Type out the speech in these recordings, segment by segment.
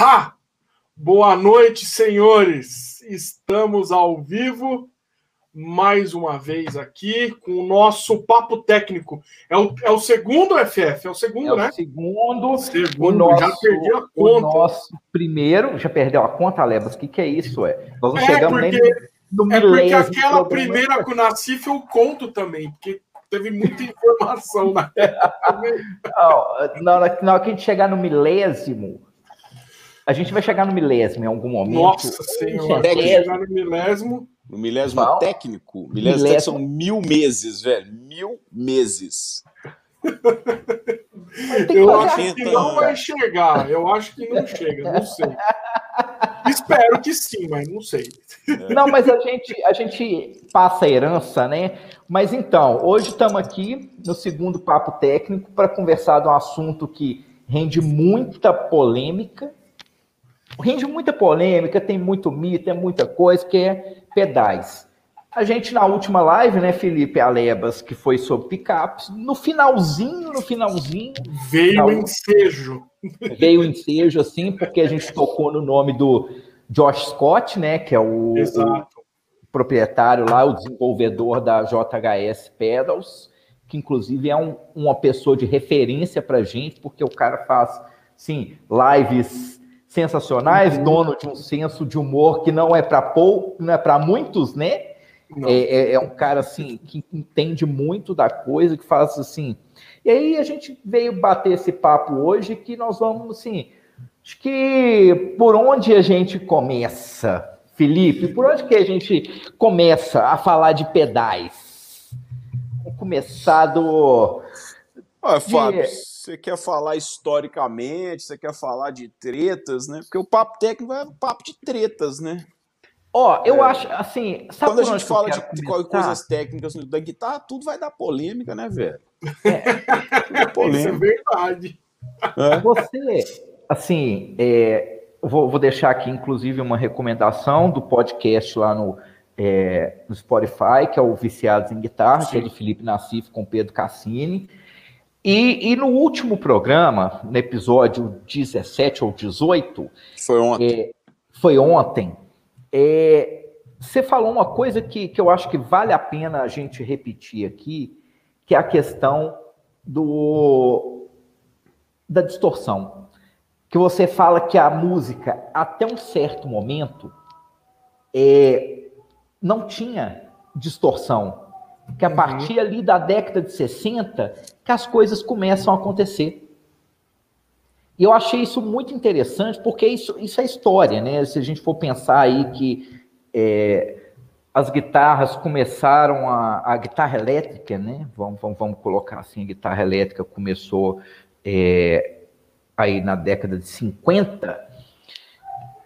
Ha! Boa noite, senhores. Estamos ao vivo mais uma vez aqui com o nosso papo técnico. É o, é o segundo FF, é o segundo, é né? O segundo. Segundo, nosso, já perdi a conta. O nosso primeiro, já perdeu a conta, Lebas? O que, que é isso? É? Nós não é chegamos porque, nem no É porque aquela primeira com o Nacif eu conto também, porque teve muita informação na não, na hora que a gente chegar no milésimo, a gente vai chegar no milésimo em algum momento. Nossa senhora, vai chegar no milésimo. No milésimo Bom, técnico? Milésimo, milésimo são mil meses, velho. Mil meses. Eu acho que não vai chegar. Eu acho que não chega, não sei. Espero que sim, mas não sei. Não, mas a gente, a gente passa a herança, né? Mas então, hoje estamos aqui no segundo papo técnico para conversar de um assunto que rende muita polêmica. Rende muita polêmica, tem muito mito, tem muita coisa, que é pedais. A gente, na última live, né, Felipe Alebas, que foi sobre picapes, no finalzinho, no finalzinho. Veio o ensejo. Veio o ensejo, assim, porque a gente tocou no nome do Josh Scott, né, que é o, o proprietário lá, o desenvolvedor da JHS Pedals, que inclusive é um, uma pessoa de referência para gente, porque o cara faz, sim, lives sensacionais, uhum. dono de um senso de humor que não é para pou, não é para muitos, né? É, é, é, um cara assim que entende muito da coisa, que faz assim. E aí a gente veio bater esse papo hoje que nós vamos assim. Acho que por onde a gente começa, Felipe? Por onde que a gente começa a falar de pedais? Vamos começar do. Olha, Fábio, de você quer falar historicamente, você quer falar de tretas, né? Porque o papo técnico é um papo de tretas, né? Ó, eu é. acho, assim... Quando a gente fala de, de coisas técnicas da guitarra, tudo vai dar polêmica, né, velho? É, é polêmica. Isso é verdade. É. Você, assim, é, vou, vou deixar aqui, inclusive, uma recomendação do podcast lá no, é, no Spotify, que é o Viciados em Guitarra, Sim. que é de Felipe Nassif com Pedro Cassini. E, e, no último programa, no episódio 17 ou 18. Foi ontem. É, foi ontem. É, você falou uma coisa que, que eu acho que vale a pena a gente repetir aqui, que é a questão do, da distorção. Que você fala que a música, até um certo momento, é, não tinha distorção que a uhum. partir ali da década de 60 que as coisas começam a acontecer. E eu achei isso muito interessante, porque isso, isso é história, né? Se a gente for pensar aí que é, as guitarras começaram, a, a guitarra elétrica, né? Vamos, vamos, vamos colocar assim, a guitarra elétrica começou é, aí na década de 50,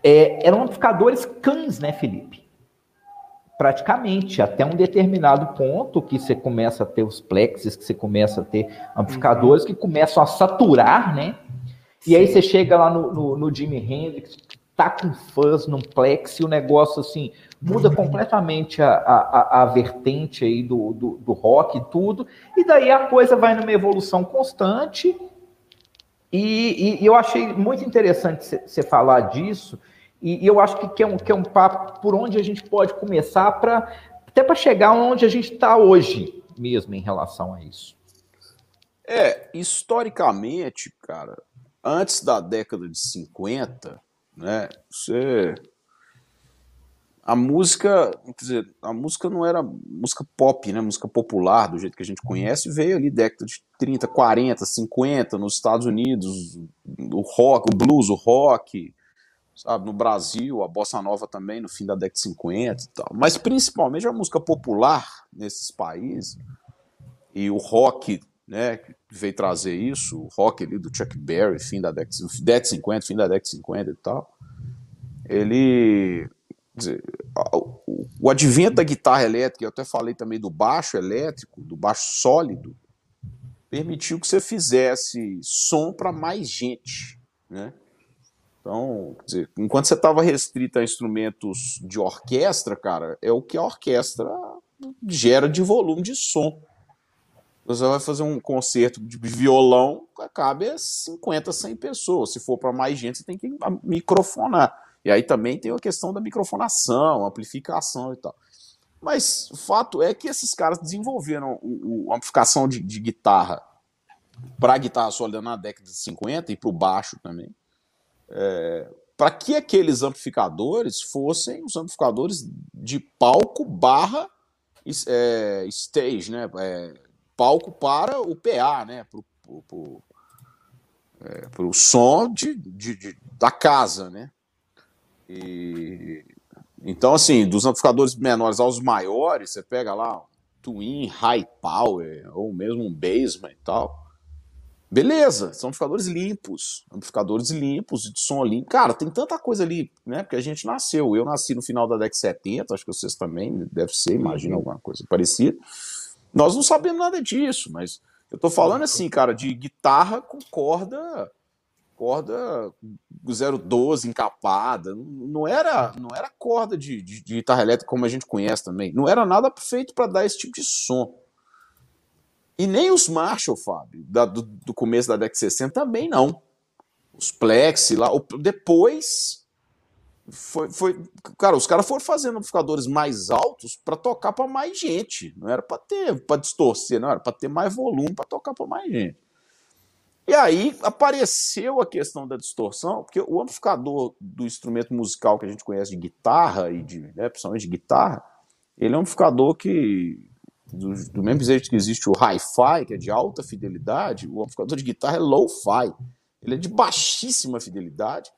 é, eram amplificadores cães, né, Felipe? Praticamente até um determinado ponto que você começa a ter os plexes, que você começa a ter amplificadores que começam a saturar, né? E aí você chega lá no, no, no Jimi Hendrix, tá com fuzz num plex e o negócio assim muda uhum. completamente a, a, a vertente aí do, do, do, rock e tudo, e daí a coisa vai numa evolução constante. E, e, e eu achei muito interessante você falar disso, e, eu acho que, que, é um, que é um papo por onde a gente pode começar para até para chegar onde a gente está hoje mesmo em relação a isso. É, historicamente, cara, antes da década de 50, né, você a música, quer dizer, a música não era música pop, né, música popular, do jeito que a gente conhece, veio ali década de 30, 40, 50, nos Estados Unidos, o rock, o blues, o rock, sabe? No Brasil, a bossa nova também, no fim da década de 50 e tal. Mas principalmente a música popular nesses países e o rock, né, veio trazer isso, o rock ali do Chuck Berry, fim da década de 50, fim da década de 50 e tal. Ele o advento da guitarra elétrica, eu até falei também do baixo elétrico, do baixo sólido, permitiu que você fizesse som para mais gente, né? Então, dizer, enquanto você estava restrito a instrumentos de orquestra, cara, é o que a orquestra gera de volume de som. Você vai fazer um concerto de violão, cabe 50, 100 pessoas. Se for para mais gente, você tem que microfonar. E aí também tem a questão da microfonação, amplificação e tal. Mas o fato é que esses caras desenvolveram a amplificação de, de guitarra para guitarra sólida na década de 50 e para o baixo também. É, para que aqueles amplificadores fossem os amplificadores de palco barra é, stage, né? É, palco para o PA, né? Para o é, som de, de, de, da casa, né? E, então, assim, dos amplificadores menores aos maiores, você pega lá Twin, High Power, ou mesmo um Basement e tal. Beleza, são amplificadores limpos, amplificadores limpos, de som limpo. Cara, tem tanta coisa ali, né? Porque a gente nasceu. Eu nasci no final da década de 70, acho que vocês também deve ser, imagina uhum. alguma coisa parecida. Nós não sabemos nada disso, mas eu tô falando assim, cara, de guitarra com corda corda 012 encapada, não era não era corda de, de, de guitarra elétrica como a gente conhece também, não era nada feito para dar esse tipo de som. E nem os Marshall, Fábio, da, do, do, começo da década de 60 também não. Os Plexi lá, depois foi, foi, cara, os caras foram fazendo amplificadores mais altos para tocar para mais gente, não era para ter, para distorcer, não era para ter mais volume para tocar para mais gente. E aí apareceu a questão da distorção, porque o amplificador do instrumento musical que a gente conhece de guitarra e de, né, principalmente de guitarra, ele é um amplificador que do, do mesmo jeito que existe o hi-fi, que é de alta fidelidade, o amplificador de guitarra é low-fi. Ele é de baixíssima fidelidade,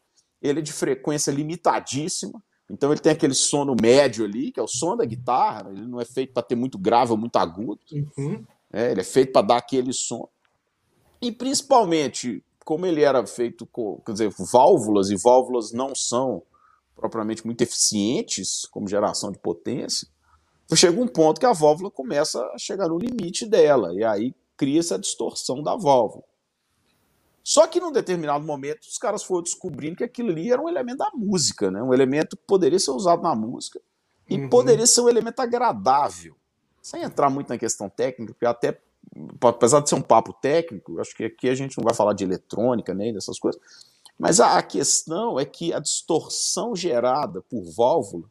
ele é de frequência limitadíssima, então ele tem aquele sono médio ali, que é o som da guitarra, ele não é feito para ter muito grave ou muito agudo, uhum. é, ele é feito para dar aquele som. E principalmente, como ele era feito com, quer dizer, válvulas, e válvulas não são propriamente muito eficientes como geração de potência, chega um ponto que a válvula começa a chegar no limite dela, e aí cria essa distorção da válvula. Só que num determinado momento os caras foram descobrindo que aquilo ali era um elemento da música, né? um elemento que poderia ser usado na música e uhum. poderia ser um elemento agradável. Sem entrar muito na questão técnica, porque até, apesar de ser um papo técnico, acho que aqui a gente não vai falar de eletrônica nem dessas coisas, mas a, a questão é que a distorção gerada por válvula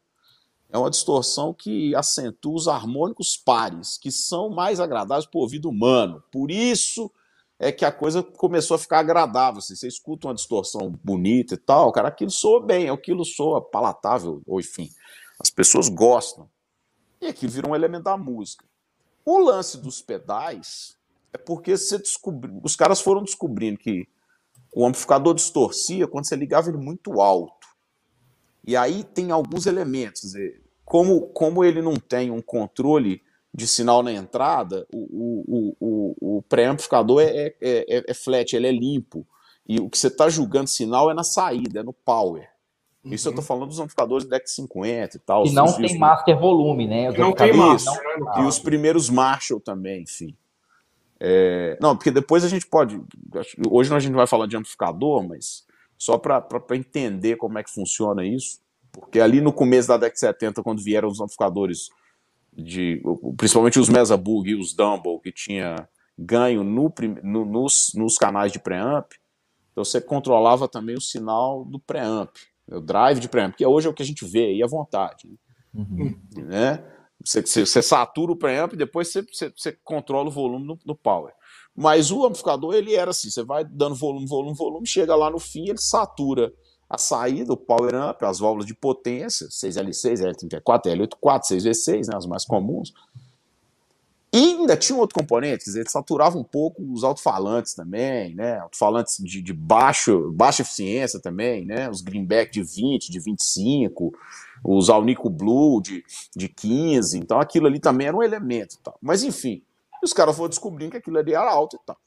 é uma distorção que acentua os harmônicos pares, que são mais agradáveis para o ouvido humano. Por isso é que a coisa começou a ficar agradável. Assim, você escuta uma distorção bonita e tal, cara, aquilo soa bem, aquilo soa palatável, ou enfim, as pessoas gostam. E aquilo vira um elemento da música. O lance dos pedais é porque você descobriu, os caras foram descobrindo que o amplificador distorcia quando você ligava ele muito alto. E aí tem alguns elementos como, como ele não tem um controle de sinal na entrada, o, o, o, o pré-amplificador é, é, é, é, flat, ele é limpo. E o que você está julgando sinal é na saída, é no power. Uhum. Isso eu estou falando dos amplificadores DEC 50 e tal. E não os, tem os, master volume, né? Não tem master. Não, e os primeiros Marshall também, enfim. É, não, porque depois a gente pode. Hoje a gente vai falar de amplificador, mas só para entender como é que funciona isso. Porque ali no começo da década de 70, quando vieram os amplificadores, de, principalmente os Mesa Bug e os Dumble, que tinha ganho no, no, nos, nos canais de preamp, então você controlava também o sinal do preamp, o drive de preamp, que hoje é o que a gente vê aí à vontade. Né? Uhum. né? Você, você, você, satura o preamp e depois você, você, você controla o volume no, no, power. Mas o amplificador, ele era assim, você vai dando volume, volume, volume, chega lá no fim, ele satura a saída, o power amp, as válvulas de potência, 6L6, L34, L84, 6V6, né, as mais comuns. E ainda tinha um outro componente, quer dizer, saturava um pouco os alto-falantes também, né? Alto-falantes de, de baixo, baixa eficiência também, né? Os greenback de 20, de 25, os Alnico Blue de, de 15. Então aquilo ali também era um elemento. Tal. Mas enfim, os caras foram descobrindo que aquilo ali era alto e tal.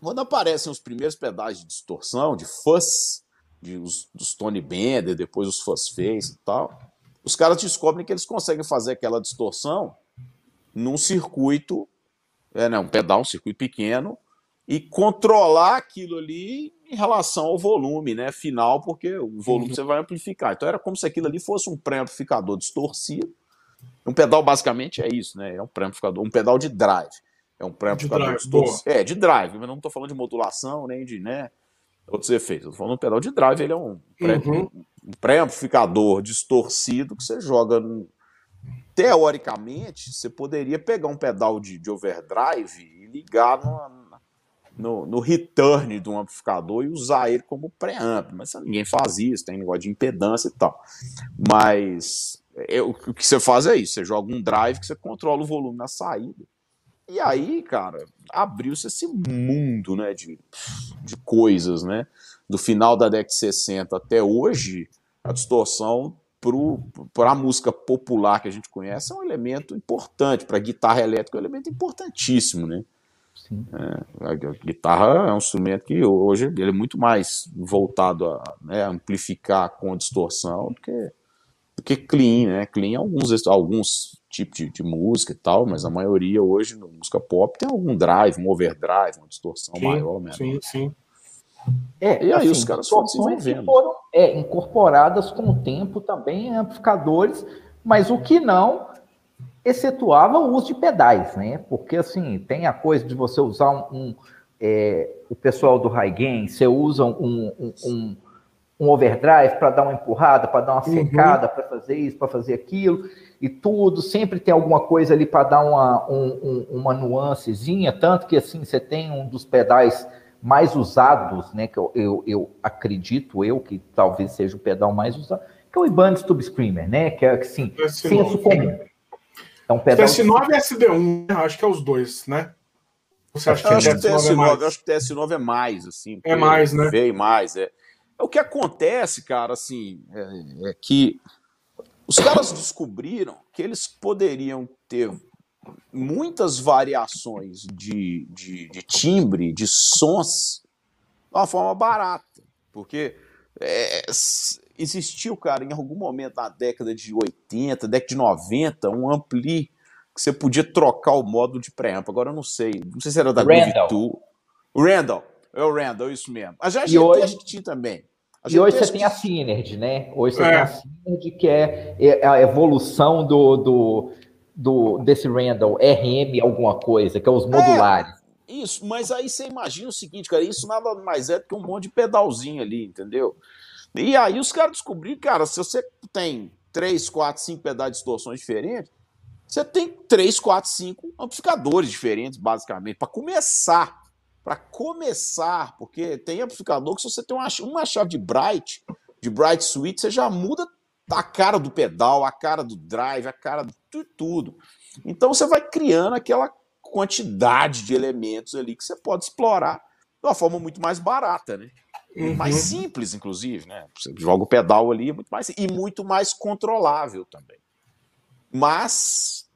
Quando aparecem os primeiros pedais de distorção, de fuzz, de, os, dos Tony Bender, depois os Fuzz e tal, os caras descobrem que eles conseguem fazer aquela distorção num circuito, é, né, um pedal, um circuito pequeno, e controlar aquilo ali em relação ao volume né, final, porque o volume uhum. você vai amplificar. Então era como se aquilo ali fosse um pré-amplificador distorcido. Um pedal basicamente é isso, né? É um pré-amplificador, um pedal de drive. É um pré-amplificador distorcido. É, de drive, mas não estou falando de modulação nem de né, outros efeitos. Estou falando um pedal de drive, ele é um, uhum. um pré-amplificador distorcido que você joga. No... Teoricamente, você poderia pegar um pedal de, de overdrive e ligar no, no, no, return de um amplificador e usar ele como preamp, mas ninguém faz isso, tem negócio de impedância e tal. Mas é, o que você faz é isso: você joga um drive que você controla o volume na saída. E aí, cara, abriu-se esse mundo né, de, de coisas, né? Do final da década de 60 até hoje, a distorção para a música popular que a gente conhece é um elemento importante. Para a guitarra elétrica é um elemento importantíssimo, né? É, a, guitarra é um instrumento que hoje ele é muito mais voltado a né, amplificar com distorção do que, do que clean, né? Clean alguns, alguns tipos de, de, música e tal, mas a maioria hoje na música pop tem algum drive, um overdrive, uma distorção sim, maior mesmo. Sim, sim. É, e aí assim, os caras foram desenvolvendo. Foram é, incorporadas com o tempo também em amplificadores, mas o que não excetuava o uso de pedais, né? Porque assim, tem a coisa de você usar um. um é, o pessoal do high gain, você usa um, um, um, um overdrive para dar uma empurrada, para dar uma uhum. secada, para fazer isso, para fazer aquilo, e tudo. Sempre tem alguma coisa ali para dar uma, um, uma nuancezinha, tanto que assim, você tem um dos pedais mais usados, né? Que eu, eu, eu acredito eu que talvez seja o pedal mais usado, que é o Ibanez Tube Screamer, né? Que é assim, senso comum. É um pedal. TS9 e SD1, acho que é os dois, né? Você acha que, acho que TS9, é mais? Eu acho que TS9 é mais, assim. É mais, né? Veio mais, é. É. O que acontece, cara, assim, é, é que os caras descobriram que eles poderiam ter muitas variações de, de, de, timbre, de sons, de uma forma barata. Porque é, existiu, cara, em algum momento na década de 80, década de 90, um ampli que você podia trocar o módulo de preamp. Agora eu não sei, não sei se era da Groove 2. O Randall, é o Randall, isso mesmo. A gente, hoje... a gente tinha também. E hoje você tem a Synergy, né? Hoje você é. tem a Synergy, que é, é a evolução do, do, do, desse Randall, RM alguma coisa, que é os é, modulares. É, isso, mas aí você imagina o seguinte, cara, isso nada mais é do que um monte de pedalzinho ali, entendeu? E aí os caras descobriram, cara, se você tem 3, 4, 5 pedais de distorções diferentes, você tem 3, 4, 5 amplificadores diferentes, basicamente, para começar. Para começar, porque tem amplificador que se você tem uma, uma chave de Bright, de Bright Suite, você já muda a cara do pedal, a cara do drive, a cara de tudo. Então você vai criando aquela quantidade de elementos ali que você pode explorar de uma forma muito mais barata, né? Uhum. Mais simples, inclusive, né? Você joga o pedal ali, é muito mais e muito mais controlável também. Mas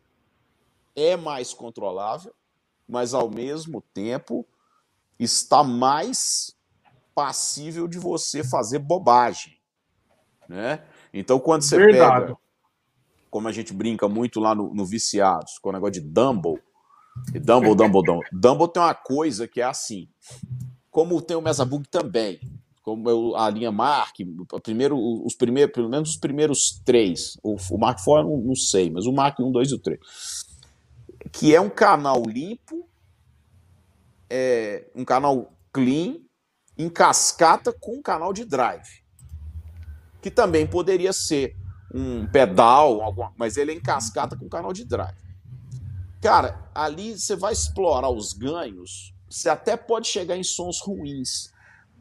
é mais controlável, mas ao mesmo tempo está mais passível de você fazer bobagem, né? Então quando você Verdade. pega, como a gente brinca muito lá no, no Viciados, com o negócio de Dumble, Dumble, Dumble, Dumble, Dumble tem uma coisa que é assim, como tem o Mesabug também, como a linha Mark, primeiro, os primeiros, pelo menos os primeiros três, o, o Mark IV eu não, não, sei, mas o Mark 1, 2 e o 3, que é um canal limpo, é, um canal clean, em cascata com um canal de drive, que também poderia ser um pedal, alguma, mas ele é em cascata com canal de drive. Cara, ali você vai explorar os ganhos você até pode chegar em sons ruins,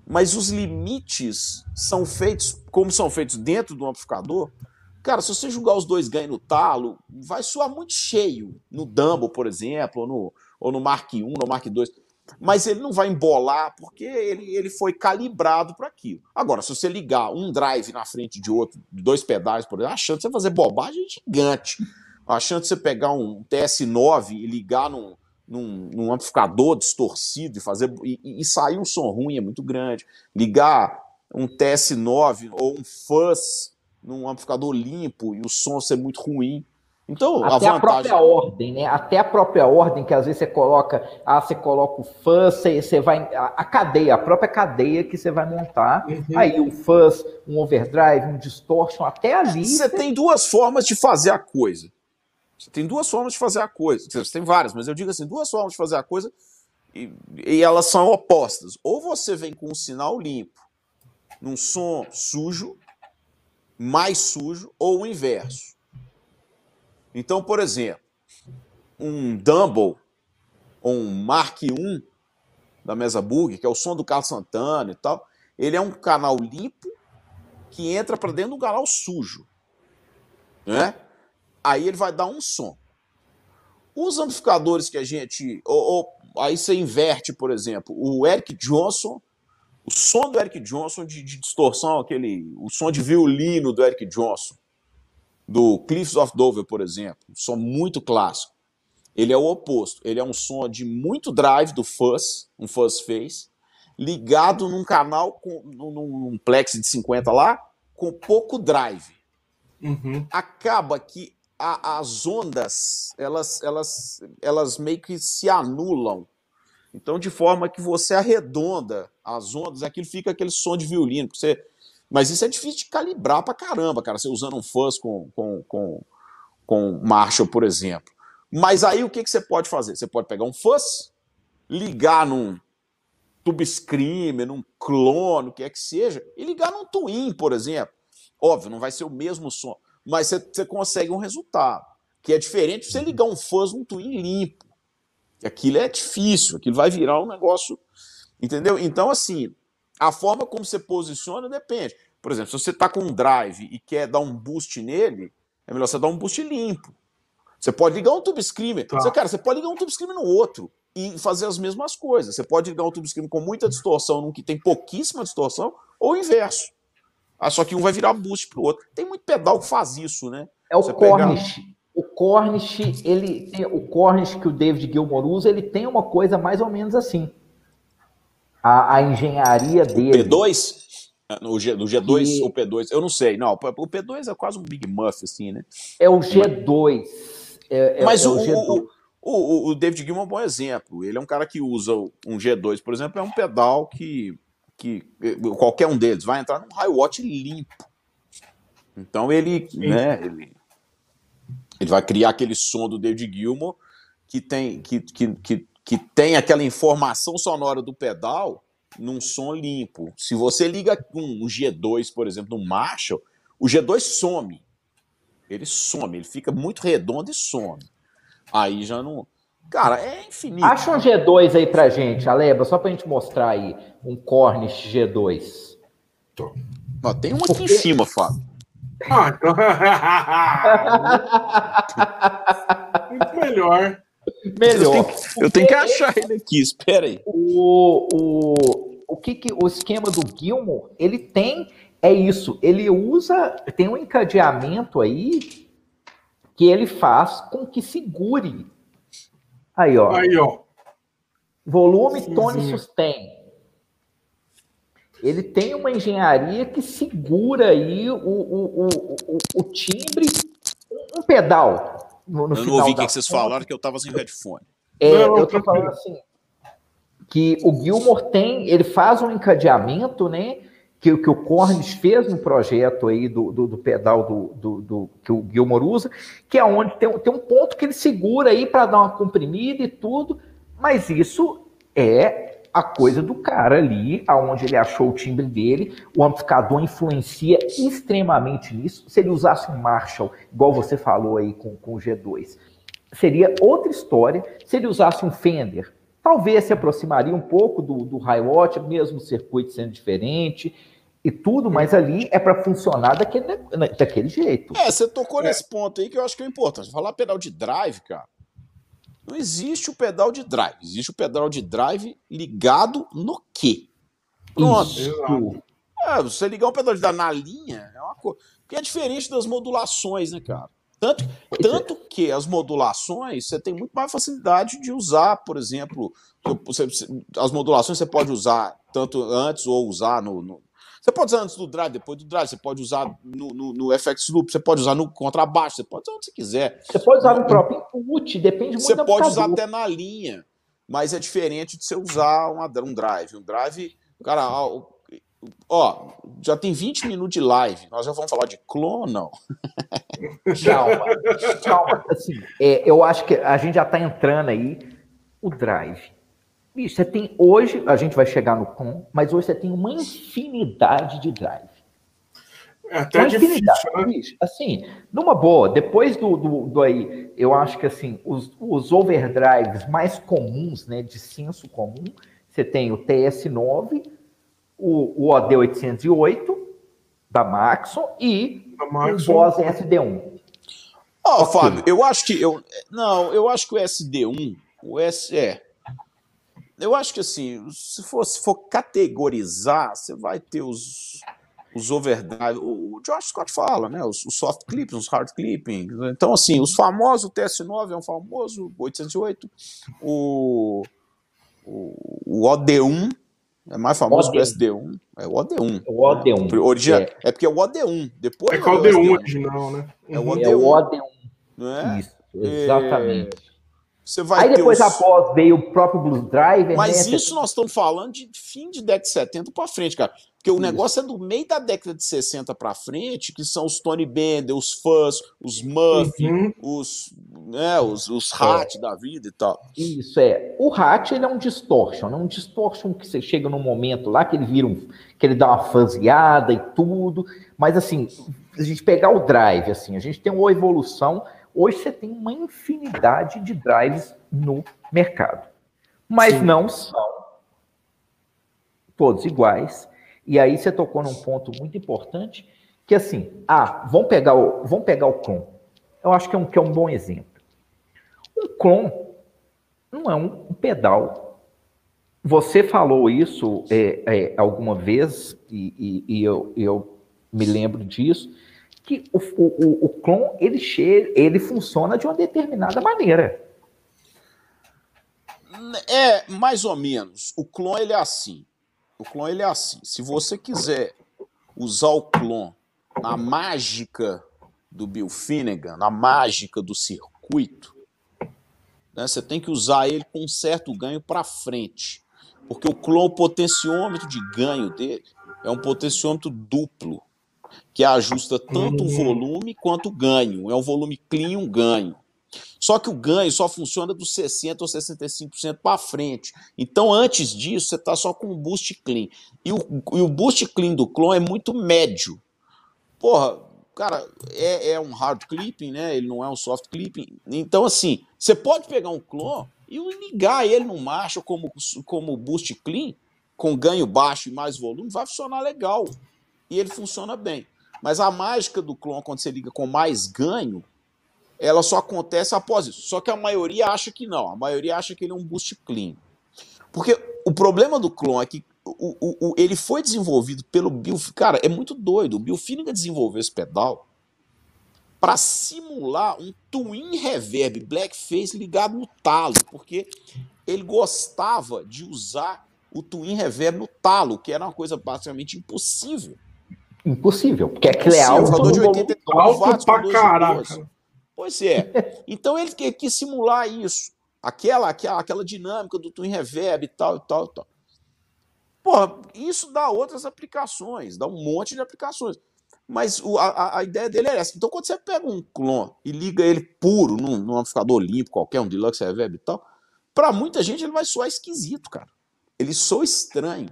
mas os limites são feitos, como são feitos dentro do amplificador. Cara, se você jogar os dois ganhos no talo, vai soar muito cheio no Dumble, por exemplo, ou no, ou no Mark I, no Mark II. Mas ele não vai embolar porque ele, ele foi calibrado para aquilo. Agora, se você ligar um drive na frente de outro, dois pedais, por exemplo, a chance de você fazer bobagem é gigante. A chance de você pegar um TS9 e ligar num, num, num amplificador distorcido e fazer e, e, sair um som ruim é muito grande. Ligar um TS9 ou um fuzz num amplificador limpo e o som ser muito ruim. Então, até a, vantagem... a, própria ordem, né? Até a própria ordem que às vezes você coloca, ah, você coloca o fuzz, você, você vai a, cadeia, a própria cadeia que você vai montar. Uhum. Aí um fuzz, um overdrive, um distortion, até ali. Você, você tem duas formas de fazer a coisa. Você tem duas formas de fazer a coisa. Você tem várias, mas eu digo assim, duas formas de fazer a coisa e, e elas são opostas. Ou você vem com um sinal limpo, num som sujo, mais sujo, ou o inverso. Então, por exemplo, um Dumble ou um Mark I da Mesa Bug, que é o som do Carlos Santana e tal, ele é um canal limpo que entra para dentro do canal sujo. Né? Aí ele vai dar um som. Os amplificadores que a gente. Ou, ou, aí você inverte, por exemplo, o Eric Johnson, o som do Eric Johnson de, de distorção, aquele. O som de violino do Eric Johnson, do Cliffs of Dover, por exemplo, um som muito clássico. Ele é o oposto. Ele é um som de muito drive do fuzz, um fuzz face, ligado num canal com num, num plex de 50 lá, com pouco drive. Uhum. Acaba que a, as ondas elas, elas, elas meio que se anulam. Então, de forma que você arredonda as ondas, aquilo fica aquele som de violino. Você... Mas isso é difícil de calibrar pra caramba, cara. Você usando um fuzz com, com, com, com Marshall, por exemplo. Mas aí o que, que você pode fazer? Você pode pegar um fuzz, ligar num tube screamer, num clone, o que é que seja, e ligar num twin, por exemplo. Óbvio, não vai ser o mesmo som, mas você, você consegue um resultado. Que é diferente de você ligar um fuzz num twin limpo. Aquilo é difícil, aquilo vai virar um negócio. Entendeu? Então, assim, a forma como você posiciona depende. Por exemplo, se você está com um drive e quer dar um boost nele, é melhor você dar um boost limpo. Você pode ligar um tube screamer. Tá. Você, cara, você pode ligar um tube screamer no outro e fazer as mesmas coisas. Você pode ligar um tube screamer com muita distorção num que tem pouquíssima distorção, ou o inverso. Ah, só que um vai virar boost pro outro. Tem muito pedal que faz isso, né? É o Cornish. Pegar... O Cornish, ele tem, o Cornish que o David Gilmour usa, ele tem uma coisa mais ou menos assim. A, a engenharia dele. O P2? No, G, no G2 que... ou P2? Eu não sei. Não, o P2 é quase um Big Muff, assim, né? É o G2. É, é, Mas é o, o, o, o, David Gilmour é um bom exemplo. Ele é um cara que usa um G2, por exemplo, é um pedal que que qualquer um deles vai entrar num high watt limpo. Então ele, né, ele, ele vai criar aquele som do David Gilmour que tem, que, que, que, que tem aquela informação sonora do pedal num som limpo. Se você liga um, um G2, por exemplo, no Marshall, o G2 some. Ele some, ele fica muito redondo e some. Aí já não. Cara, é infinito. Acha um G2 aí pra gente, Aleba, só pra gente mostrar aí um Cornish G2. Ó, tem um aqui Porque... em cima, Fábio. Ah, então... Muito melhor. Melhor. Eu tenho, eu tenho que achar ele aqui, espera aí. O, o, o, que, que o esquema do Gilmore, ele tem, é isso, ele usa, tem um encadeamento aí que ele faz com que segure Aí, ó. Aí, ó. Volume, Sim, tone e sustain. Ele tem uma engenharia que segura aí o, o, o, o, o timbre, um pedal. No, no eu não ouvi o que, vocês falaram, que eu estava sem headphone. É, não, eu tô falando assim, que o Gilmore tem, ele faz um encadeamento, né? Que, que o Cornish fez no projeto aí do, do, do pedal do, do, do, que o Gilmore usa, que é onde tem, tem um ponto que ele segura aí para dar uma comprimida e tudo, mas isso é a coisa do cara ali, aonde ele achou o timbre dele, o amplificador influencia extremamente nisso. Se ele usasse um Marshall, igual você falou aí com, com o G2, seria outra história. Se ele usasse um Fender, talvez se aproximaria um pouco do, do high watt, mesmo o circuito sendo diferente e tudo, mas ali é para funcionar daquele, daquele jeito. É, você tocou é. nesse ponto aí que eu acho que é importante. Falar pedal de drive, cara, não existe o pedal de drive. Existe o pedal de drive ligado no quê? Pronto. Isso. É, você ligar um pedal de drive na linha é uma coisa. Que é diferente das modulações, né, cara? Tanto, tanto que as modulações você tem muito mais facilidade de usar, por exemplo, você, as modulações você pode usar tanto antes ou usar no, no, Você pode usar antes do drive, depois do drive, você pode usar no, no, no FX Loop, você pode usar no contrabaixo, você pode usar onde você quiser. Você pode usar no próprio input, depende muito Você pode usar até na linha, mas é diferente de você usar uma, um drive. Um drive, cara, Ó, já tem 20 minutos de live. Nós já vamos falar de clone ou não? Calma, calma. Assim, é, eu acho que a gente já está entrando aí. O drive. Bicho, você tem hoje, a gente vai chegar no com, mas hoje você tem uma infinidade de drive. É até difícil, né? Bicho. Assim, numa boa, depois do, do, do, aí, eu acho que assim, os, os overdrives mais comuns, né, de senso comum, você tem o TS9, o, o OD808 da Maxon e Da Maxon. o Boss SD1. Ó, Ok. Fábio, eu acho que eu não, eu acho que o SD1, o S é. Eu acho que assim, se for, se for categorizar, você vai ter os os overdrive, o o Josh Scott fala, né, os, os soft clipping, os hard clipping. Então assim, os famosos, o TS9 é um famoso, o 808, o o, o OD1 é mais famoso que o OD1. SD1, é o OD1. O OD1. Origina- É. é. porque é o OD1, depois É que é o é D1 SD1, original, né? É o Uhum. É o OD1. não é? Isso, exatamente. Você vai Aí depois os- após veio o próprio Blues Driver. Mas né? isso nós estamos falando de fim de década de 70 para frente, cara. Porque o negócio é do meio da década de 60 para frente, que são os Tony Bender, os Fuzz, os Muffin, Uhum. os, né, os, os Hat da vida e tal. Isso é. O Hatch ele é um distortion, é um distortion que você chega num momento lá que ele vira um, que ele dá uma fanseada e tudo. Mas assim, a gente pegar o drive, assim, a gente tem uma evolução. Hoje você tem uma infinidade de drives no mercado, mas Sim. não são todos iguais. E aí você tocou num ponto muito importante, que assim, ah, vamos pegar o, vamos pegar o clone. Eu acho que é um, que é um bom exemplo. Um clone não é um, um pedal. Você falou isso é, é, alguma vez, e, e- e eu, eu me lembro disso, que o, o, o- clone ele, che- ele funciona de uma determinada maneira. É, mais ou menos. O clone ele é assim. O clone ele é assim. Se você quiser usar o clone na mágica do Bill Finnegan, na mágica do circuito, né, você tem que usar ele com um certo ganho para frente. Porque o clone, o potenciômetro de ganho dele é um potenciômetro duplo, que ajusta tanto o Hum. volume quanto o ganho. É um volume clean um ganho. Só que o ganho só funciona dos 60% ou 65% para frente. Então, antes disso, você está só com o boost clean. E o, e o boost clean do clone é muito médio. Porra, cara, é, é um hard clipping, né? Ele não é um soft clipping. Então, assim, você pode pegar um clone e ligar ele no macho como, como boost clean, com ganho baixo e mais volume, vai funcionar legal. E ele funciona bem. Mas a mágica do clone, quando você liga com mais ganho, ela só acontece após isso. Só que a maioria acha que não. A maioria acha que ele é um boost clean. Porque o problema do clone é que o, o- o- ele foi desenvolvido pelo Bill. Cara, é muito doido. O Bill Finnegan desenvolveu esse pedal para simular um twin reverb blackface ligado no talo, porque ele gostava de usar o twin reverb no talo, que era uma coisa basicamente impossível. Impossível, porque aquilo é Impossível, alto jogador de volume. 89 Alto watts pra 12 caraca. Pois é. Então ele que- quis simular isso. Aquela, aquela, aquela dinâmica do twin reverb e tal, e tal, e tal. Porra, isso dá outras aplicações, dá um monte de aplicações. Mas o- a, a- ideia dele é essa. Então, quando você pega um clone e liga ele puro num, num amplificador limpo, qualquer um deluxe reverb e tal, pra muita gente ele vai soar esquisito, cara. Ele soa estranho.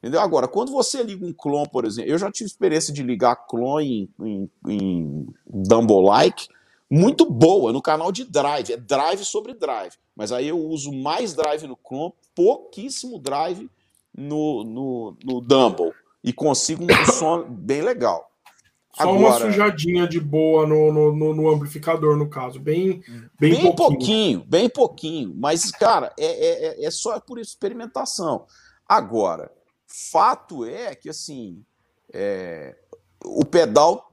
Entendeu? Agora, quando você liga um clone, por exemplo, eu já tive experiência de ligar clone em, em, em Dumble Like, muito boa no canal de drive, é drive sobre drive. Mas aí eu uso mais drive no clone, pouquíssimo drive no, no, no Dumble. E consigo um som bem legal. Só uma Agora- sujadinha de boa no, no, no- no amplificador, no caso. Bem, bem, Bem, pouquinho. pouquinho, bem pouquinho. Mas, cara, é, é, é- é só por experimentação. Agora, fato é que, assim, é, o pedal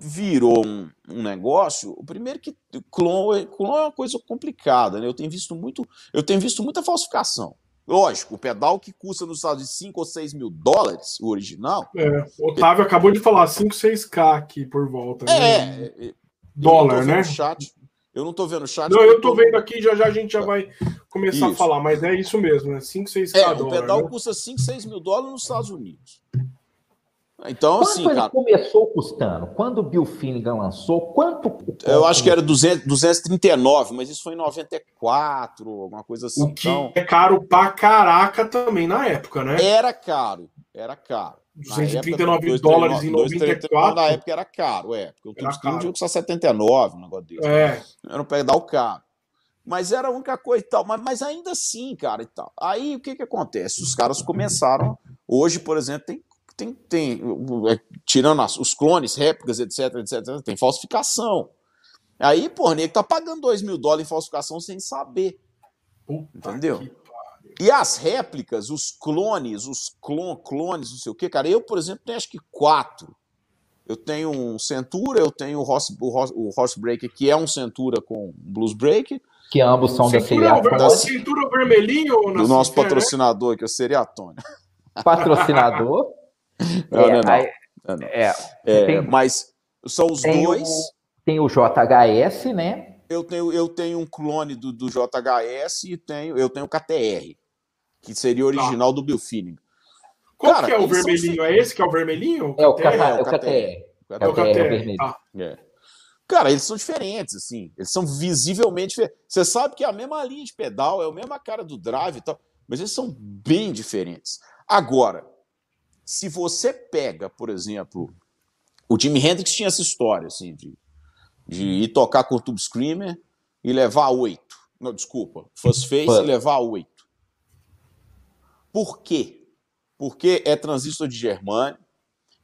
virou um, um negócio. O primeiro que clone, clone é uma coisa complicada, né? Eu tenho visto muito, eu tenho visto muita falsificação. Lógico, o pedal que custa nos Estados Unidos 5 ou 6 mil dólares, o original, É, o Otávio acabou de falar 5, 6K aqui por volta. né? é, é, Dólar, né? Chat, Eu não tô vendo o chat. Não, eu tô vendo aqui, já já a gente já vai começar isso. a falar, mas é isso mesmo, né? 5, 6 é, o pedal né? custa 5, 6 mil dólares nos Estados Unidos. Então, quanto assim, ele cara... começou custando? Quando o Bill Finnegan lançou, quanto? Eu acho que era 200, 239, mas isso foi em 94, alguma coisa assim. O que então... é caro pra caraca também na época, né? Era caro, era caro. 239 época, dólares em 94. Na época era caro, é. Porque o Tube Scream tinha custar 79, um negócio desse. É. Era um pedal caro. Mas era a única coisa e tal. Mas, mas ainda assim, cara, e tal. Aí o que que acontece? Os caras começaram. Hoje, por exemplo, tem tem, tem é, tirando as, os clones, réplicas, etc, etc, tem falsificação. Aí, pô, nego tá pagando 2 mil dólares em falsificação sem saber. Puta entendeu? E as réplicas, os clones, os clon, clones, não sei o que, cara, eu, por exemplo, tenho acho que quatro. Eu tenho um Centura, eu tenho o Horse, o Horse, o Horse Breaker, que é um Centura com Blues Break. Que ambos são da Seriatone. Da Centura vermelhinho? Do nosso né? patrocinador, né? que é o Seriatone. Patrocinador? Não, é, não, não. Aí, não, É, é tem, mas são os dois. O, tem o JHS, né? Eu tenho, eu tenho um clone do, do JHS e tenho, eu tenho o KTR, que seria o original tá. do Bill Finnegan. Qual Cara, que é o vermelhinho? São... É esse que é o vermelhinho? É o KTR. É o KTR. É o KTR, vermelho. Ah. É. Cara, eles são diferentes, assim. Eles são visivelmente diferentes. Você sabe que é a mesma linha de pedal, é a mesma cara do drive e tal, mas eles são bem diferentes. Agora, se você pega, por exemplo, o Jimi Hendrix tinha essa história, assim, de, de ir tocar com o Tube Screamer e levar oito. Não, desculpa, Fuzz Face e levar oito. Por quê? Porque é transistor de germânio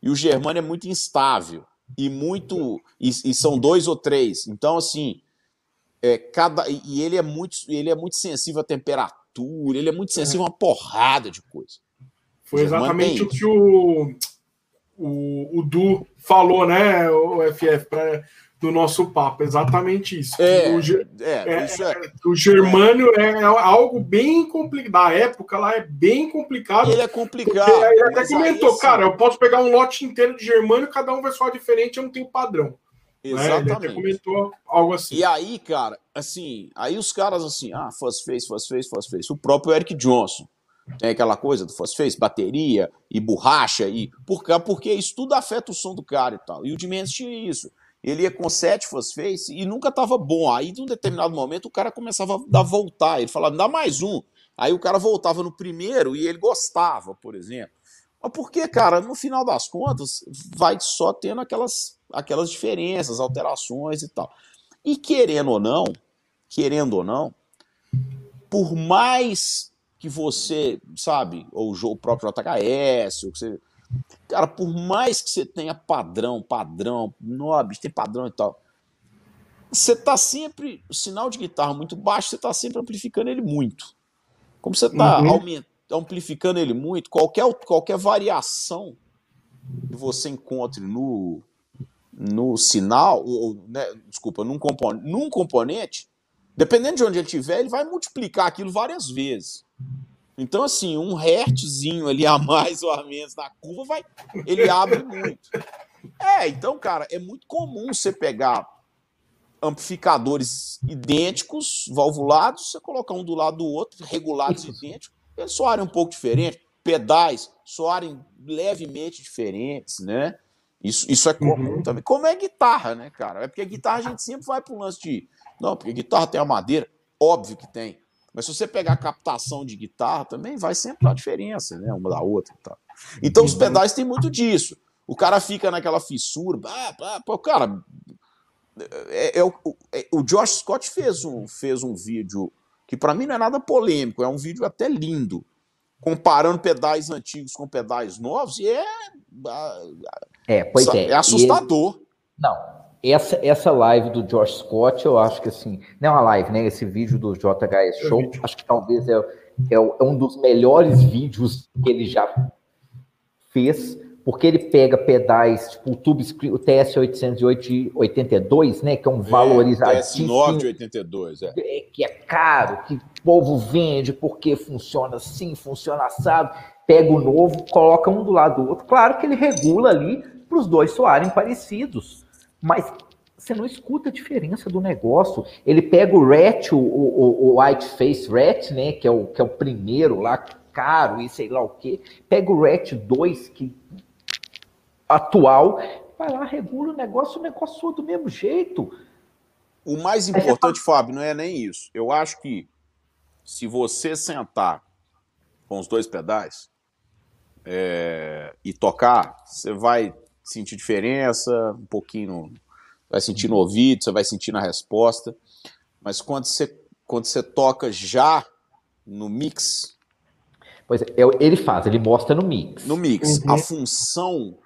e o germânio é muito instável e muito e, e são dois ou três. Então assim, é, cada e ele é muito ele é muito sensível à temperatura, ele é muito sensível a uma porrada de coisa. Foi exatamente o que o, o, o Du falou, né, o FF, do nosso papo. Exatamente isso. É, o, é, é, isso é, o germânio é algo bem complicado. Da época lá é bem complicado. Ele é complicado. Ele até comentou, cara, eu posso pegar um lote inteiro de germânio, cada um vai soar diferente, eu não tenho padrão. Exatamente. Né? Ele até comentou algo assim. E aí, cara, assim, aí os caras assim, ah, faz face, faz face, faz face. O próprio Eric Johnson. Tem aquela coisa do fosfês, bateria e borracha, e por, porque isso tudo afeta o som do cara e tal. E o Dimens tinha isso. Ele ia com sete fosfês e nunca estava bom. Aí, de um determinado momento, o cara começava a dar voltar. Ele falava, dá mais um. Aí o cara voltava no primeiro e ele gostava, por exemplo. Mas porque, cara, no final das contas, vai só tendo aquelas, aquelas diferenças, alterações e tal. E querendo ou não, querendo ou não, por mais que você, sabe, ou o próprio JHS, ou que você. Cara, por mais que você tenha padrão, padrão, nobres, tem padrão e tal, você tá sempre. O sinal de guitarra muito baixo, você tá sempre amplificando ele muito. Como você tá uhum. amplificando ele muito, qualquer, qualquer variação que você encontre no, no sinal, ou, né, desculpa, num componente, num componente, dependendo de onde ele estiver, ele vai multiplicar aquilo várias vezes. Então, assim, um hertzzinho ali a mais ou a menos na curva, vai, ele abre muito. É, então, cara, é muito comum você pegar amplificadores idênticos, valvulados, você colocar um do lado do outro, regulados idênticos, eles soarem um pouco diferente, pedais soarem levemente diferentes, né? Isso, isso é comum uhum. também. Como é guitarra, né, cara? É porque guitarra a gente sempre vai para o lance de. Não, porque guitarra tem a madeira. Óbvio que tem. Mas se você pegar a captação de guitarra, também vai sempre a diferença, né? Uma da outra e tal. Então os uhum. pedais têm muito disso. O cara fica naquela fissura. Ah, ah, pô, cara, é, é, o, é, o Josh Scott fez um, fez um vídeo que para mim não é nada polêmico, é um vídeo até lindo, comparando pedais antigos com pedais novos, e é. É, pois é. É assustador. Ele... Não, essa, essa live do Josh Scott, eu acho que assim, não é uma live, né? Esse vídeo do JHS Show, acho que talvez é, é, é, um dos melhores vídeos que ele já fez, porque ele pega pedais, tipo o Tube o TS-882, né? Que é um valorizadíssimo. TS-982, é. é. Que é caro, que o povo vende porque funciona assim, funciona assado. Pega o novo, coloca um do lado do outro. Claro que ele regula ali para os dois soarem parecidos mas você não escuta a diferença do negócio. Ele pega o Rat, o, o, o White Face né, que é o, que é o primeiro lá, caro e sei lá o quê. Pega o Rat 2, que atual, vai lá, regula o negócio, o negócio soa do mesmo jeito. O mais importante, Fábio, não é nem isso. Eu acho que se você sentar com os dois pedais é, e tocar, você vai sentir diferença, um pouquinho, vai sentir no ouvido, você vai sentir na resposta. Mas quando você, quando você toca já no mix. Pois é, ele faz, ele mostra no mix. No mix. Uhum. A função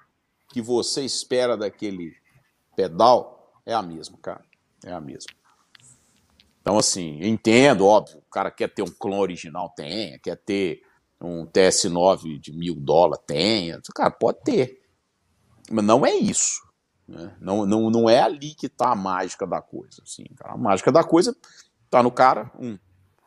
que você espera daquele pedal é a mesma, cara. É a mesma. Então, assim, eu entendo, óbvio, o cara quer ter um clone original, tem, quer ter um TS9 de mil dólares, tem, cara pode ter. Mas não é isso. Né? Não, não, não é ali que está a mágica da coisa. Assim, A mágica da coisa está no cara, um.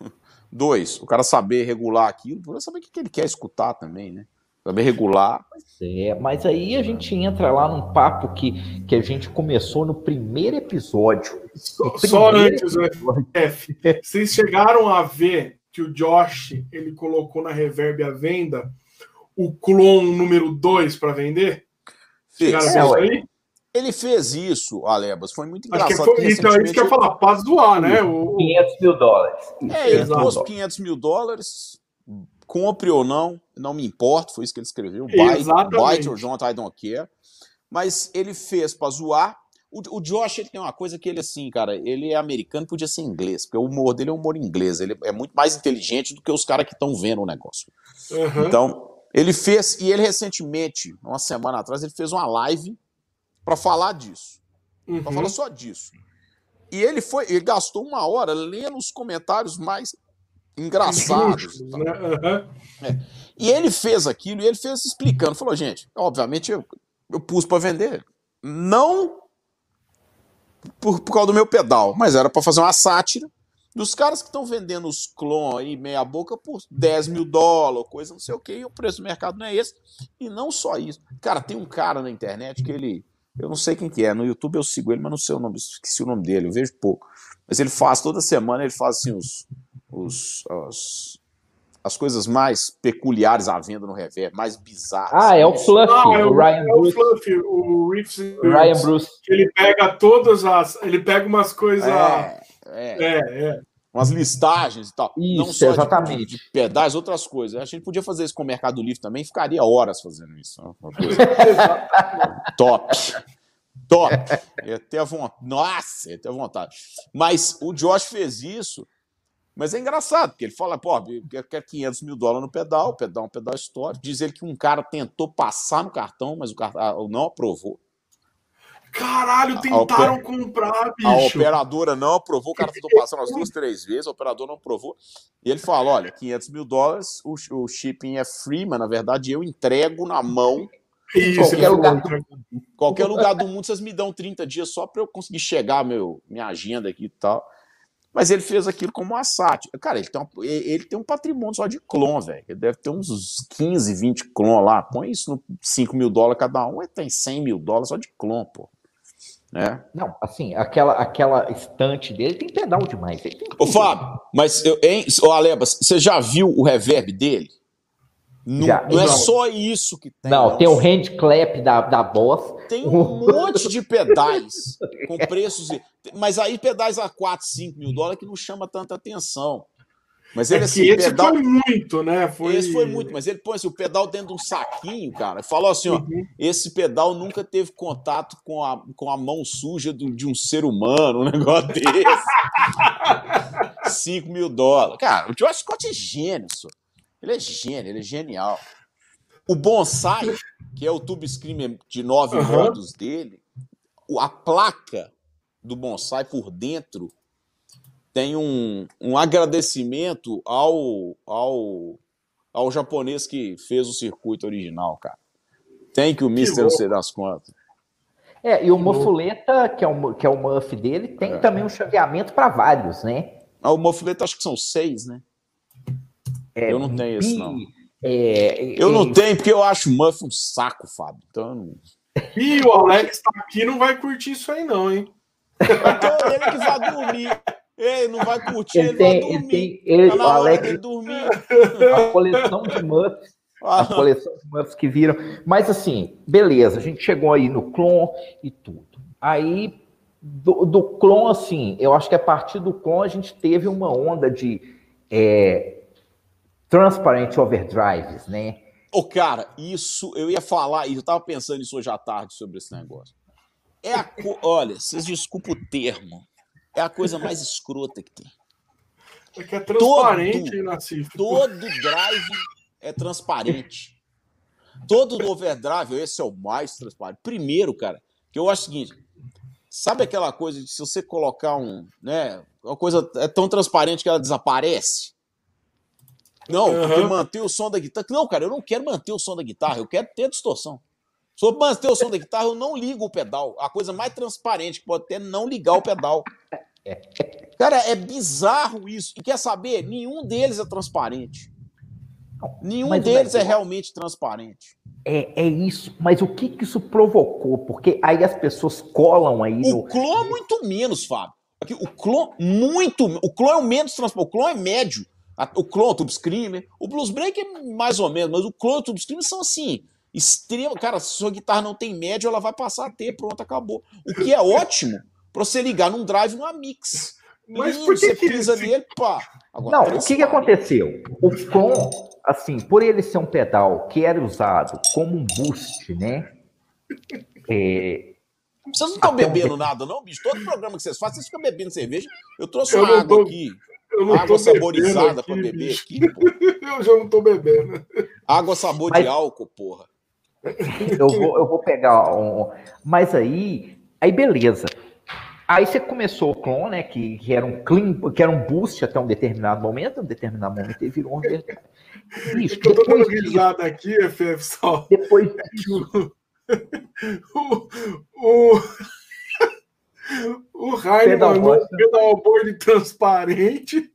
Dois, o cara saber regular aquilo, saber o que ele quer escutar também, né? Saber regular. É, mas aí a gente entra lá num papo que, que a gente começou no primeiro episódio. Só, primeiro só antes, episódio. F, vocês chegaram a ver que o Josh ele colocou na Reverb à venda o clone número 2 para vender? Chegaram é, isso aí? Ele fez isso, Alebas, foi muito engraçado. Acho que foi, então, é isso que eu ia falar, para zoar, né? O... 500 mil dólares. É, ele pôs 500 mil dólares, compre ou não, não me importa, foi isso que ele escreveu. Buy, buy or don't, I don't care. Mas ele fez para zoar. O, o, Josh ele tem uma coisa que ele, assim, cara, ele é americano, podia ser inglês, porque o humor dele é um humor inglês. Ele é muito mais inteligente do que os caras que estão vendo o negócio. Uhum. Então, ele fez, e ele recentemente, uma semana atrás, ele fez uma live para falar disso. Uhum. Para falar só disso. E ele foi, ele gastou uma hora lendo os comentários mais engraçados. Tá? Uhum. É. E ele fez aquilo e ele fez explicando. Falou, gente, obviamente eu, eu pus para vender. Não por, por causa do meu pedal, mas era para fazer uma sátira dos caras que estão vendendo os clon aí meia boca por 10 mil dólares, coisa não sei o que, e o preço do mercado não é esse. E não só isso. Cara, tem um cara na internet que ele. Eu não sei quem que é. No YouTube eu sigo ele, mas não sei o nome, esqueci o nome dele, eu vejo pouco. Mas ele faz toda semana, ele faz assim os, os, os, as coisas mais peculiares à venda no reverb, mais bizarras. Ah, é o Fluffy, ah, é o, Ryan é Bruce. o Fluffy, o Riffs, Ryan Bruce. Ele pega todas as. Ele pega umas coisas. É, é, é, é. Umas listagens e tal. Isso, Não só exatamente. De, de, pedais, outras coisas. A gente podia fazer isso com o Mercado Livre também, ficaria horas fazendo isso. Top. Top. Eu até vontade. Nossa, eu até vontade. Mas o Josh fez isso mas é engraçado, porque ele fala, pô, eu quero 500 mil dólares no pedal, o pedal é um pedal histórico. Diz ele que um cara tentou passar no cartão, mas o cartão não aprovou. Caralho, tentaram oper... comprar, bicho. A operadora não aprovou, o cara tentou passar umas duas, três vezes, a operadora não aprovou. E ele fala, olha, 500 mil dólares, o, o shipping é free, mas na verdade eu entrego na mão isso, qualquer, lugar do, qualquer lugar do mundo, vocês me dão 30 dias só para eu conseguir chegar meu, minha agenda aqui e tal. Mas ele fez aquilo como uma sátira. Cara, ele tem, uma, ele tem um patrimônio só de clon, velho. Ele deve ter uns 15, 20 clon lá. Põe isso no 5 mil dólares cada um, ele tem 100 mil dólares só de clon, pô. Né? Não, assim, aquela, aquela estante dele tem pedal demais. Ô, Fábio, mas, eu, hein, ô, Alebas, você já viu o reverb dele? Não, Já, não é só isso que tem. Não, não, tem o handclap da, da Boss. Tem um monte de pedais com preços. Mas aí pedais a 4, 5 mil dólares que não chama tanta atenção. Mas ele, é assim, esse pedal... foi muito, né? Foi... Esse foi muito, mas ele põe assim, o pedal dentro de um saquinho, cara. Falou assim: ó, uhum. esse pedal nunca teve contato com a, com a mão suja do, de um ser humano, um negócio desse. 5 mil dólares. Cara, o Josh Scott é gênio, senhor. Ele é gênio, ele é genial. O bonsai, que é o Tube Screamer de nove uhum. rodos dele, a placa do bonsai por dentro tem um, um agradecimento ao, ao, ao japonês que fez o circuito original, cara. Tem que o Mister não sei das contas. É, e o Mofuleta, que é o, que é o muff dele, tem é. também um chaveamento para vários, né? Ah, o Mofuleta acho que são seis, né? É, eu não tenho isso, não. É, eu não tenho, porque eu acho o Muff um saco, Fábio. Então. E o Alex tá aqui não vai curtir isso aí, não, hein? Então ele que vai dormir. Ele não vai curtir, ele, Ele tem, vai ele dormir. tem, ele, Tá o Alex, dormir. a coleção de Muffs, a Ah, coleção de Muffs que viram. Mas assim, beleza, a gente chegou aí no clon e tudo. Aí, do, do clon, assim, eu acho que a partir do clon a gente teve uma onda de é, transparent overdrives, né? Ô, cara, isso, eu ia falar, e eu tava pensando nisso hoje à tarde sobre esse negócio. É a. Olha, vocês desculpem o termo. É a coisa mais escrota que tem. É que é transparente Todo- aí na Cif. Todo drive é transparente. Todo overdrive, esse é o mais transparente. Primeiro, cara, que eu acho o seguinte: sabe aquela coisa de se você colocar um. né? Uma coisa é tão transparente que ela desaparece? Não, porque Aham. manter o som da guitarra. Não, cara, eu não quero manter o som da guitarra, eu quero ter distorção. Eu manter o som da guitarra, eu não ligo o pedal. A coisa mais transparente que pode ter é não ligar o pedal. Cara, é bizarro isso. E quer saber? Nenhum deles é transparente. Nenhum Mas deles é realmente transparente. É, é isso, mas o que, que isso provocou? Porque aí as pessoas colam aí O no. clon é muito menos, Fábio. Aqui, o clon, muito. O clon é o menos transparente. O clon é médio. O clon, o Tube Screamer. O Blues Break é mais ou menos, mas o clon e o Tube Screamer são assim. Extremo. Cara, se sua guitarra não tem médio, ela vai passar a ter. Pronto, acabou. O que é ótimo pra você ligar num drive numa mix. Mas Lindo, por que você que pisa esse- nele, pá. Agora, Não, o que, que aconteceu? O clon, assim, por ele ser um pedal que era usado como um boost, né? É, Vocês não estão Até um bebendo nada, não, bicho? Todo programa que vocês fazem, vocês ficam bebendo cerveja. Eu trouxe Eu uma água tô- aqui. Eu não tô Água bebendo saborizada pra beber aqui, pô. Eu já não tô bebendo. Água sabor Mas- de álcool, porra. Eu, vou, eu vou pegar um. Mas aí, aí beleza. Aí você começou o clone, né? Que, que era um clean, que era um boost até um determinado momento, um determinado momento ele virou um É que eu tô dando risada aqui, FF, só. depois disso, O, o, o Pedal mandou um pedalboard transparente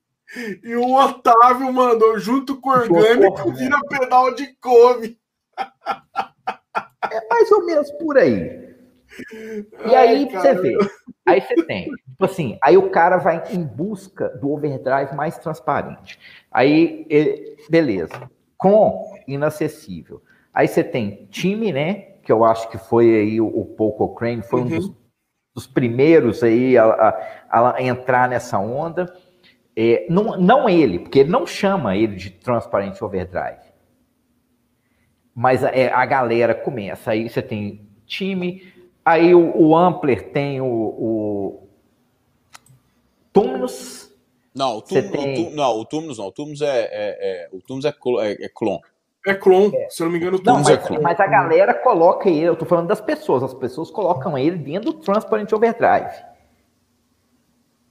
e o Otávio mandou junto com o orgânico Porra, vira pedal de couve. é mais ou menos por aí. E aí você vê, aí você tem, tipo assim, aí o cara vai em busca do overdrive mais transparente. Aí, ele- beleza, com inacessível. Aí você tem time, né? Que eu acho que foi aí o, o Paul Cochrane, foi um Uhum. dos, dos primeiros aí a, a- a entrar nessa onda. É, não, não ele, porque ele não chama ele de Transparent Overdrive. Mas é, a galera começa. Aí você tem time, aí o, o Ampler tem o, o Tumnus, Não, o Você Tumnus, tem- o não, o Tumnus não. O Tumnus é, é, é- o Tumnus é, clo- é, é clon. É clon, se eu não me engano, Não, Tumnus Tumnus é é mas, clone. mas a galera coloca ele, eu tô falando das pessoas, as pessoas colocam ele dentro do Transparent Overdrive.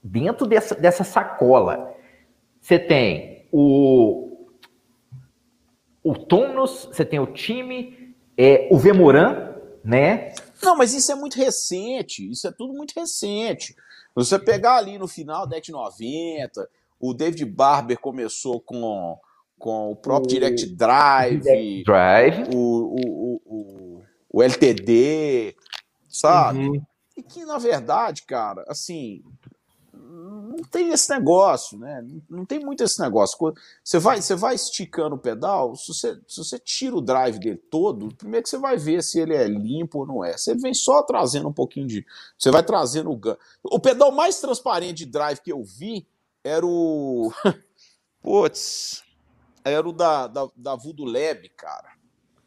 Dentro dessa, dessa sacola. Você tem o, o Tumnus, você tem o time, é, o Vemoran, né? Não, mas isso é muito recente. Isso é tudo muito recente. Você pegar ali no final da década de 90, o David Barber começou com, com o próprio O Direct Drive, Drive. o, o, o, o, o LTD, sabe? Uhum. E que, na verdade, cara, assim, não tem esse negócio, né? Não tem muito esse negócio. Você vai, você vai esticando o pedal, se você, se você tira o drive dele todo, primeiro que você vai ver se ele é limpo ou não é. Ele vem só trazendo um pouquinho de. Você vai trazendo o gun. O pedal mais transparente de drive que eu vi era o. Putz. Era o da, da, da Voodoo Lab, cara.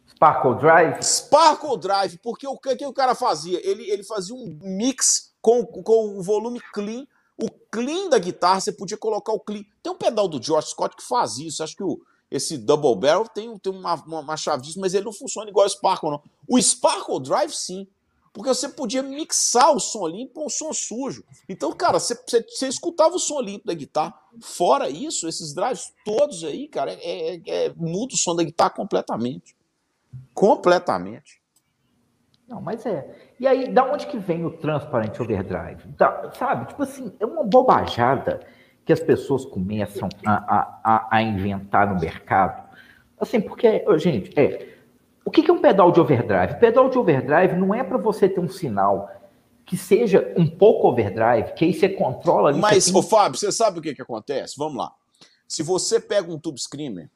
Sparkle Drive. Sparkle Drive, porque o que, que o cara fazia? Ele, ele fazia um mix com, com o volume clean. O clean da guitarra, você podia colocar o clean. Tem um pedal do George Scott que faz isso. Acho que o, esse Double Barrel tem, tem uma, uma, uma disso, mas ele não funciona igual o Sparkle, não. O Sparkle Drive, sim. Porque você podia mixar o som limpo com o som sujo. Então, cara, você, você, você escutava o som limpo da guitarra. Fora isso, esses drives todos aí, cara, é, é, é, muda o som da guitarra completamente. Completamente. Não, mas é. E aí, da onde que vem o Transparent Overdrive? Da- sabe, tipo assim, é uma bobajada que as pessoas começam a, a, a, inventar no mercado. Assim, porque, gente, é. O que que é um pedal de overdrive? Pedal de overdrive não é para você ter um sinal que seja um pouco overdrive, que aí você controla ali. Mas, tem... ô Fábio, você sabe o que, que acontece? Vamos lá. Se você pega um tube screamer,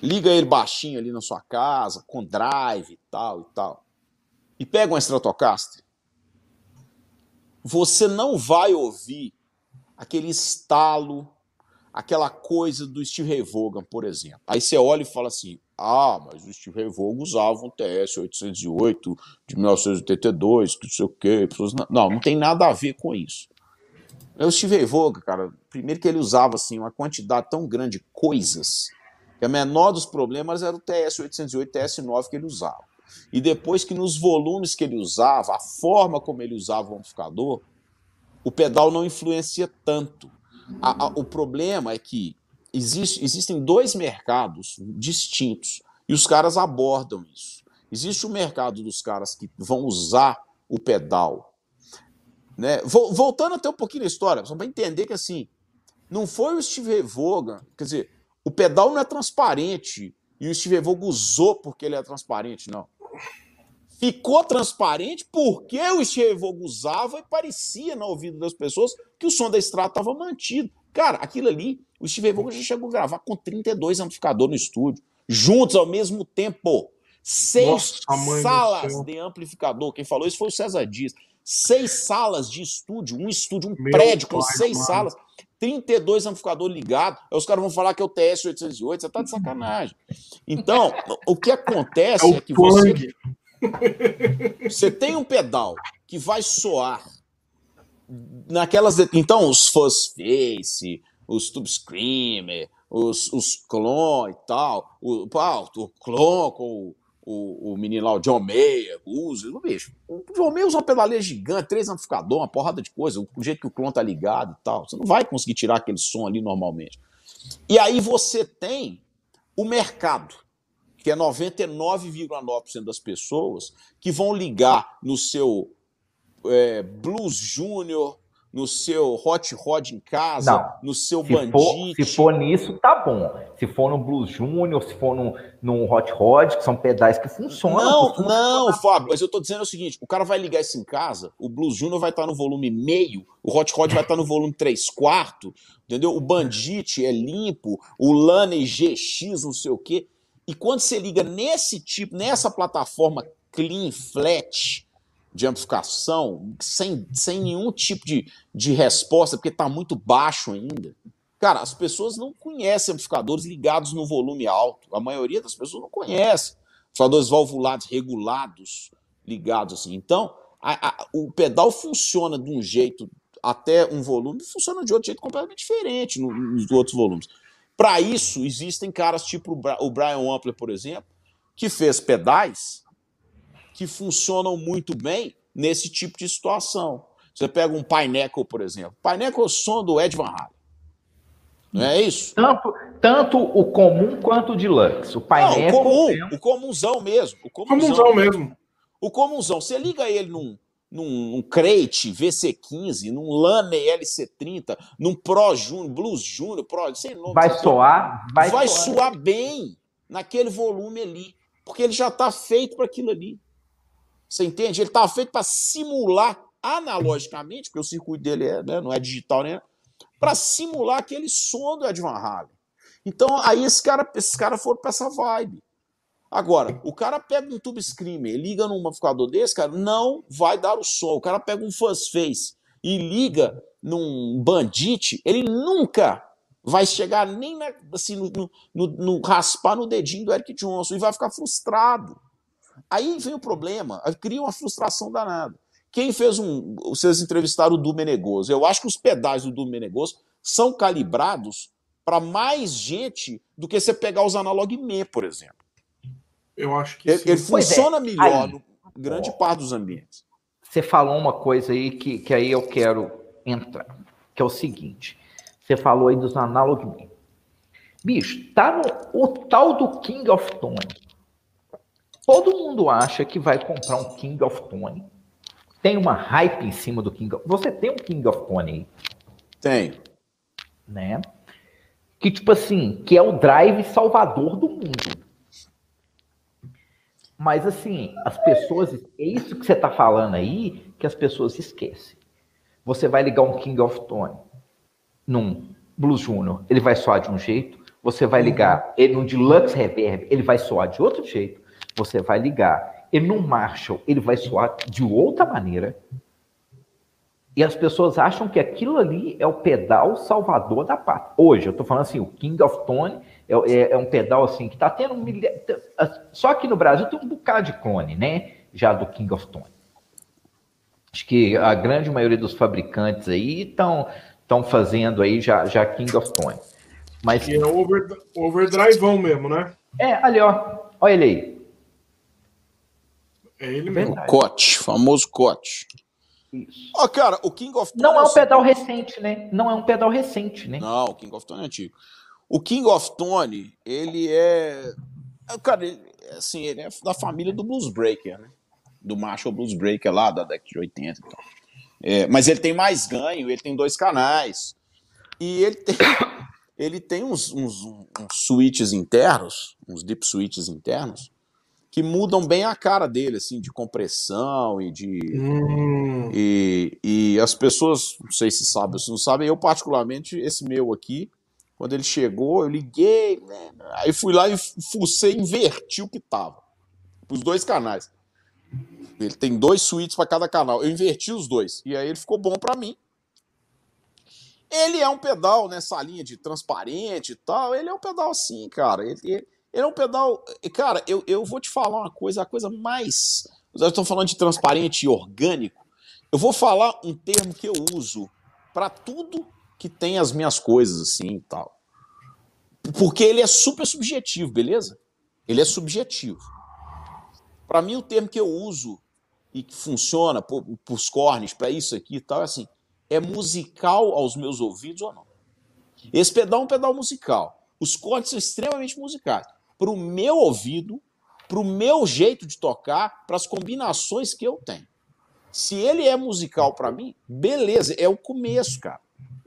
liga ele baixinho ali na sua casa, com drive e tal e tal, e pega um Stratocaster, você não vai ouvir aquele estalo, aquela coisa do Steve Ray Vaughan, por exemplo. Aí você olha e fala assim: ah, mas o Steve Ray Vaughan usava um TS-808 de 1982, que não sei o quê. Não, não tem nada a ver com isso. O Steve Ray Vaughan, cara, primeiro que ele usava assim, uma quantidade tão grande de coisas, que a menor dos problemas era o TS-808, TS-9 que ele usava. E depois que nos volumes que ele usava, a forma como ele usava o amplificador, o pedal não influencia tanto. A, a, o problema é que existe, existem dois mercados distintos e os caras abordam isso. Existe o mercado dos caras que vão usar o pedal. Né? Voltando até um pouquinho na história, só para entender que assim, não foi o Steve Vaughan, quer dizer, o pedal não é transparente e o Steve Vaughan usou porque ele é transparente, não. Ficou transparente porque o Steve Vaughan usava e parecia no ouvido das pessoas que o som da estrada estava mantido. Cara, aquilo ali, o Steve Vaughan já chegou a gravar com 32 amplificadores no estúdio, juntos ao mesmo tempo. Seis Nossa, salas de amplificador. Quem falou isso foi o César Dias. Seis salas de estúdio, um estúdio, um Meu prédio com seis mano. salas, 32 amplificadores ligados. Aí os caras vão falar que é o TS-808, você tá de sacanagem. Então, o que acontece é, é que você, você tem um pedal que vai soar naquelas. Então, os Fuzz Face, os Tube Screamer, os, os Clon e tal, o, o Clon com o, o menino lá, o John Mayer, usa, o bicho. O John Mayer usa uma pedaleira gigante, três amplificadores, uma porrada de coisa, o jeito que o Clon tá ligado e tal. Você não vai conseguir tirar aquele som ali normalmente. E aí você tem o mercado, que é 99,9% das pessoas que vão ligar no seu é, Blues Júnior, no seu Hot Rod em casa, não. no seu se Bandit. For, se for nisso, tá bom. Se for no Blues Júnior, se for no, no Hot Rod, que são pedais que funcionam. Não, não, Fábio, mas eu tô dizendo o seguinte: o cara vai ligar isso em casa, o Blues Júnior vai estar no volume meio, o Hot Rod vai estar no volume 3 quarto, entendeu? O Bandit é limpo, o Lane GX, não sei o quê. E quando você liga nesse tipo, nessa plataforma clean, flat, de amplificação sem, sem nenhum tipo de, de resposta, porque está muito baixo ainda. Cara, as pessoas não conhecem amplificadores ligados no volume alto. A maioria das pessoas não conhece. Amplificadores valvulados, regulados, ligados assim. Então, a, a, o pedal funciona de um jeito até um volume, funciona de outro jeito completamente diferente no, nos outros volumes. Para isso, existem caras tipo o Brian Wampler, por exemplo, que fez pedais que funcionam muito bem nesse tipo de situação. Você pega um Pineapple, por exemplo. Pineapple é o som do Ed Van Halen. Não é isso? Tanto, tanto o comum quanto o deluxe. O Pineapple... Não, o comum, é o comunzão mesmo. O comunzão, comunzão mesmo. O comunzão. Você liga ele num, num, num Crate VC15, num Lane LC30, num Pro Júnior, Blues Júnior, Pro... Sem nome, vai soar? Vai, vai soar. soar bem naquele volume ali. Porque ele já está feito para aquilo ali. Você entende? Ele estava feito para simular analogicamente, porque o circuito dele é, né, não é digital, né? Para simular aquele som do Ed Van Halen. Então, aí esse cara, esses caras foram para essa vibe. Agora, o cara pega um tube screamer, liga num amplificador desse, cara, não vai dar o som. O cara pega um fuzz face e liga num bandit, ele nunca vai chegar nem na, assim, no, no, no, raspar no dedinho do Eric Johnson e vai ficar frustrado. Aí vem o problema, cria uma frustração danada. Quem fez um. Vocês entrevistaram o Du Menegoso. Eu acho que os pedais do Du Menegoso são calibrados para mais gente do que você pegar os analog Me, por exemplo. Eu acho que. Ele, ele é. funciona é. melhor aí, no grande parte dos ambientes. Você falou uma coisa aí que, que aí eu quero entrar, que é o seguinte. Você falou aí dos analog Me. Bicho, tá no o tal do King of Tone Todo mundo acha que vai comprar um King of Tony. Tem uma hype em cima do King of... Você tem um King of Tony aí? Tem. Né? Que, tipo assim, que é o drive salvador do mundo. Mas assim, as pessoas, é isso que você está falando aí que as pessoas esquecem. Você vai ligar um King of Tone num Blues Junior, ele vai soar de um jeito. Você vai ligar ele num Deluxe Reverb, ele vai soar de outro jeito. Você vai ligar ele num Marshall, ele vai soar de outra maneira. E as pessoas acham que aquilo ali é o pedal salvador da pátria. Hoje, eu estou falando assim, o King of Tone é, é, é um pedal assim que está tendo um milha... Só que no Brasil tem um bocado de clone, né? Já do King of Tone. Acho que a grande maioria dos fabricantes aí estão estão fazendo aí já, já King of Tone. Mas que é over, overdrivão mesmo, né? É, ali ó, olha ele aí. É ele mesmo. O Cote, famoso Cote. Isso. Ó, cara, o King of Tone Não é um pedal recente, né? Não é um pedal recente, né? Não, o King of Tone é antigo. O King of Tone, ele é. é cara, ele, assim, ele é da família do Blues Breaker, né? Do Marshall Blues Breaker lá da década de 80 e tal. É, mas ele tem mais ganho, ele tem dois canais. E ele tem, ele tem uns, uns, uns switches internos, uns deep switches internos, que mudam bem a cara dele, assim, de compressão e de. Hum. E, e as pessoas, não sei se sabem ou se não sabem, eu, particularmente, esse meu aqui, quando ele chegou, eu liguei, né? Aí fui lá e fucei, inverti o que tava. Os dois canais. Ele tem dois suítes para cada canal. Eu inverti os dois. E aí ele ficou bom para mim. Ele é um pedal nessa linha de transparente e tal. Ele é um pedal assim, cara. Ele, ele, ele é um pedal. Cara, eu, eu vou te falar uma coisa, a coisa mais. Eu estou falando de transparente e orgânico. Eu vou falar um termo que eu uso para tudo que tem as minhas coisas assim e tal. Porque ele é super subjetivo, beleza? Ele é subjetivo. Para mim, o termo que eu uso e que funciona para os cornes, para isso aqui e tal, é assim, é musical aos meus ouvidos ou não? Esse pedal é um pedal musical. Os cortes são extremamente musicais. Para o meu ouvido, para o meu jeito de tocar, para as combinações que eu tenho. Se ele é musical para mim, beleza, é o começo, cara.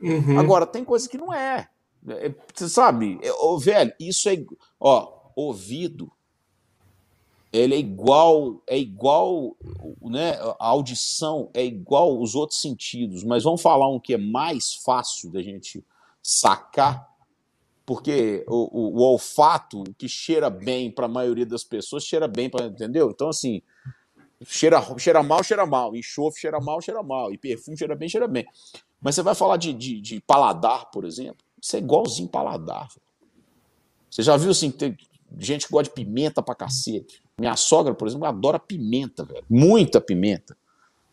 Uhum. Agora, tem coisa que não é. é você sabe, é, oh, velho, isso é. Ó, ouvido ele é igual, é igual, né? A audição é igual os outros sentidos, mas vamos falar um que é mais fácil da gente sacar, porque o, o, o olfato, que cheira bem para a maioria das pessoas, cheira bem para, entendeu? Então assim, cheira, cheira mal, cheira mal, enxofre cheira mal, cheira mal, e perfume cheira bem, cheira bem. Mas você vai falar de, de, de paladar, por exemplo, isso é igualzinho paladar. Você já viu assim, tem gente que gosta de pimenta pra cacete. Minha sogra, por exemplo, adora pimenta, velho. Muita pimenta.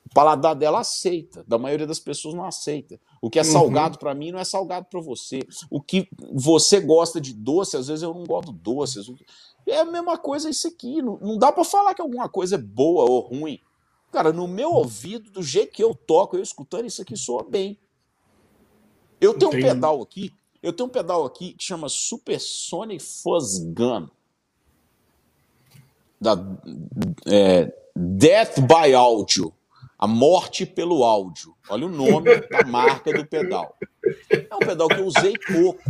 O paladar dela aceita, da maioria das pessoas não aceita. O que é uhum. salgado para mim não é salgado para você. O que você gosta de doce, às vezes eu não gosto de doces. É a mesma coisa isso aqui. Não, não dá para falar que alguma coisa é boa ou ruim. Cara, no meu ouvido, do jeito que eu toco, eu escutando isso aqui soa bem. Eu tenho Entendi. um pedal aqui, eu tenho um pedal aqui que chama Supersonic Fuzz Gun da é, Death by Audio, a morte pelo áudio. Olha o nome da marca do pedal. É um pedal que eu usei pouco,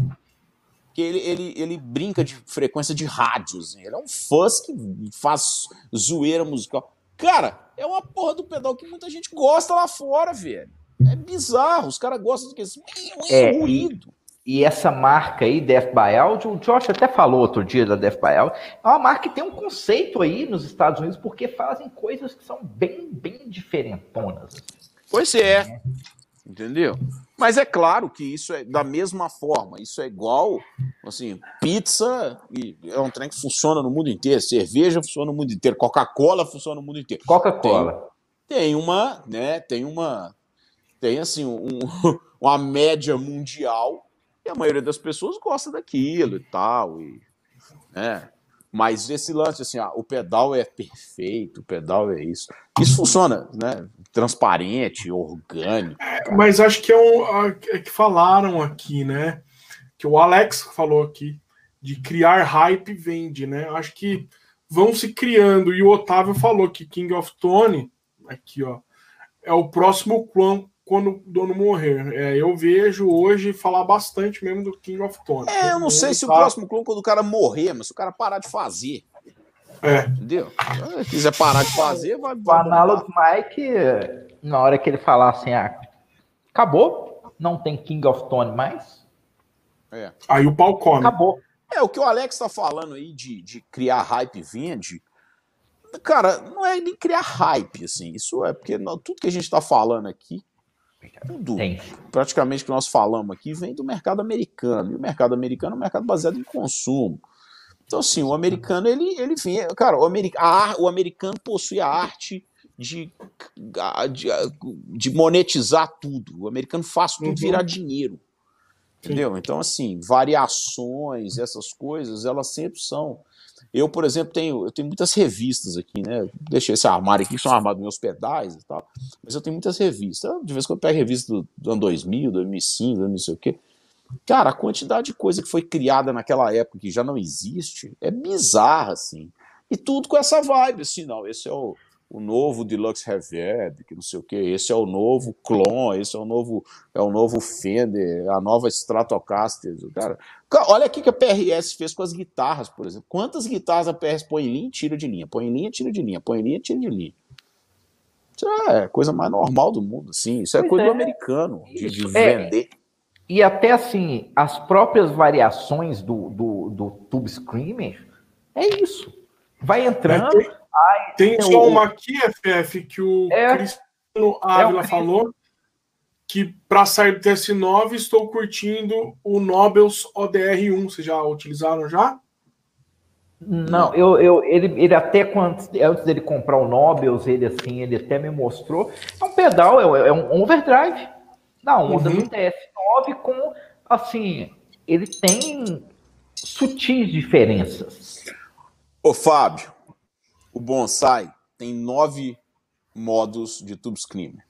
que ele, ele, ele brinca de frequência de rádios. Ele é um fuzz que faz zoeira musical. Cara, é uma porra do pedal que muita gente gosta lá fora, velho. É bizarro, os caras gostam do que esse é, ruído. E essa marca aí, Death by Audio, o Josh até falou outro dia da Death by Audio, é uma marca que tem um conceito aí nos Estados Unidos, porque fazem coisas que são bem, bem diferentonas. Pois é, entendeu? Mas é claro que isso é da mesma forma, isso é igual, assim, pizza e é um trem que funciona no mundo inteiro, cerveja funciona no mundo inteiro, Coca-Cola funciona no mundo inteiro. Coca-Cola. Tem, tem, uma, né, tem uma, tem assim, um, uma média mundial e a maioria das pessoas gosta daquilo e tal. E, né? Mas esse lance, assim, ah, o pedal é perfeito, o pedal é isso. Isso funciona, né? Transparente, orgânico. É, mas acho que é, um, é que falaram aqui, né? Que o Alex falou aqui, de criar hype vende, né? Acho que vão se criando. E o Otávio falou que King of Tony, aqui, ó, é o próximo quando o dono morrer. É, eu vejo hoje falar bastante mesmo do King of Thrones. É, eu não sei se tá... o próximo clone quando o cara morrer, mas se o cara parar de fazer. É. Entendeu? Se quiser parar de fazer, vai. vai o análogo Mike, na hora que ele falar assim, ah, acabou, não tem King of Tone mais. É. Aí o pau come. Acabou. É, o que o Alex tá falando aí de, de criar hype vende. Cara, não é nem criar hype, assim. Isso é porque não, tudo que a gente tá falando aqui, tudo, Tem. praticamente que nós falamos aqui, vem do mercado americano. E o mercado americano é um mercado baseado em consumo. Então, assim, o americano, ele, ele vem. Cara, o, a, o americano possui a arte de, de, de, monetizar tudo. O americano faz tudo uhum. virar dinheiro. Entendeu? Sim. Então, assim, variações, essas coisas, elas sempre são. Eu, por exemplo, tenho, eu tenho muitas revistas aqui, né? Deixei esse armário aqui, que são armários meus pedais e tal. Mas eu tenho muitas revistas. De vez em quando eu pego revista do, do ano 2000, 2005, não sei o quê. Cara, a quantidade de coisa que foi criada naquela época que já não existe é bizarra, assim. E tudo com essa vibe, assim, não, esse é o, o novo Deluxe Reverb, que não sei o que, esse é o novo Clon, esse é o novo, é o novo Fender, a nova Stratocaster, cara. Olha aqui que a PRS fez com as guitarras, por exemplo. Quantas guitarras a PRS põe em linha e tira de linha, põe em linha, tira de linha, põe em linha, tira de linha. Isso é coisa mais normal do mundo, sim. Isso é pois coisa é. do americano, de, de é, vender. E até assim, as próprias variações do, do, do Tube Screamer, é isso. Vai entrando. Tem, ai, tem só o, uma aqui, FF, que o é, Cristiano Ávila é falou que para sair do TS9 estou curtindo o Nobels ODR1. Vocês já utilizaram já? Não, eu, eu, ele, ele até quando, antes dele comprar o Nobels, ele assim, ele até me mostrou. É um pedal, é, é um overdrive da onda uhum. do TS com, assim, ele tem sutis diferenças. Ô, Fábio, o bonsai tem nove modos de tube screamer.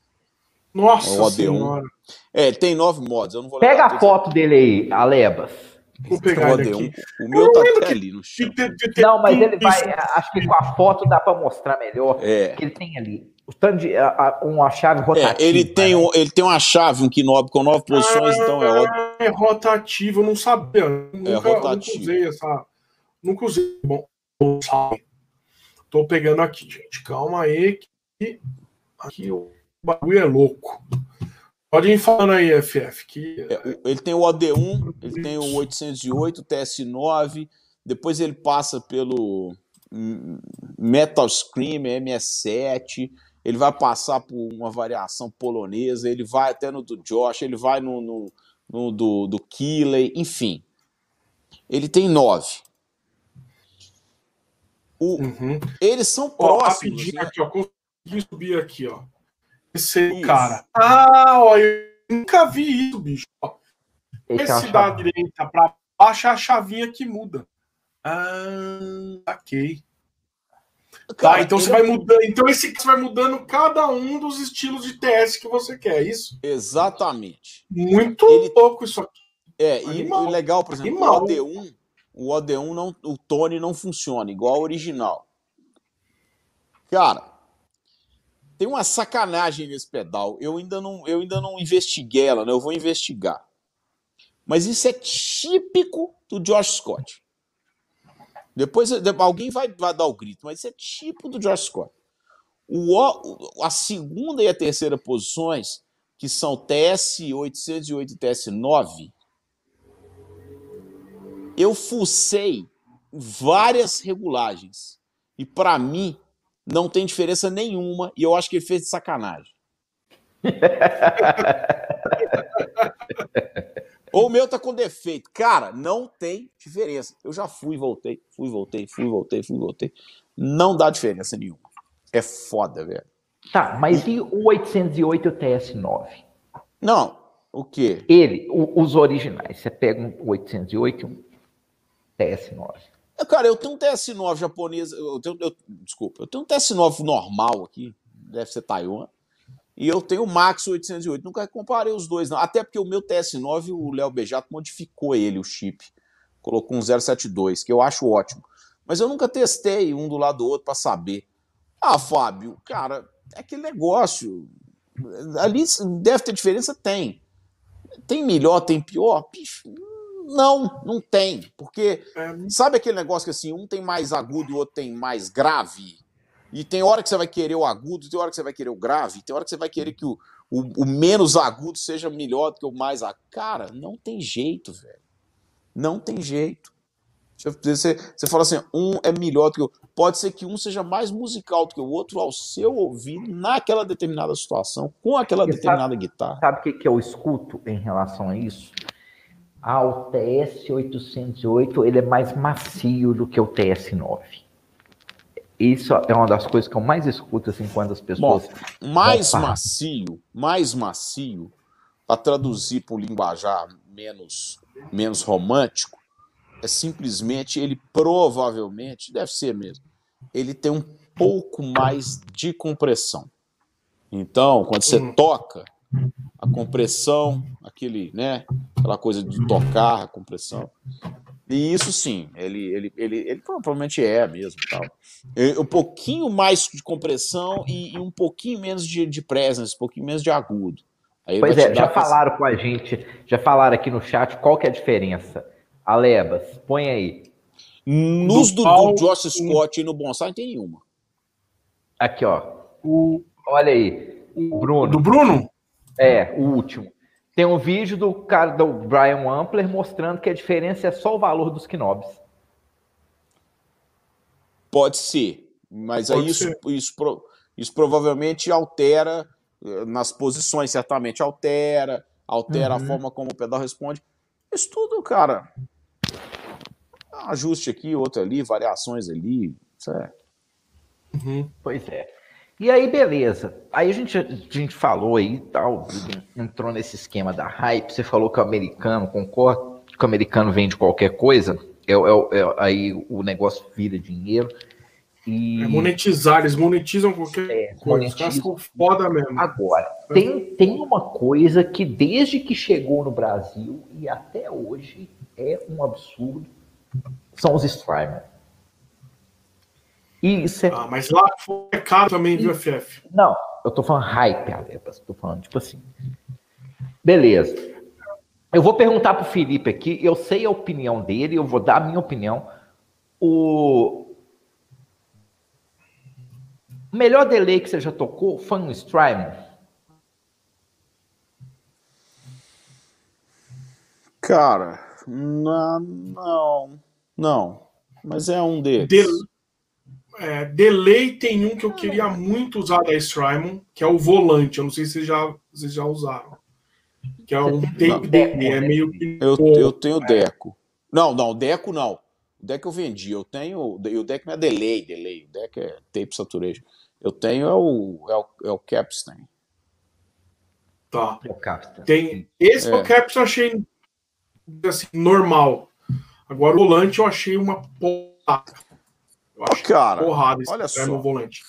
Nossa o Senhora. É, tem nove modos. Eu não vou Pega a foto dele aí, Alebas. Vou pegar ele aqui. O meu tá até ali no chão. Não, mas ele vai. Acho que com a foto dá para mostrar melhor. É. Que ele tem ali o tanto de a, a, uma chave rotativa. É, ele, tem né? um, ele tem uma chave, um knob com nove posições, ah, então é óbvio. É rotativo, eu não sabia. Nunca, é rotativo. Nunca usei essa. Nunca usei. Bom, sabe. Tô pegando aqui, gente. Calma aí. Que aqui o bagulho é louco. Pode ir falando aí, FF. Que... É, ele tem o OD1, ele tem o 808, TS9, depois ele passa pelo Metal Scream, MS7, ele vai passar por uma variação polonesa, ele vai até no do Josh, ele vai no, no, no do, do Killer, enfim. Ele tem nove. O, uhum. Eles são próximos. Ó, né? aqui, ó, consegui subir aqui, ó. Esse cara. Ah, ó, eu nunca vi isso, bicho. Ó. Esse, Esse da direita para baixo é a chavinha que muda. Ah, ok. Cara, tá, então você vai mudando. Então esse você vai mudando cada um dos estilos de TS que você quer, é isso? Exatamente. Muito ele... pouco isso aqui. É, Animal. e legal, por exemplo, Animal. o OD1, o OD1 não, o Tone não funciona igual ao original. Cara, tem uma sacanagem nesse pedal. Eu ainda não, eu ainda não investiguei ela, né? Eu vou investigar. Mas isso é típico do Josh Scott. Depois alguém vai, vai dar o grito, mas isso é tipo do George Scott. O, a segunda e a terceira posições, que são TS-808 e TS-9, eu fucei várias regulagens. E para mim, não tem diferença nenhuma. E eu acho que ele fez de sacanagem. Ou o meu tá com defeito. Cara, não tem diferença. Eu já fui, voltei, fui, voltei, fui, voltei, fui, voltei. Não dá diferença nenhuma. É foda, velho. Tá, mas e o 808 e o TS9? Não, o quê? Ele, o, os originais. Você pega um 808 e um TS9. Cara, eu tenho um TS9 japonês. Eu tenho, eu, desculpa, eu tenho um TS9 normal aqui. Deve ser Taiwan. E eu tenho o Max 808. Nunca comparei os dois, não. Até porque o meu TS9, o Léo Bejato modificou ele, o chip. Colocou um 072, que eu acho ótimo. Mas eu nunca testei um do lado do outro para saber. Ah, Fábio, cara, é aquele negócio. Ali deve ter diferença? Tem. Tem melhor, tem pior? Bicho, Não, não tem. Porque é. sabe aquele negócio que assim, um tem mais agudo e o outro tem mais grave? E tem hora que você vai querer o agudo, tem hora que você vai querer o grave, tem hora que você vai querer que o, o, o menos agudo seja melhor do que o mais agudo. Cara, não tem jeito, velho. Não tem jeito. Você, você fala assim, um é melhor do que o outro. Pode ser que um seja mais musical do que o outro ao seu ouvido, naquela determinada situação, com aquela determinada sabe, guitarra. Sabe o que, que eu escuto em relação a isso? Ah, o TS-808 ele é mais macio do que o TS-9. Isso é uma das coisas que eu mais escuto assim quando as pessoas. Bom, mais macio, mais macio, para traduzir para o linguajar menos, menos romântico, é simplesmente ele provavelmente, deve ser mesmo, ele tem um pouco mais de compressão. Então, quando você hum. toca, a compressão, aquele, né, aquela coisa de tocar, a compressão, e isso sim, ele, ele, ele, ele provavelmente é mesmo. Tal. Um pouquinho mais de compressão e, e um pouquinho menos de, de presence, um pouquinho menos de agudo. Aí pois é, já falaram com a gente, já falaram aqui no chat qual que é a diferença. Alebas, põe aí. Nos do, do, do Josh Scott e no Bonsai não tem nenhuma. Aqui, ó. O, olha aí. O Bruno. Do Bruno? É, o último. Tem um vídeo do cara do Brian Wampler mostrando que a diferença é só o valor dos knobs. Pode ser, mas Pode aí isso, ser. Isso, isso, isso provavelmente altera eh, nas posições, certamente altera, altera uhum. a forma como o pedal responde. Isso tudo, cara. Ajuste aqui, outro ali, variações ali, certo? Uhum. Pois é. E aí, beleza. Aí a gente, a gente falou aí tal, entrou nesse esquema da hype. Você falou que o americano, concorda que o americano vende qualquer coisa. É, é, é, aí o negócio vira dinheiro. E... É monetizar, eles monetizam qualquer é, coisa. Monetizam. Os caras foda mesmo. Agora, tem, tem uma coisa que desde que chegou no Brasil e até hoje é um absurdo. São os streamers. Isso é... Ah, mas lá foi caro também, viu, FF? Não, eu tô falando hype, Alepas. Tô falando, tipo assim. Beleza. Eu vou perguntar pro Felipe aqui, eu sei a opinião dele, eu vou dar a minha opinião. O melhor delay que você já tocou foi um Strymon? Cara, não, não, não. Mas é um deles. É, delay tem um que eu queria muito usar da Strymon, que é o volante. Eu não sei se vocês já, vocês já usaram. Que é um tape delay. É meio que. Eu, eu tenho é. Deco. Não, não, Deco não. O deck eu vendi. Eu tenho. O deck não é delay, delay. O deck é tape saturation. Eu tenho é o, é o, é o Capstan. Tá. É o Capstan. Tem, esse é. o Capstan eu achei assim, normal. Agora o volante eu achei uma porra. Eu acho cara, porrada olha só. no volante.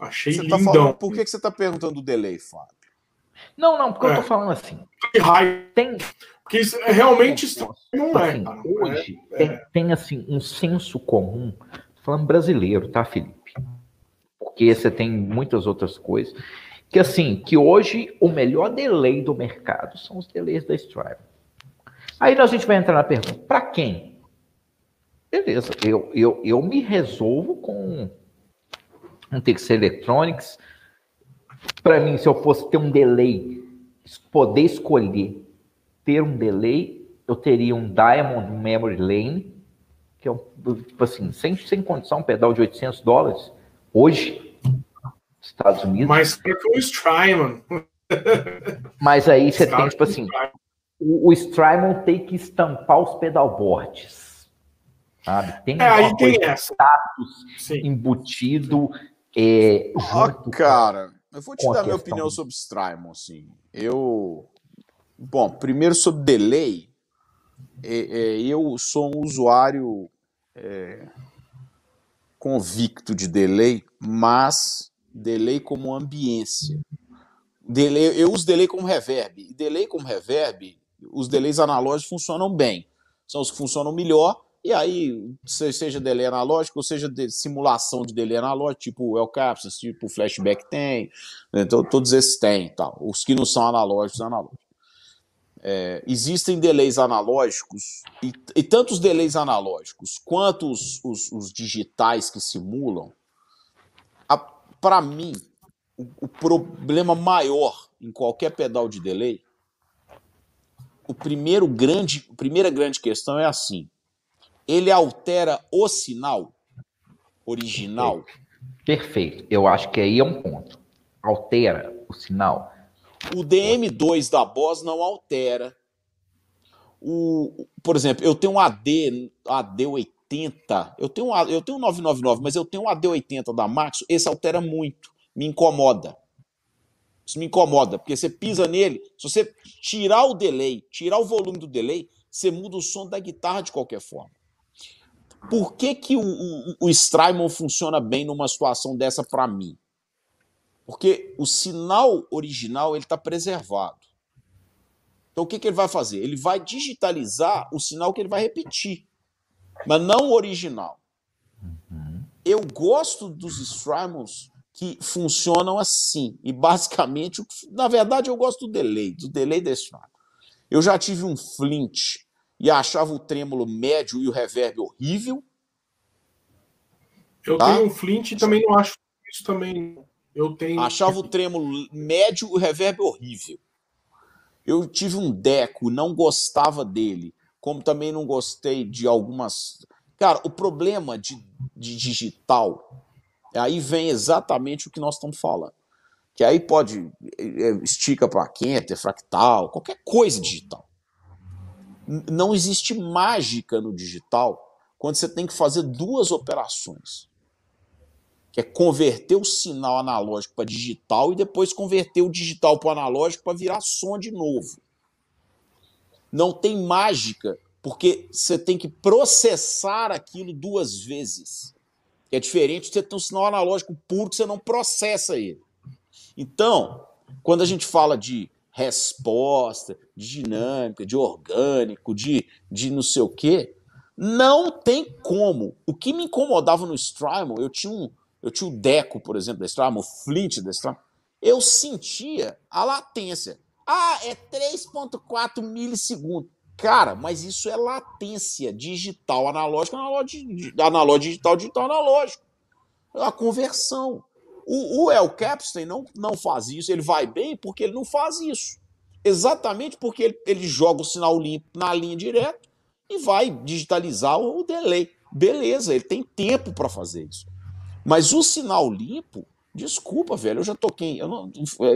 Achei você lindão. Tá falando, por que, que você está perguntando do delay, Fábio? Não, não, porque é. eu tô falando assim. Tem. Porque isso, é realmente não é. Assim, hoje é, tem, é. tem, assim um senso comum, falando brasileiro, tá, Felipe? Porque você tem muitas outras coisas. Que assim, que hoje o melhor delay do mercado são os delays da Stripe. Aí a gente vai entrar na pergunta: para quem? Beleza, eu, eu, eu me resolvo com um Texas Electronics. Para mim, se eu fosse ter um delay, poder escolher ter um delay, eu teria um Diamond Memory Lane, que é um, tipo assim, sem, sem condição, um pedal de 800 dólares, hoje, Estados Unidos. Mas que o Strymon. Mas aí você tem, tipo assim, o, o Strymon tem que estampar os pedalboards sabe? Tem é, aí tem essa. status Sim. embutido é, junto Cara, eu vou te dar minha opinião sobre Strymon, assim. Eu... Bom, primeiro sobre delay, é, é, eu sou um usuário é, convicto de delay, mas delay como ambiência. Delay, eu uso delay como reverb. E delay como reverb, os delays analógicos funcionam bem. São os que funcionam melhor e aí, seja delay analógico, ou seja de simulação de delay analógico, tipo o El Capsas, tipo o Flashback tem, né? então, todos esses têm, tal. os que não são analógicos, analógicos. É, existem delays analógicos, e, e tanto os delays analógicos quanto os, os, os digitais que simulam, para mim, o, o, problema maior em qualquer pedal de delay, o primeiro grande, a primeira grande questão é assim: ele altera o sinal original. Perfeito. Eu acho que aí é um ponto. Altera o sinal. O DM2 da Boss não altera. O, por exemplo, eu tenho um AD, AD80, eu tenho, um, eu tenho um 999, mas eu tenho um AD80 da Max, esse altera muito, me incomoda. Isso me incomoda, porque você pisa nele, se você tirar o delay, tirar o volume do delay, você muda o som da guitarra de qualquer forma. Por que, que o, o, o Strymon funciona bem numa situação dessa para mim? Porque o sinal original ele está preservado. Então o que, que ele vai fazer? Ele vai digitalizar o sinal que ele vai repetir, mas não o original. Uhum. Eu gosto dos Strymons que funcionam assim. E basicamente, na verdade, eu gosto do delay, do delay desse Strymon. Eu já tive um Flint e achava o trêmulo médio e o reverb horrível. Eu tá? tenho um Flint e também não acho isso também. Eu tenho. Achava o trêmulo médio e o reverb horrível. Eu tive um Deco, não gostava dele. Como também não gostei de algumas. Cara, o problema de, de digital, aí vem exatamente o que nós estamos falando. Que aí pode. É, estica para Kenter, fractal, qualquer coisa digital. Não existe mágica no digital quando você tem que fazer duas operações que é converter o sinal analógico para digital e depois converter o digital para o analógico para virar som de novo. Não tem mágica, porque você tem que processar aquilo duas vezes. É diferente de você ter um sinal analógico puro que você não processa ele. Então, quando a gente fala de resposta, de dinâmica, de orgânico, de, de não sei o quê, não tem como. O que me incomodava no Strymon, eu tinha um, eu tinha o Deco, por exemplo, da Strama, o Flint da Strama, eu sentia a latência. Ah, é 3.4 milissegundos. Cara, mas isso é latência digital, analógico, analógico, analógico digital, digital, analógico. A conversão. O, o El Capstein não, não faz isso, ele vai bem porque ele não faz isso. Exatamente porque ele, ele joga o sinal limpo na linha direta e vai digitalizar o delay. Beleza, ele tem tempo para fazer isso. Mas o sinal limpo, desculpa, velho, eu já toquei. Eu não,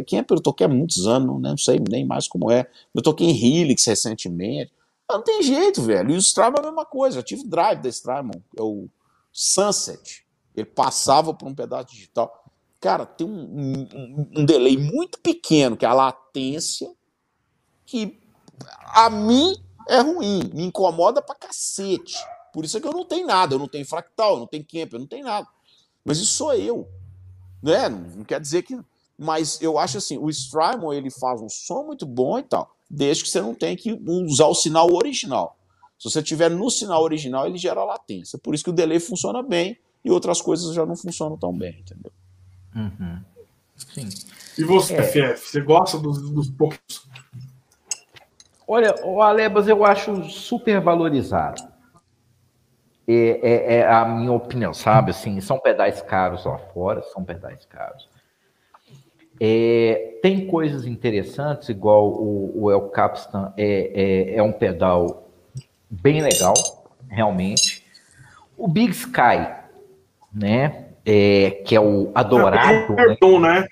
quem é eu toquei há muitos anos, né, não sei nem mais como é. Eu toquei em Helix recentemente. Não tem jeito, velho. E o Strymon é a mesma coisa. Eu tive drive da Strymon, é o Sunset. Ele passava por um pedaço digital. Cara, tem um, um, um delay muito pequeno, que é a latência, que a mim é ruim, me incomoda pra cacete. Por isso é que eu não tenho nada, eu não tenho fractal, eu não tenho camp, eu não tenho nada. Mas isso sou eu. Né? Não quer dizer que. Mas eu acho assim, o Strymon ele faz um som muito bom e tal, desde que você não tenha que usar o sinal original. Se você tiver no sinal original, ele gera latência. Por isso que o delay funciona bem e outras coisas já não funcionam tão bem, entendeu? Uhum. Sim. E você, é. FF, você gosta dos, dos poucos? Olha, o Alebas eu acho super valorizado é, é, é, a minha opinião, sabe? Assim, são pedais caros lá fora, são pedais caros. É, tem coisas interessantes, igual o, o El Capistan é, é, é, um pedal bem legal, realmente. O Big Sky, né? É, que é o adorado. Perdão, né?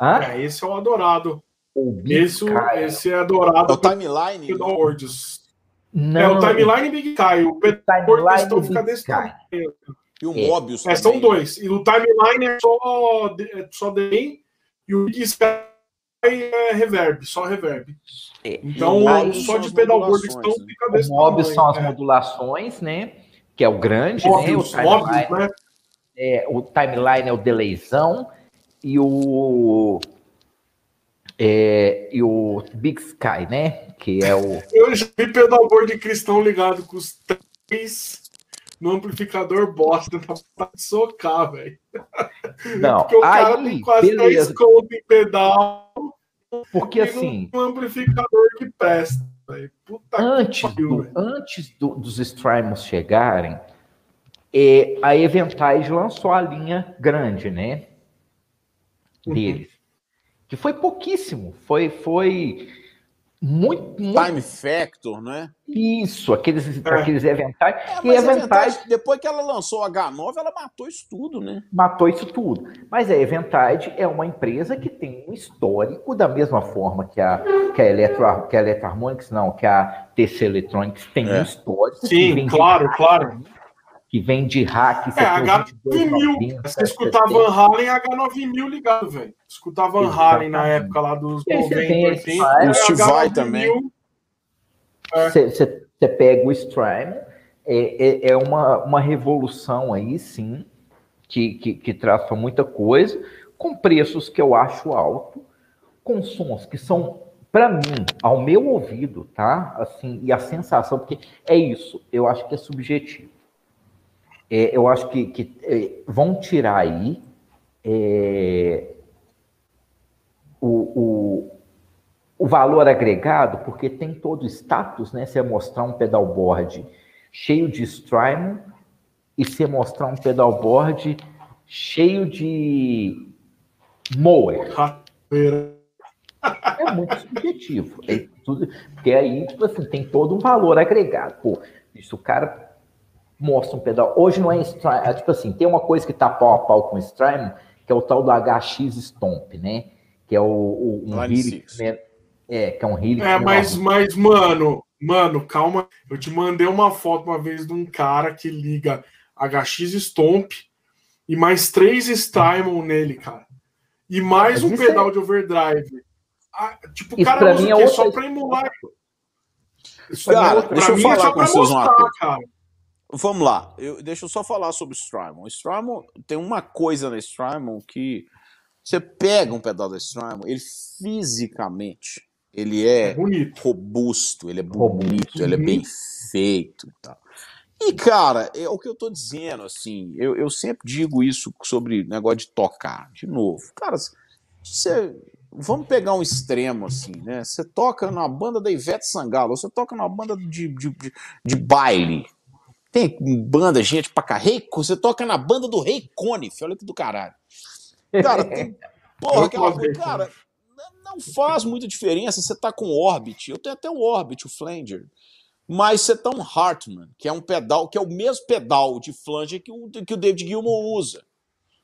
né? É, esse é o adorado. O Big esse, esse é adorado. É o timeline. Words. Não. É o timeline Big Kai. O timeline fica desse tamanho. E o é. Mobius é, São dois. E o timeline é só, é só delay e o Big Sky é reverb, só reverb. É. Então, só de pedalboard estão né? fica desse o Mobius tamanho, são as é. modulações, né? Que é o grande, Mobius, né? O Mobius, né? É, o timeline é o delayzão e o é, e o Big Sky, né? Que é o. Eu já vi pedalboard de cristão ligado com os três no amplificador bosta pra socar, velho. Não, Porque o aí, cara tem quase beleza. 10 conto em pedal. Porque assim. Um amplificador que presta. antes, do, antes do, dos Strymons chegarem, é, a Eventage lançou a linha grande, né? Uhum. Deles. Uhum. Que foi pouquíssimo. Foi, foi muito, muito... Time Factor, né? Isso, aqueles, é. aqueles eventais. É, e eventais, depois que ela lançou a H9, ela matou isso tudo, né? Matou isso tudo. Mas a Eventide é uma empresa que tem um histórico da mesma forma que a, que a, Electro, que a Electroharmonics, não, que a TC Electronics tem é. um histórico. Sim, claro, claro que vem de hack. É, H9000. Você escutava Van Halen H9000 ligado, velho. Escutava Van Halen na época lá dos 90, 80. O Stivai também. Você é. pega o Strime, é, é, é, uma, uma revolução aí, sim, que, que, que traz muita coisa, com preços que eu acho alto, com sons que são para mim, ao meu ouvido, tá? Assim, e a sensação, porque é isso, eu acho que é subjetivo é, eu acho que, que é, vão tirar aí é, o, o, o, valor agregado, porque tem todo o status, né? Você mostrar um pedalboard cheio de Strymon e você mostrar um pedalboard cheio de mower. É muito subjetivo. É tudo, porque aí, tipo assim, tem todo um valor agregado. Pô, isso o cara mostra um pedal. Hoje não é é, tipo assim, tem uma coisa que tá pau a pau com o Strime, que é o tal do HX Stomp, né? Que é o, o um Helix, né? É, que é um Helix. É, mas, mas, mano, mano, calma. Eu te mandei uma foto uma vez de um cara que liga HX Stomp e mais três Strymon nele, cara. E mais um pedal é... de overdrive. Ah, tipo, o cara usa é só pra emular. Cara, é deixa eu falar com vocês uma coisa. Cara. Vamos lá, eu, deixa eu só falar sobre o Strymon. O Strymon tem uma coisa no Strymon que você pega um pedal da Strymon, ele fisicamente ele é, é robusto, ele é bonito, robusto. ele é bem feito e tal. E, cara, é o que eu tô dizendo, assim, eu, eu sempre digo isso sobre negócio de tocar, de novo. Cara, você, vamos pegar um extremo, assim, né? Você toca na banda da Ivete Sangalo, você toca na banda de, de, de, de baile, tem banda, gente pra cá. Rei, você toca na banda do Rei Conif, olha que do caralho. Cara, tem. Porra, aquela. Cara, não faz muita diferença você tá com Orbit. Eu tenho até o Orbit, o Flanger. Mas você tá um Hartman, que é um pedal, que é o mesmo pedal de flanger que o, que o David Gilmour usa.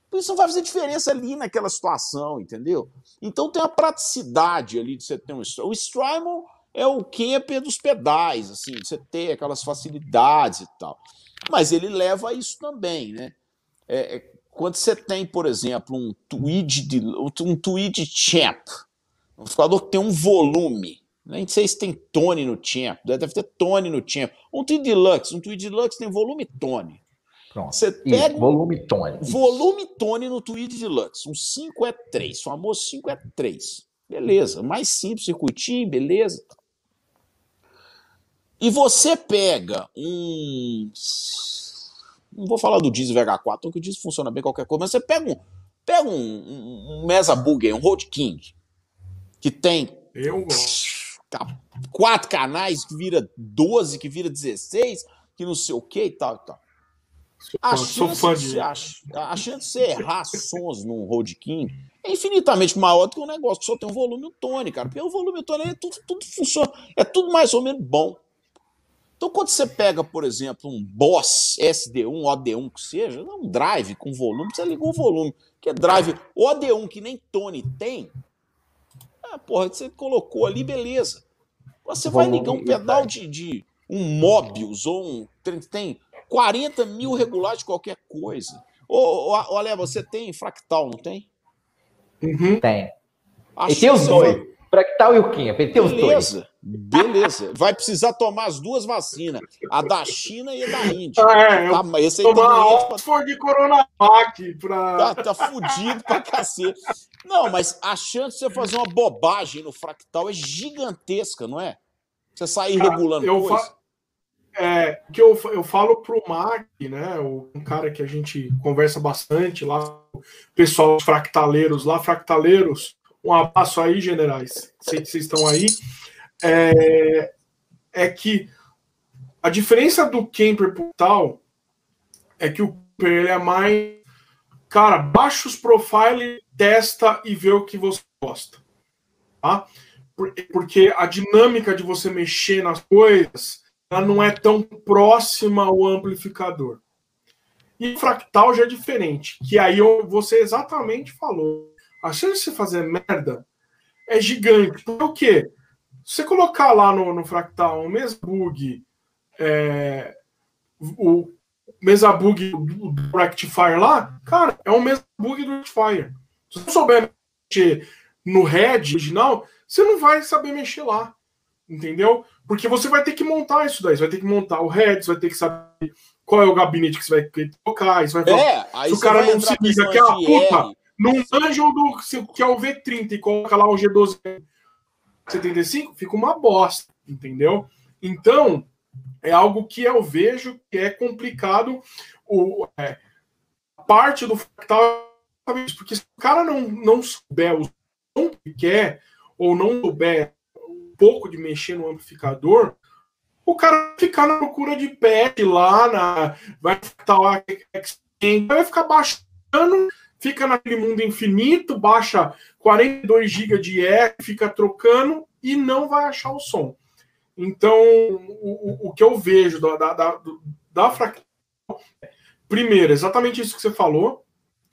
Por isso não vai fazer diferença ali naquela situação, entendeu? Então tem a praticidade ali de você ter um. O Strymon é o camper dos pedais, assim, você ter aquelas facilidades e tal. Mas ele leva a isso também, né? É, é, quando você tem, por exemplo, um tweed, de, um tweed champ, um amplificador que tem um volume, nem sei se tem tone no champ, deve ter tone no champ. Um tweed deluxe, um tweed deluxe tem volume tone. Pronto. Você pega isso, volume tone. Volume tone no tweed deluxe, um 5 é 3, famoso 5 é 3. Beleza, mais simples, circuitinho, beleza. E você pega um. Não vou falar do Diesel VH4, porque o Diesel funciona bem qualquer coisa, mas você pega um, pega um, um, um Mesa Boogie, um Road King, que tem. Eu Quatro canais, que vira 12, que vira 16, que não sei o que e tal e tal. A chance, de, a, a chance de você errar sons num Road King é infinitamente maior do que um negócio que só tem um volume e um tone, cara. Porque o volume e o tone é tudo, tudo funciona, é tudo mais ou menos bom. Então, quando você pega, por exemplo, um Boss SD1, OD1 que seja, um drive com volume, você liga o volume. Que é drive OD1 que nem Tony tem, ah, porra, você colocou ali, beleza. Você vai ligar um pedal de, de um Mobius ou um. Tem 40 mil regulares de qualquer coisa. Olha, você tem fractal, não tem? Uhum. Tem. e tem os dois. Fractal e o Kim, tem os dois. Beleza. Vai precisar tomar as duas vacinas. A da China e a da Índia. É, tá, esse aí tomar a Oxford de Coronavac pra... Tá, tá fudido pra cacete. Não, mas a chance de você fazer uma bobagem no fractal é gigantesca, não é? Você sair regulando eu coisa. Fa... É, que eu, eu falo pro Mac, né? Um cara que a gente conversa bastante lá, o pessoal dos fractaleiros lá, fractaleiros um abraço aí, generais. Sei que vocês estão aí. É, é que a diferença do Kemper pro tal é que o Kemper ele é mais. Cara, baixa os profile, testa e vê o que você gosta. Tá? Porque a dinâmica de você mexer nas coisas ela não é tão próxima ao amplificador. E fractal já é diferente, que aí você exatamente falou. A chance de fazer merda é gigante. Por quê? Se você colocar lá no, no fractal o mesmo bug, é, o mesa bug do, Rectifier lá, cara, é o mesmo bug do Rectifier. Se você não souber mexer no head original, você não vai saber mexer lá. Entendeu? Porque você vai ter que montar isso daí. Você vai ter que montar o head, você vai ter que saber qual é o gabinete que você vai tocar. Você vai é, se o cara não se liga que, ah, puta, num anjo do que é o V30 e coloca lá o G12 75, fica uma bosta, entendeu? Então, é algo que eu vejo que é complicado. O, é, parte do fractal porque se o cara não, não souber o som que quer, ou não souber um pouco de mexer no amplificador, o cara vai ficar na procura de pet lá, na, vai lá, vai ficar baixando, fica naquele mundo infinito, baixa 42 GB de R, fica trocando e não vai achar o som. Então, o, o que eu vejo da, da, da, da fractal, primeiro, exatamente isso que você falou,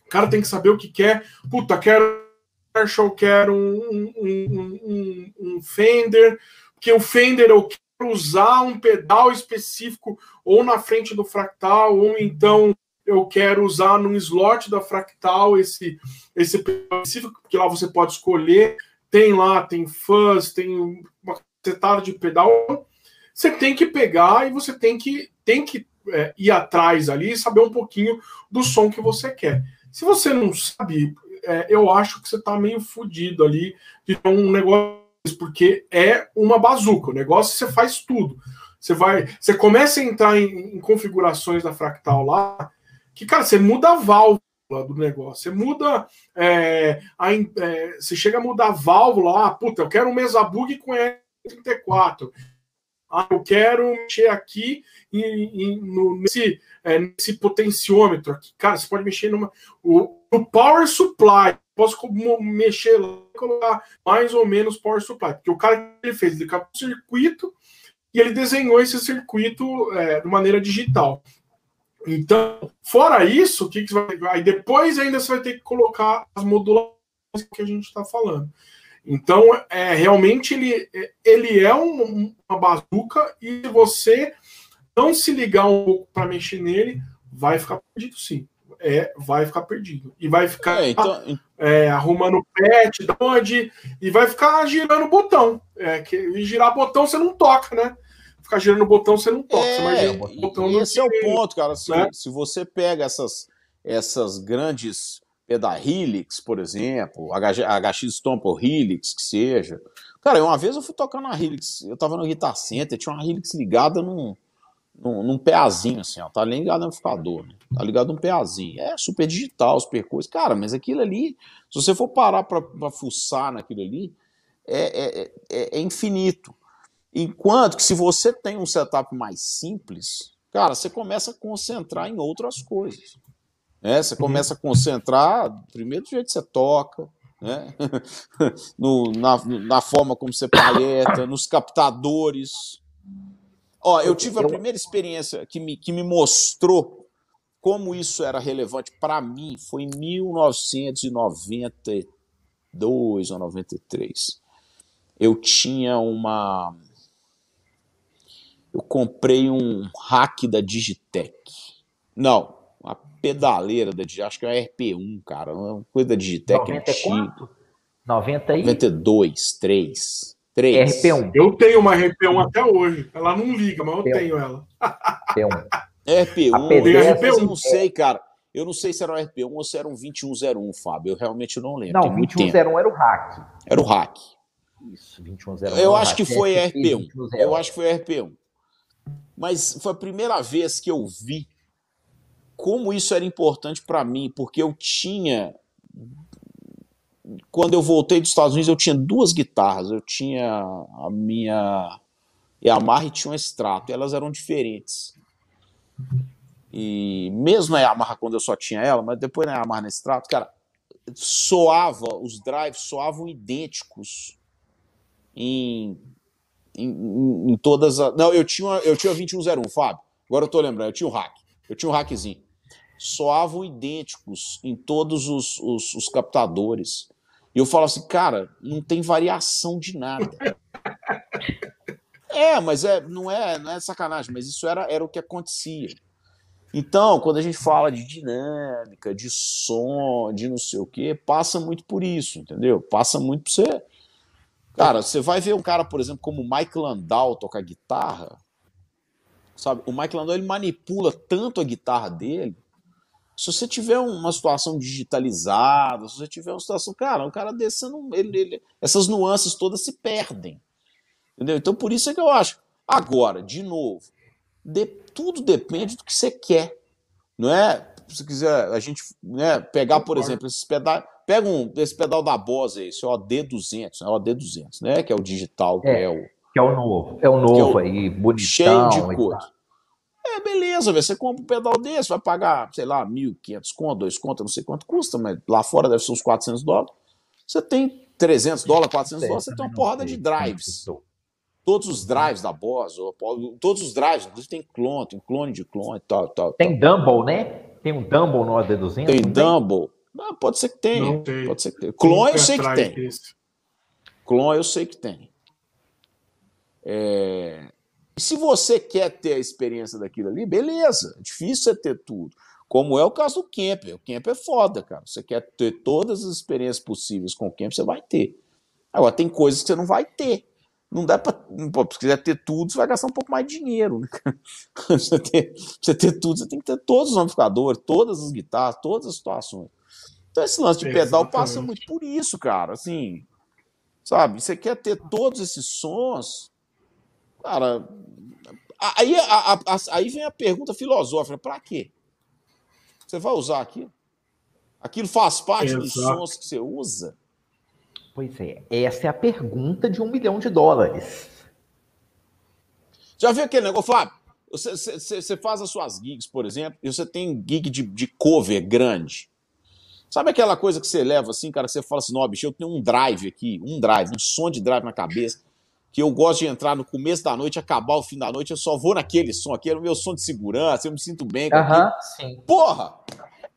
o cara tem que saber o que quer. Puta, quero Marshall, quero um, um, um, um Fender, porque o Fender eu quero usar um pedal específico ou na frente do fractal, ou então eu quero usar num slot da fractal esse, esse específico, porque lá você pode escolher, tem lá, tem fuzz, tem uma setada de pedal. Você tem que pegar e você tem que, tem que é, ir atrás ali e saber um pouquinho do som que você quer. Se você não sabe, é, eu acho que você está meio fodido ali de um negócio, porque é uma bazuca. O negócio você faz tudo. Você vai, você começa a entrar em, em configurações da fractal lá, que, cara, você muda a válvula do negócio, você muda, é, a, é, você chega a mudar a válvula, ah, puta, eu quero um mesabug com E34. Ah, eu quero mexer aqui em, em, no, nesse, é, nesse potenciômetro aqui. Cara, você pode mexer numa. O, o power supply. Posso mexer lá e colocar mais ou menos power supply. Porque o cara ele fez, ele captou o circuito e ele desenhou esse circuito é, de maneira digital. Então, fora isso, o que, que você vai. Aí depois ainda você vai ter que colocar as modulações que a gente está falando. Então, é, realmente ele, ele é um, uma bazuca e você não se ligar um pouco para mexer nele, vai ficar perdido sim. É, vai ficar perdido. E vai ficar é, então... é, arrumando pet, onde, e vai ficar girando o botão. É, que, e girar botão você não toca, né? Ficar girando o botão você não toca. É, você botão esse é o ponto, cara. Se, né? se você pega essas, essas grandes é da Helix, por exemplo, HX Stomp Helix, que seja. Cara, uma vez eu fui tocar na Helix, eu tava no Guitar Center, tinha uma Helix ligada num, num, num peazinho, assim, ó, tá ligado no amplificador, né? tá ligado num peazinho. É super digital, super coisas. Cara, mas aquilo ali, se você for parar pra, pra fuçar naquilo ali, é, é, é, é infinito. Enquanto que se você tem um setup mais simples, cara, você começa a concentrar em outras coisas. Né? Você uhum. começa a concentrar, primeiro do jeito que você toca, né? no, na, na forma como você palheta, nos captadores. Ó, eu tive a primeira experiência que me, que me mostrou como isso era relevante para mim foi em 1992 ou 93. Eu tinha uma. Eu comprei um hack da Digitec. Não, pedaleira da acho que é a RP1, cara, uma coisa da Digitec 90 antiga. 90 e... 92, 3. 3. RP1. Eu tenho uma RP1 até hoje. Ela não liga, mas eu RP1. tenho ela. RP1. RP1, eu não sei, cara. Eu não sei se era um RP1 ou se era um 2101, Fábio. Eu realmente não lembro. Não, 2101 era o hack. Era o hack. Isso, 2101. Eu acho que foi RP1. Eu acho que foi RP1. Mas foi a primeira vez que eu vi como isso era importante para mim, porque eu tinha. Quando eu voltei dos Estados Unidos, eu tinha duas guitarras. Eu tinha a minha e a Yamaha tinha um extrato, elas eram diferentes. E mesmo na Yamaha, quando eu só tinha ela, mas depois na Yamaha no extrato, cara, soava, os drives soavam idênticos em, em, em todas as. Não, eu tinha, eu tinha 2101, Fábio. Agora eu tô lembrando, eu tinha um hack. Eu tinha um hackzinho. Soavam idênticos em todos os, os, os captadores. E eu falo assim, cara, não tem variação de nada. É, mas é, não é, não é sacanagem, mas isso era, era o que acontecia. Então, quando a gente fala de dinâmica, de som, de não sei o quê, passa muito por isso, entendeu? Passa muito por você. Cara, você vai ver um cara, por exemplo, como o Mike Landau tocar guitarra, sabe? O Mike Landau ele manipula tanto a guitarra dele. Se você tiver uma situação digitalizada, se você tiver uma situação, cara, um cara desse, não, ele, ele, essas nuances todas se perdem. Entendeu? Então, por isso é que eu acho. Agora, de novo, de, tudo depende do que você quer. Não é? Se quiser a gente né, pegar, por exemplo, esses pedais. Pega um, esse pedal da Bose aí, esse OD200, né, OD200, né? Que é o digital, que é, é o. Que é o novo. É o novo é o, aí, bonitão. Cheio de coisa. É, beleza, véio, você compra um pedal desse, vai pagar, sei lá, 1.500 conto, 2 conto, não sei quanto custa, mas lá fora deve ser uns 400 dólares. Você tem 300 dólares, 400 dólares, você tem uma porrada de drives todos os drives da Boss, todos os drives, inclusive tem clone, tem clone de clone e tal, tal. Tem. Dumble, né? Tem um Dumble no AD200? Tem Dumble. Ah, pode ser que tenha. Pode ser que tenha. Clone eu sei que tem. Clone eu sei que tem. É... Se você quer ter a experiência daquilo ali, beleza. É difícil você ter tudo. Como é o caso do Camper. O Camper é foda, cara. Você quer ter todas as experiências possíveis com o Camper, você vai ter. Agora, tem coisas que você não vai ter. Não dá para. Se quiser ter tudo, você vai gastar um pouco mais de dinheiro. Né? você, ter, você ter tudo, você tem que ter todos os amplificadores, todas as guitarras, todas as situações. Então, esse lance de pedal Exatamente. passa muito por isso, cara. Assim, sabe? Você quer ter todos esses sons. Cara, aí, a, a, a, aí vem a pergunta filosófica: para quê? Você vai usar aquilo? Aquilo faz parte Exato. dos sons que você usa? Pois é, essa é a pergunta de um milhão de dólares. Já viu aquele negócio, Fábio? Você, você, você, faz as suas gigs, por exemplo, e você tem gig de, de cover grande. Sabe aquela coisa que você leva assim, cara, que você fala assim, não, bicho, eu tenho um drive aqui, um drive, um som de drive na cabeça, que eu gosto de entrar no começo da noite, acabar o fim da noite, eu só vou naquele som, aquele é o meu som de segurança, eu me sinto bem com sim. Porra!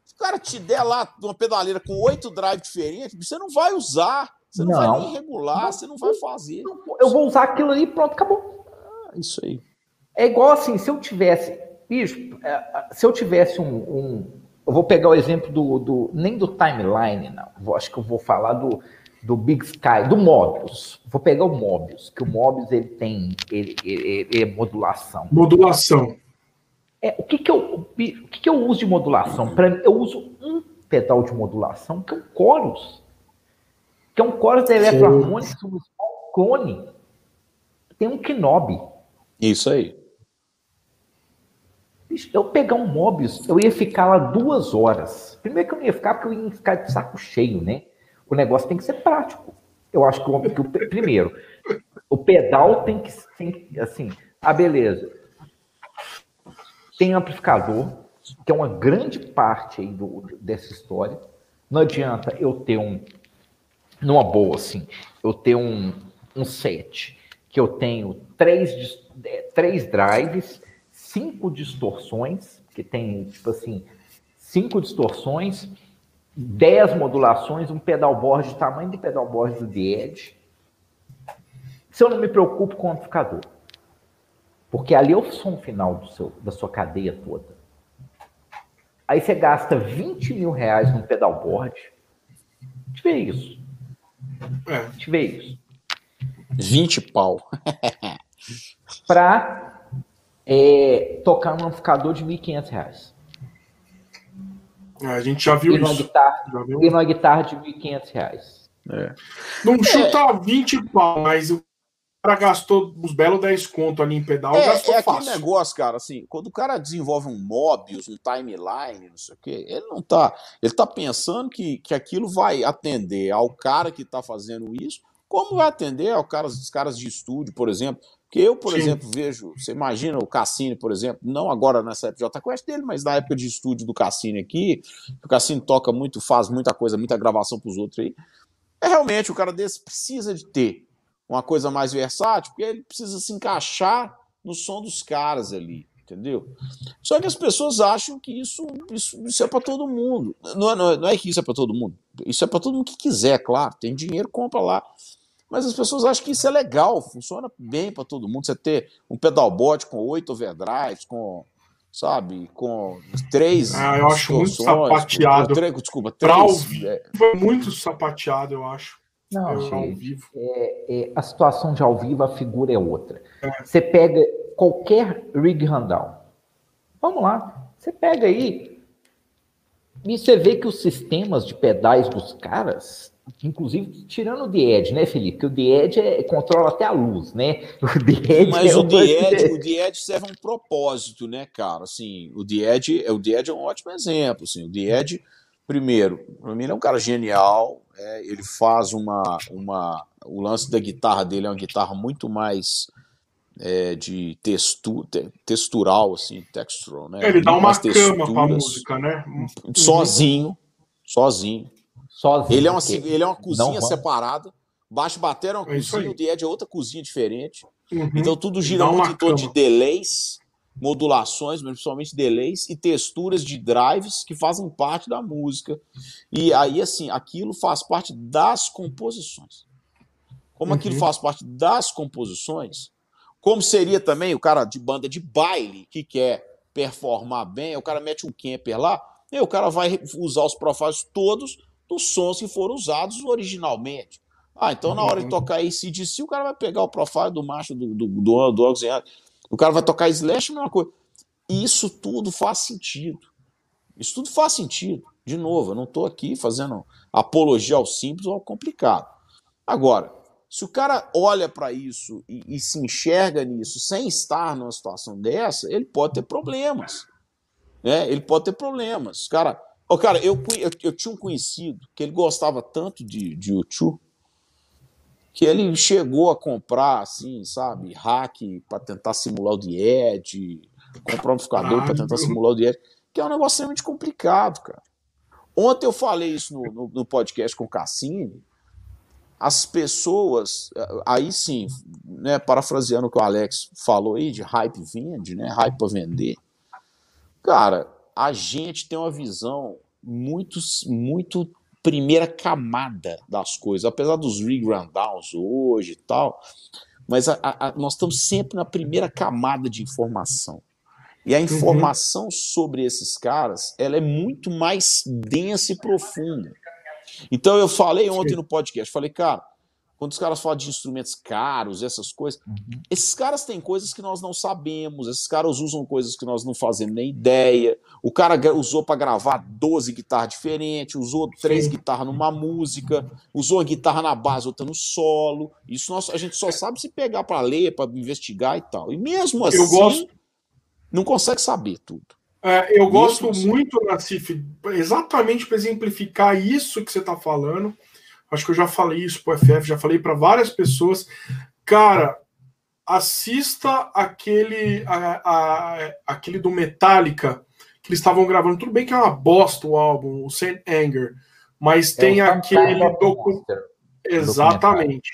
Se o cara te der lá uma pedaleira com oito drives diferentes, você não vai usar. Você não, não, vai nem regular, você não vai fazer. Eu vou usar aquilo ali e pronto, acabou. Ah, isso aí. É igual assim, se eu tivesse. Bicho, é, se eu tivesse um. um eu vou pegar o exemplo do, do. Nem do timeline, não. Vou, acho que eu vou falar do, do Big Sky, do Mobius. Vou pegar o Mobius, que o Mobius ele tem ele, ele, ele é modulação. Modulação. É, o que, que, eu, o que, que eu uso de modulação? Para eu uso um pedal de modulação, que é o Chorus que é um chorus eletroharmônico, um clone. Tem um Knob. Isso aí. Eu pegar um Mobius, eu ia ficar lá duas horas. Primeiro que eu não ia ficar, porque eu ia ficar de saco cheio, né? O negócio tem que ser prático. Eu acho que o, que o primeiro, o pedal tem que, tem, assim, ah, beleza. Tem amplificador, que é uma grande parte aí do, dessa história. Não adianta eu ter um, numa boa, assim, eu tenho um, um set que eu tenho três, é, três drives, cinco distorções, que tem, tipo assim, cinco distorções, dez modulações, um pedalboard de tamanho de pedalboard do The Edge. Se eu não me preocupo com o amplificador. Porque ali é o som final do seu, da sua cadeia toda. Aí você gasta 20 mil reais num pedalboard. Deixa eu ver isso. É. Deixa eu ver isso. 20 pau. para é, tocar num amplificador de 1.500 reais. É, a gente já viu e isso. Guitarra, já viu? E uma guitarra de 1.500 reais. É. Não chuta 20 pau, mas o cara gastou os belos 10 conto ali em pedal, é, gastou é fácil. aquele negócio, cara, assim, quando o cara desenvolve um Mobius, um timeline, não sei o quê, ele não tá, ele tá pensando que, que aquilo vai atender ao cara que tá fazendo isso, Como vai atender ao cara, os caras de estúdio, por exemplo? Que eu, por Sim. exemplo, vejo, você imagina o Cassini, por exemplo, não agora nessa época de Quest dele, mas na época de estúdio do Cassini aqui, o Cassini toca muito, faz muita coisa, muita gravação para os outros aí. É realmente o cara desse precisa de ter uma coisa mais versátil, porque ele precisa se encaixar no som dos caras ali, entendeu? Só que as pessoas acham que isso, isso, isso é para todo mundo. Não, não, não é que isso é para todo mundo. Isso é para todo mundo que quiser, claro. Tem dinheiro, compra lá. Mas as pessoas acham que isso é legal, funciona bem para todo mundo. Você ter um pedalboard com oito overdrives, com, sabe, com três. Ah, eu acho muito sapateado. três, desculpa, três. Ouvir, é... Foi muito sapateado, eu acho. Não, eu, ao vivo. É, é, a situação de ao vivo, a figura é outra. É. Você pega qualquer rig rundown. Vamos lá. Você pega aí e você vê que os sistemas de pedais dos caras Inclusive, tirando o The Edge, né, Felipe? Porque o The Edge é, controla até a luz, né? O Edge Mas é o, The Edge, o serve a um propósito, né, cara? Assim, o The Edge, o Edge é um ótimo exemplo. Assim, o The Edge, primeiro, para mim ele é um cara genial. É, ele faz uma, uma. O lance da guitarra dele é uma guitarra muito mais é, de textu, te, textural, assim, textural, né? Ele dá uma cama pra música, né? Sozinho, sozinho. Sozinho. Ele é uma, ele é uma cozinha separada. Baixo bater é uma é cozinha, o Edge é outra cozinha diferente. Uhum. Então tudo gira muito em torno de delays, modulações, principalmente delays e texturas de drives que fazem parte da música. E aí, assim, aquilo faz parte das composições. Como uhum. aquilo faz parte das composições, como seria também o cara de banda de baile que quer performar bem, o cara mete um camper lá, e o cara vai usar os profiles todos dos sons que foram usados originalmente. Ah, então na hora de tocar ACDC, o cara vai pegar o profile do macho do, do, do, do o cara vai tocar Slash, a mesma coisa. Isso tudo faz sentido. Isso tudo faz sentido. De novo, eu não estou aqui fazendo apologia ao simples ou ao complicado. Agora, se o cara olha para isso e, e, se enxerga nisso sem estar numa situação dessa, ele pode ter problemas. Né? Ele pode ter problemas. Cara, Oh, cara, eu, eu, eu, tinha um conhecido que ele gostava tanto de, de YouTube que ele chegou a comprar, assim, sabe, hack para tentar simular o Died, comprar um amplificador para tentar simular o Died, que é um negócio extremamente complicado, cara. Ontem eu falei isso no, no, no podcast com o Cassini. As pessoas, aí sim, né, parafraseando o que o Alex falou aí de hype vende, né, hype para vender. Cara, a gente tem uma visão muito, muito primeira camada das coisas, apesar dos re-rundowns hoje e tal, mas a, a, nós estamos sempre na primeira camada de informação. E a uhum. informação uhum. sobre esses caras, ela é muito mais densa e profunda. Então eu falei ontem no podcast, falei, cara, quando os caras falam de instrumentos caros, essas coisas, uhum. esses caras têm coisas que nós não sabemos, esses caras usam coisas que nós não fazemos nem ideia. O cara usou para gravar 12 guitarras diferentes, usou três guitarras numa música, usou a guitarra na base, outra no solo. Isso nós, a gente só sabe se pegar para ler, para investigar e tal. E mesmo assim, gosto... não consegue saber tudo. É, eu mesmo gosto assim. muito, Nassif, exatamente para exemplificar isso que você está falando Acho que eu já falei isso pro FF, já falei para várias pessoas. Cara, assista aquele, a, a, aquele do Metallica que eles estavam gravando. Tudo bem que é uma bosta o álbum, o Saint Anger, mas é tem aquele documentário. Exatamente.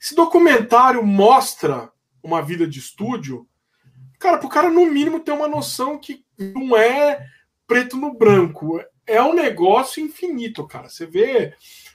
Esse documentário mostra uma vida de estúdio. Cara, pro cara, no mínimo, ter uma noção que não é preto no branco. É um negócio infinito, cara. Você vê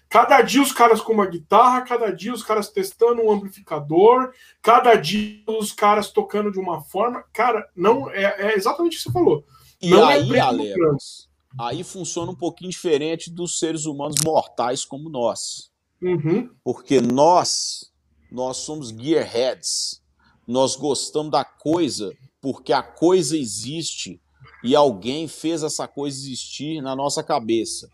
Cada dia os caras com uma guitarra, cada dia os caras testando um amplificador, cada dia os caras tocando de uma forma. Cara, não é, é exatamente o que você falou. E não é aí, é Alex, aí funciona um pouquinho diferente dos seres humanos mortais como nós. Uhum. Porque nós, nós somos gearheads. Nós gostamos da coisa porque a coisa existe e alguém fez essa coisa existir na nossa cabeça.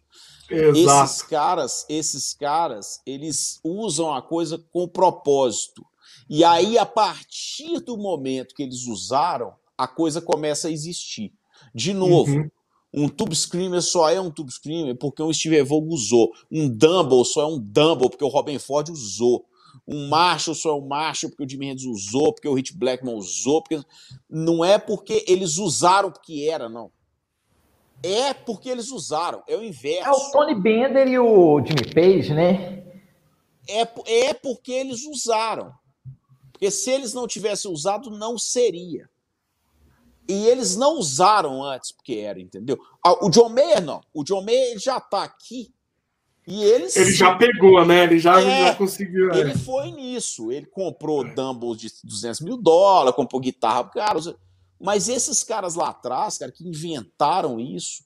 Exato. Esses caras, esses caras, eles usam a coisa com propósito. E aí, a partir do momento que eles usaram, a coisa começa a existir. De novo, uhum. um Tube Screamer só é um Tube Screamer porque o Steve Vogue usou. Um Dumble só é um Dumble porque o Robin Ford usou. um Marshall só é um Marshall porque o Jimi Hendrix usou, porque o Rich Blackman usou, porque não é porque eles usaram porque era, não. É porque eles usaram, é o inverso. É o Tony Bender e o Jimmy Page, né? É, é porque eles usaram. Porque se eles não tivessem usado, não seria. E eles não usaram antes porque era, entendeu? Ah, o John Mayer não. O John Mayer já está aqui e eles. Ele já pegou, né? Ele já, é, já conseguiu. Ele é. foi nisso. Ele comprou é. Dumble de 200 mil dólares, comprou guitarra. Cara, mas esses caras lá atrás, cara, que inventaram isso,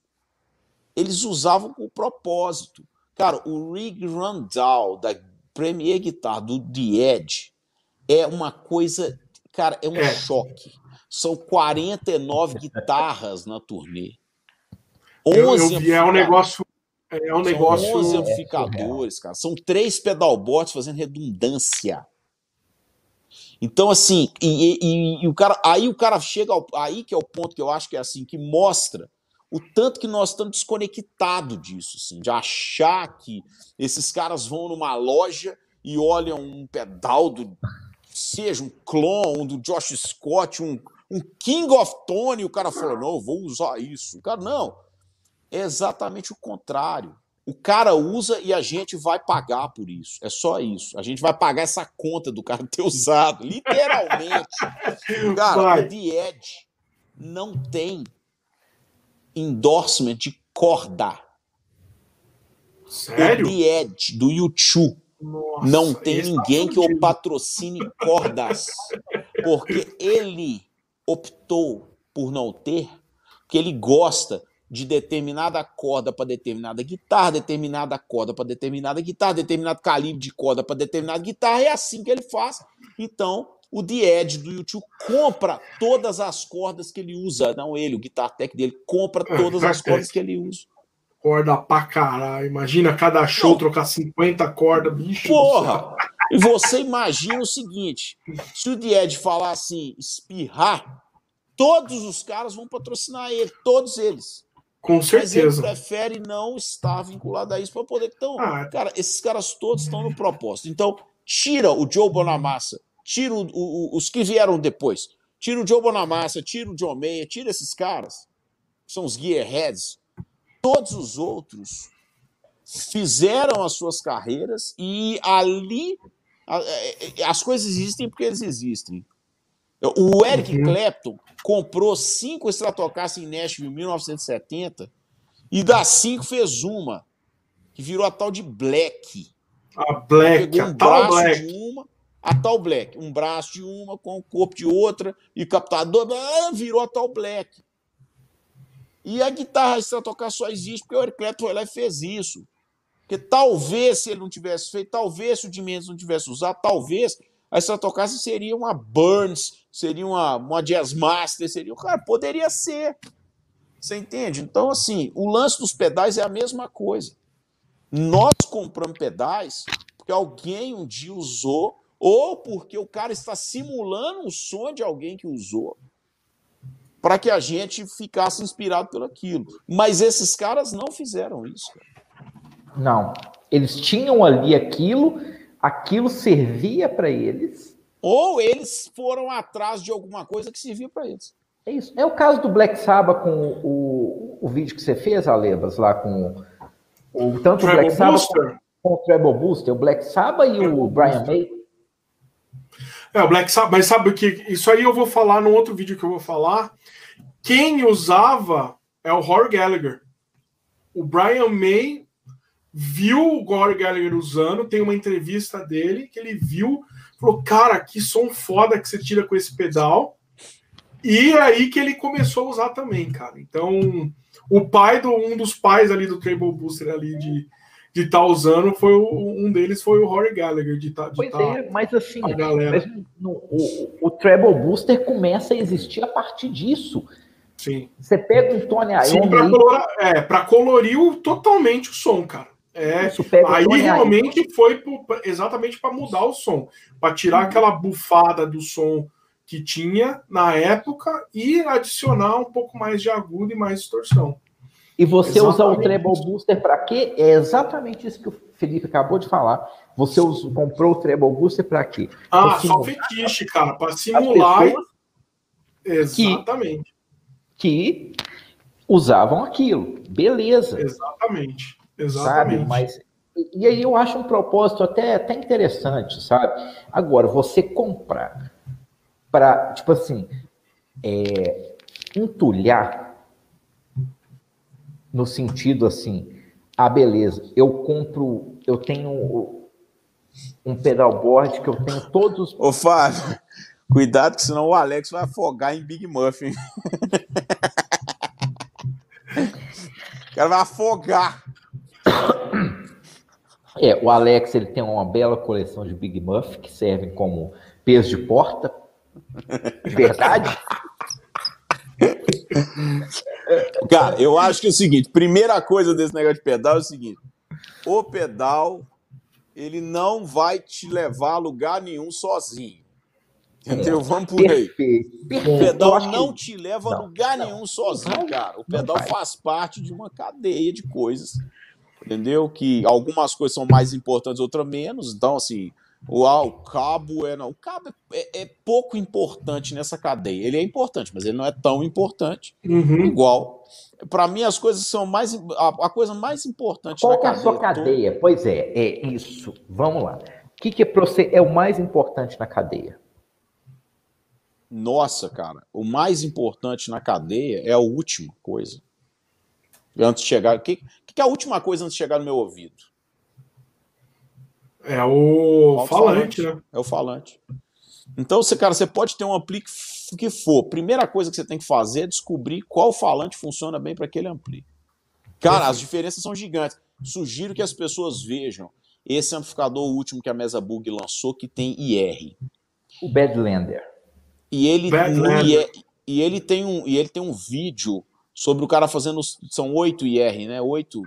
eles usavam com propósito. Cara, o Rig Randall, da Premier Guitar, do The Edge, é uma coisa. Cara, é um é. choque. São 49 guitarras na turnê. 11 eu, eu vi, é um negócio. É um negócio. São 11 amplificadores, cara. São três pedalboards fazendo redundância. Então, assim, e, e, e, o cara, aí o cara chega ao, aí que é o ponto que eu acho que é assim, que mostra o tanto que nós estamos desconectados disso, assim, de achar que esses caras vão numa loja e olham um pedal do seja um clone, um do Josh Scott, um, um King of Tony, o cara falou, não, vou usar isso. O cara, não, é exatamente o contrário. O cara usa e a gente vai pagar por isso. É só isso. A gente vai pagar essa conta do cara ter usado, literalmente. cara, vai. o The Edge não tem endorsement de corda. Sério? O The Edge do YouTube Nossa, não tem ninguém tá que o patrocine cordas. Porque ele optou por não ter, porque ele gosta de determinada corda para determinada guitarra, determinada corda para determinada guitarra, determinado calibre de corda para determinada guitarra, é assim que ele faz. Então, o Edge do YouTube compra todas as cordas que ele usa, não ele, o Guitar Tech dele compra todas as cordas que ele usa. Corda pra caralho. Imagina cada show não. trocar 50 cordas, bicho. Porra! E você imagina o seguinte: se o Edge falar assim, espirrar, todos os caras vão patrocinar ele, todos eles. Com certeza. Mas ele prefere não estar vinculado a isso para poder. Então, ah, cara, esses caras todos estão no propósito. Então, tira o Joe Bonamassa, tira o, o, os que vieram depois. Tira o Joe Bonamassa, tira o John Mayer, tira esses caras, que são os gearheads. Todos os outros fizeram as suas carreiras e ali é, é, as coisas existem porque eles existem. O Eric uhum. Clapton comprou cinco Stratocaster em Nashville em 1970 e das cinco fez uma, que virou a tal de Black. A Black, um a tal braço Black. de uma, a tal Black. Um braço de uma com o corpo de outra e captador, ah, virou a tal Black. E a guitarra Stratocaster só existe porque o Eric Clapton foi lá e fez isso. Porque talvez, se ele não tivesse feito, talvez se o Dimensions não tivesse usado, talvez a Stratocaster seria uma Burns, seria uma, uma Jazz Master, seria. Cara, poderia ser. Você entende? Então, assim, o lance dos pedais é a mesma coisa. Nós compramos pedais porque alguém um dia usou, ou porque o cara está simulando um som de alguém que usou, para que a gente ficasse inspirado pelo aquilo. Mas esses caras não fizeram isso. Não. Eles tinham ali aquilo aquilo servia para eles. Ou eles foram atrás de alguma coisa que servia para eles. É isso. É o caso do Black Sabbath com o, o vídeo que você fez, Alebas, lá com o, tanto o Black Sabbath com, o Treble Booster, o Black Sabbath e o Brian May. É, o Black Sabbath, mas sabe o que? Isso aí eu vou falar no outro vídeo que eu vou falar. Quem usava é o Rory Gallagher. O Brian May viu o Gore Gallagher usando, tem uma entrevista dele que ele viu, falou, cara, que som foda que você tira com esse pedal. E é aí que ele começou a usar também, cara. Então, o pai do um dos pais ali do Treble Booster ali de de estar tá usando foi o, um deles foi o Rory Gallagher de tá, tá, é, mas assim, mas no, o, o Treble Booster começa a existir a partir disso. Sim. Você pega um Tony Iommi... Sim, para colorir, é, colorir totalmente o som, cara. É, aí realmente aí. foi exatamente para mudar o som, para tirar aquela bufada do som que tinha na época e adicionar um pouco mais de agudo e mais distorção. E você exatamente. usar o treble booster para quê? É exatamente isso que o Felipe acabou de falar. Você usou, comprou o treble booster para quê? Ah, só fetiche, cara, para simular. Exatamente. Que, que, usavam aquilo. Beleza. Exatamente. Exatamente. Sabe? Mas e aí eu acho um propósito até, até interessante, sabe? Agora, você comprar para, tipo assim, é, entulhar no sentido assim, ah, beleza, eu compro, eu tenho um pedalboard que eu tenho todos. Ô, Fábio, cuidado, que senão o Alex vai afogar em Big Muffin. o cara vai afogar. É, o Alex ele tem uma bela coleção de Big Muff que servem como peso de porta. De verdade. Cara, eu acho que é o seguinte: primeira coisa desse negócio de pedal é o seguinte: o pedal ele não vai te levar a lugar nenhum sozinho. Entendeu? É, Vamos por aí. Perfeito. O pedal não te leva a lugar não, nenhum sozinho, cara. O pedal faz parte de uma cadeia de coisas entendeu? Que algumas coisas são mais importantes, outras menos. Então, assim, o, ah, o cabo é não. O cabo é, é, pouco importante nessa cadeia. Ele é importante, mas ele não é tão importante uhum. igual. Para mim, as coisas são mais. A, a coisa mais importante Qual na cadeia. Qual é a sua cadeia? Toda... Pois é, é isso. Vamos lá. O que, que é, você, é o mais importante na cadeia? Nossa, cara, o mais importante na cadeia é a última coisa. Antes de chegar. O que, que é a última coisa antes de chegar no meu ouvido? É o falante, né? É o falante. Então, você, cara, você pode ter um ampli que for. Primeira coisa que você tem que fazer é descobrir qual falante funciona bem para aquele ampli. Cara, as diferenças são gigantes. Sugiro que as pessoas vejam esse amplificador último que a Mesa Bug lançou, que tem IR. O Badlander. E ele, Badlander. e ele tem um e ele tem um vídeo sobre o cara fazendo. São oito IR, né? Oito.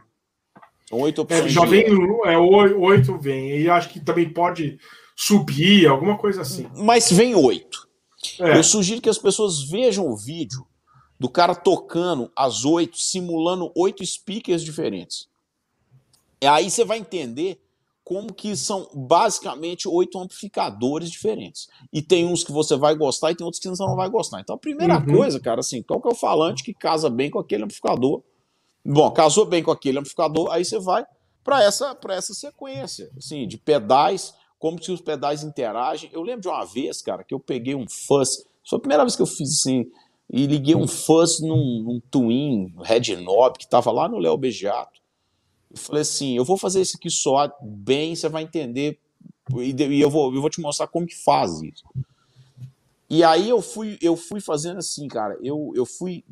São oito opções. É, já vem. É, oito vem. E acho que também pode subir, alguma coisa assim. Mas vem oito. É. Eu sugiro que as pessoas vejam o vídeo do cara tocando as oito, simulando oito speakers diferentes. E aí você vai entender como que são basicamente oito amplificadores diferentes. E tem uns que você vai gostar e tem outros que você não vai gostar. Então a primeira uhum. coisa, cara, assim, qual que é o falante que casa bem com aquele amplificador? Bom, casou bem com aquele amplificador, aí você vai para essa, essa sequência, assim, de pedais, como que os pedais interagem. Eu lembro de uma vez, cara, que eu peguei um fuzz, foi a primeira vez que eu fiz assim, e liguei um fuzz num, num Twin Red Knob que tava lá no Léo Bejato. Eu falei assim, eu vou fazer isso aqui só bem, você vai entender e eu vou, eu vou te mostrar como que faz isso. E aí eu fui, eu fui fazendo assim, cara, eu, eu fui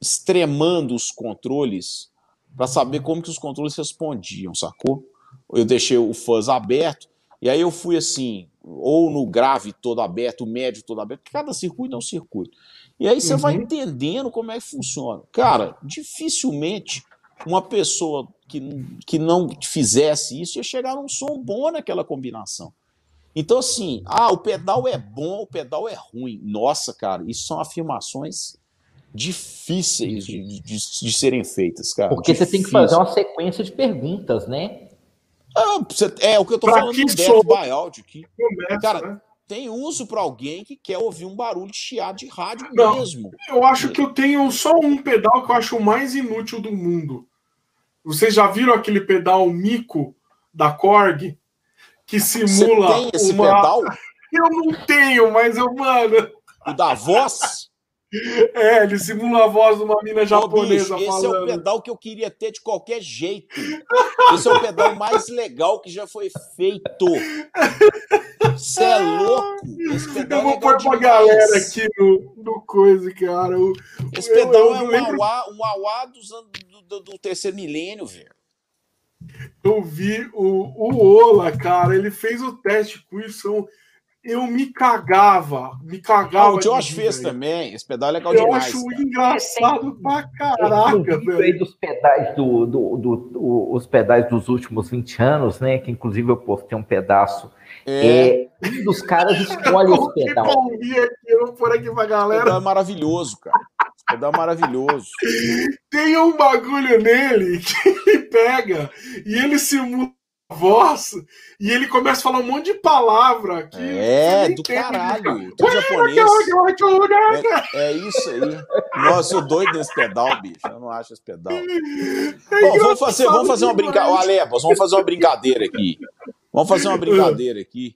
extremando os controles para saber como que os controles respondiam, sacou? Eu deixei o fuzz aberto e aí eu fui assim, ou no grave todo aberto, o médio todo aberto, cada circuito é um circuito. E aí você uhum. vai entendendo como é que funciona. Cara, dificilmente uma pessoa que, que não fizesse isso ia chegar num som bom naquela combinação. Então, assim, ah, o pedal é bom, o pedal é ruim. Nossa, cara, isso são afirmações difíceis de, de, de serem feitas, cara. Porque Difícil. você tem que fazer uma sequência de perguntas, né? Ah, é o que eu tô pra falando do Death Audio aqui. Começa, cara, né? Tem uso para alguém que quer ouvir um barulho chiado de rádio Não, mesmo. Eu acho que eu tenho só um pedal que eu acho o mais inútil do mundo. Vocês já viram aquele pedal mico da Korg que simula Você tem esse uma... pedal? Eu não tenho, mas eu, mano. O da voz? É, ele simula a voz de uma mina japonesa bicho, esse falando. é o pedal que eu queria ter de qualquer jeito. Esse é o pedal mais legal que já foi feito. Você é louco? Esse pedal eu vou é pôr pra galera aqui no, no coisa, cara. Esse pedal eu, eu é um lembro... auá, um auá dos anos, do, do terceiro milênio, velho. Eu vi o, o Ola, cara, ele fez o teste com isso eu me cagava, me cagava. Ah, o Josh fez também, esse pedal é legal eu demais. Eu acho cara. engraçado pra caraca, velho. aí dos pedais do, do, do, do, os pedais dos últimos 20 anos, né? Que inclusive eu postei um pedaço. É. é um dos caras escolhe esse pedal. Aqui, eu vou pôr aqui pra galera. pedal é maravilhoso, cara. Esse pedal é maravilhoso. Tem um bagulho nele que ele pega e ele simula voz e ele começa a falar um monte de palavra aqui. É, do caralho. Japonês. É, é, isso aí. Nossa, eu sou doido nesse pedal, bicho. Eu não acho esse pedal. É Bom, vamos fazer, vamos fazer uma brincadeira. Alebas, vamos fazer uma brincadeira aqui. Vamos fazer uma brincadeira aqui.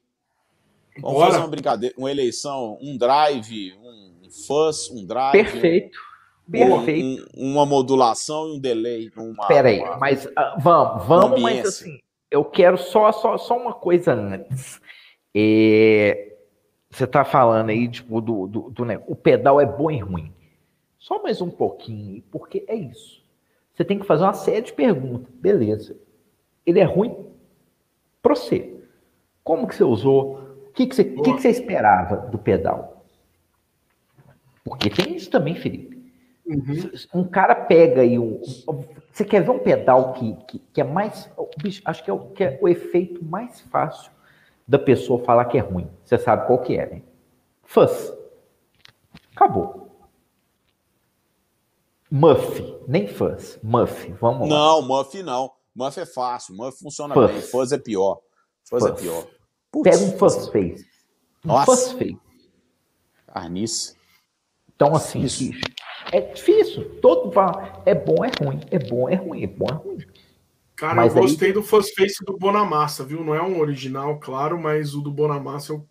Vamos Bora. fazer uma brincadeira, uma eleição, um drive, um fuzz, um drive. Perfeito. Perfeito. Um, uma modulação e um delay. Uma, Peraí, uma, mas uh, vamos, vamos, mas assim, eu quero só, só, só uma coisa antes. É, você está falando aí, tipo, do, do, do né, o pedal é bom e ruim. Só mais um pouquinho, porque é isso. Você tem que fazer uma série de perguntas. Beleza. Ele é ruim para você. Como que você usou? O que, que, você, que, que você esperava do pedal? Porque tem isso também, Felipe. Uhum. Um cara pega aí um. Você quer ver um pedal que, que, que é mais. Bicho, acho que é, o, que é o efeito mais fácil da pessoa falar que é ruim. Você sabe qual que é, né? Fuzz. Acabou. Muff, nem fuzz. Muff, vamos lá. Não, Muff não. Muff é fácil, Muff funciona fuzz. bem. Fuzz é pior. Fuzz, fuzz. é pior. Putz, Pega um fuzz face. Um Nossa. fuzz face. Carnice. Então, assim, é difícil. Todo é bom, é ruim, é bom, é ruim, é bom, é ruim. Cara, mas eu gostei aí... do Face do Bonamassa, viu? Não é um original, claro, mas o do Bonamassa eu,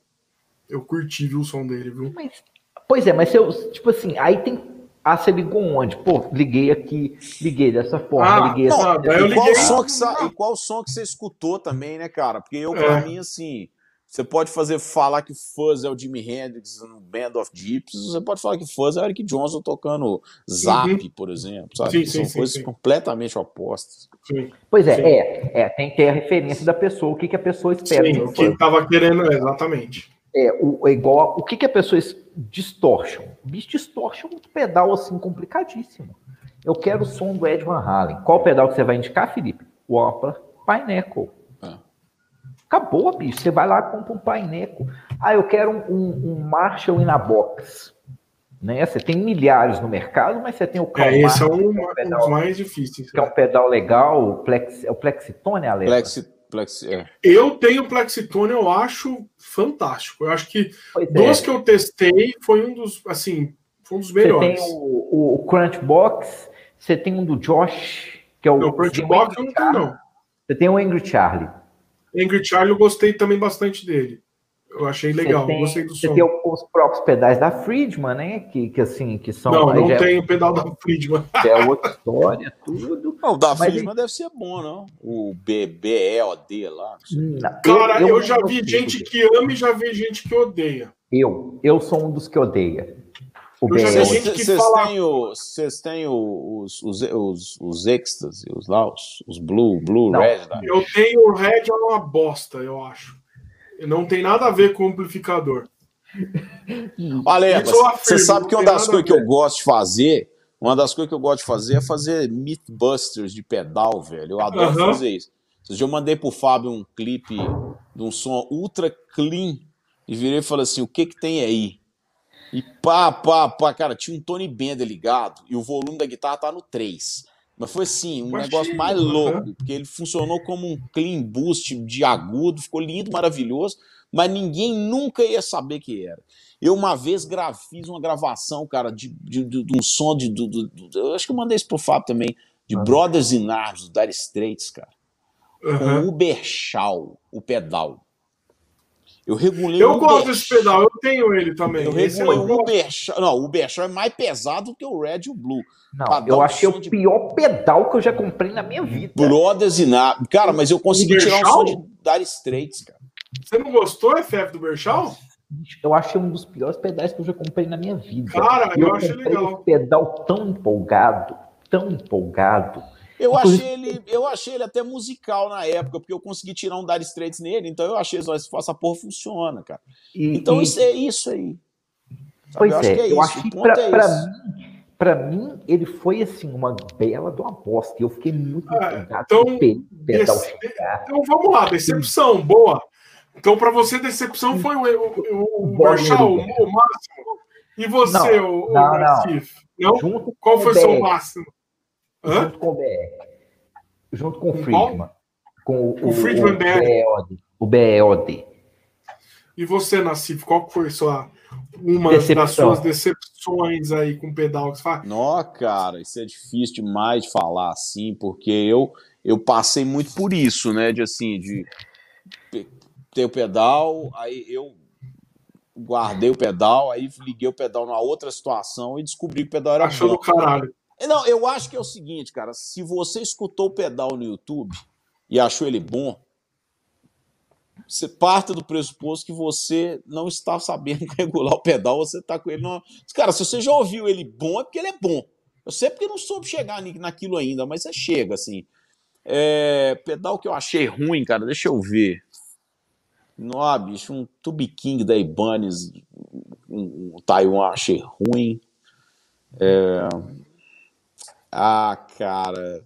eu curti, viu, o som dele, viu? Mas, pois é, mas se eu, tipo assim, aí tem. Ah, você ligou onde? Pô, liguei aqui, liguei dessa forma, ah, liguei não, essa... eu liguei... Qual som que, e qual som que você escutou também, né, cara? Porque eu, pra é. mim, assim, você pode fazer falar que Fuzz é o Jimi Hendrix no Band of Gypsies, você pode falar que Fuzz é o Eric Johnson tocando Zap, uhum. por exemplo, sabe? Sim, São sim, coisas sim, completamente opostas. Pois é, é, é, tem que ter a referência da pessoa, o que, que a pessoa espera. Sim, o que estava querendo, exatamente. É, o, é igual, o que, que a pessoa distortion? Bicho, distortion é um pedal assim complicadíssimo. Eu quero o som do Ed Van Halen. Qual pedal que você vai indicar, Felipe? O Opera Pineapple. Acabou, bicho. Você vai lá e compra um paineco. Ah, eu quero um, um, um Marshall in a box. Né? Você tem milhares no mercado, mas você tem o Cal É, esse é um, é um pedal, dos mais difíceis. Que é um pedal legal, o, Plex, é o Plexitone, Alex? Plexi, Plexi, é. Eu tenho o Plexitone, eu acho fantástico. Eu acho que pois duas é. que eu testei foi um dos, assim, foi um dos melhores. Você tem o, o, Crunchbox, você tem um do Josh, que é o... Não, o Crunchbox eu não tenho, não. Você tem o Angry Charlie. Angry Charlie eu gostei também bastante dele. Eu achei legal, tem, gostei do você som. Você tem os próprios pedais da Friedman, né? Que, que assim, que são. Não, não tem o pedal da Friedman. É outra história, tudo. Não, o da Friedman deve ser bom, não? O BBEOD lá. Não, Cara, eu, eu, eu já vi gente que ama e já vi gente que odeia. Eu, eu sou um dos que odeia. Vocês fala... têm, o, vocês têm os, os, os, os extras, os lá, os, os blue, blue, não, red. Né? Eu tenho o red é uma bosta, eu acho. Não tem nada a ver com o amplificador. Olha, você sabe que uma das coisas que eu gosto de fazer, uma das coisas que eu gosto de fazer é fazer Mythbusters de pedal, velho. Eu adoro fazer isso. Eu mandei pro Fábio um clipe de um som ultra clean e virei e falei assim: o que que tem aí? E pá, pá, pá, cara, tinha um Tony Bender ligado e o volume da guitarra tá no 3. Mas foi assim, um Imagina, negócio mais louco, porque ele funcionou como um clean boost de agudo, ficou lindo, maravilhoso, mas ninguém nunca ia saber que era. Eu uma vez gra fiz uma gravação, cara, de, de, de, de um som de. Eu acho que eu mandei isso pro Fábio também, de uhum. Brothers in Arms, do Dire Straits, cara. Uhum. Com o Ubershaw, o pedal. Eu regulei Eu gosto desse pedal, eu tenho ele também. Eu regulei o Ubershaw. Não, o Ubershaw é mais pesado que o Red e o Blue. Não, eu achei o de... pior pedal que eu já comprei na minha vida. Brothers e nada. Cara, mas eu consegui tirar um som de Dire Straits, cara. Você não gostou, FF, do Bershal? Eu achei um dos piores pedais que eu já comprei na minha vida. Cara, eu, eu achei legal. Um pedal tão empolgado, tão empolgado eu achei, ele, eu achei ele até musical na época, porque eu consegui tirar um Dire Straits nele, então eu achei só essa porra funciona, cara. E, então e... isso é isso aí. Sabe? Pois eu acho é, que é eu isso. Pra, é pra, mim, pra mim, ele foi assim, uma bela de uma aposta. E eu fiquei muito é, então, desse, então vamos lá, decepção, boa. Então, para você, decepção foi o, o, o, o Marshall, o, o máximo. E você, não, o, não, não. não? Qual foi o seu máximo? Hã? junto com o BR, junto com o Friedman. Com o, O Friedman BR. BEOD. O BEOD. E você, Nassif, qual foi sua, uma das Decepção. suas decepções aí com pedal que você fala? Nó, cara, isso é difícil demais de falar assim, porque eu eu passei muito por isso, né? De assim, de ter o pedal, aí eu guardei o pedal, aí liguei o pedal numa outra situação e descobri que o pedal era Achou bom. do caralho. Não, eu acho que é o seguinte, cara, se você escutou o pedal no YouTube e achou ele bom, você parte do pressuposto que você não está sabendo regular o pedal, você está com ele numa... Cara, se você já ouviu ele bom, é porque ele é bom. Eu sei porque não soube chegar naquilo ainda, mas você chega, assim. É, pedal que eu achei ruim, cara, deixa eu ver. Nó, bicho, um Tube King da Ibanez, um, um Taiwan achei ruim. Ah, cara.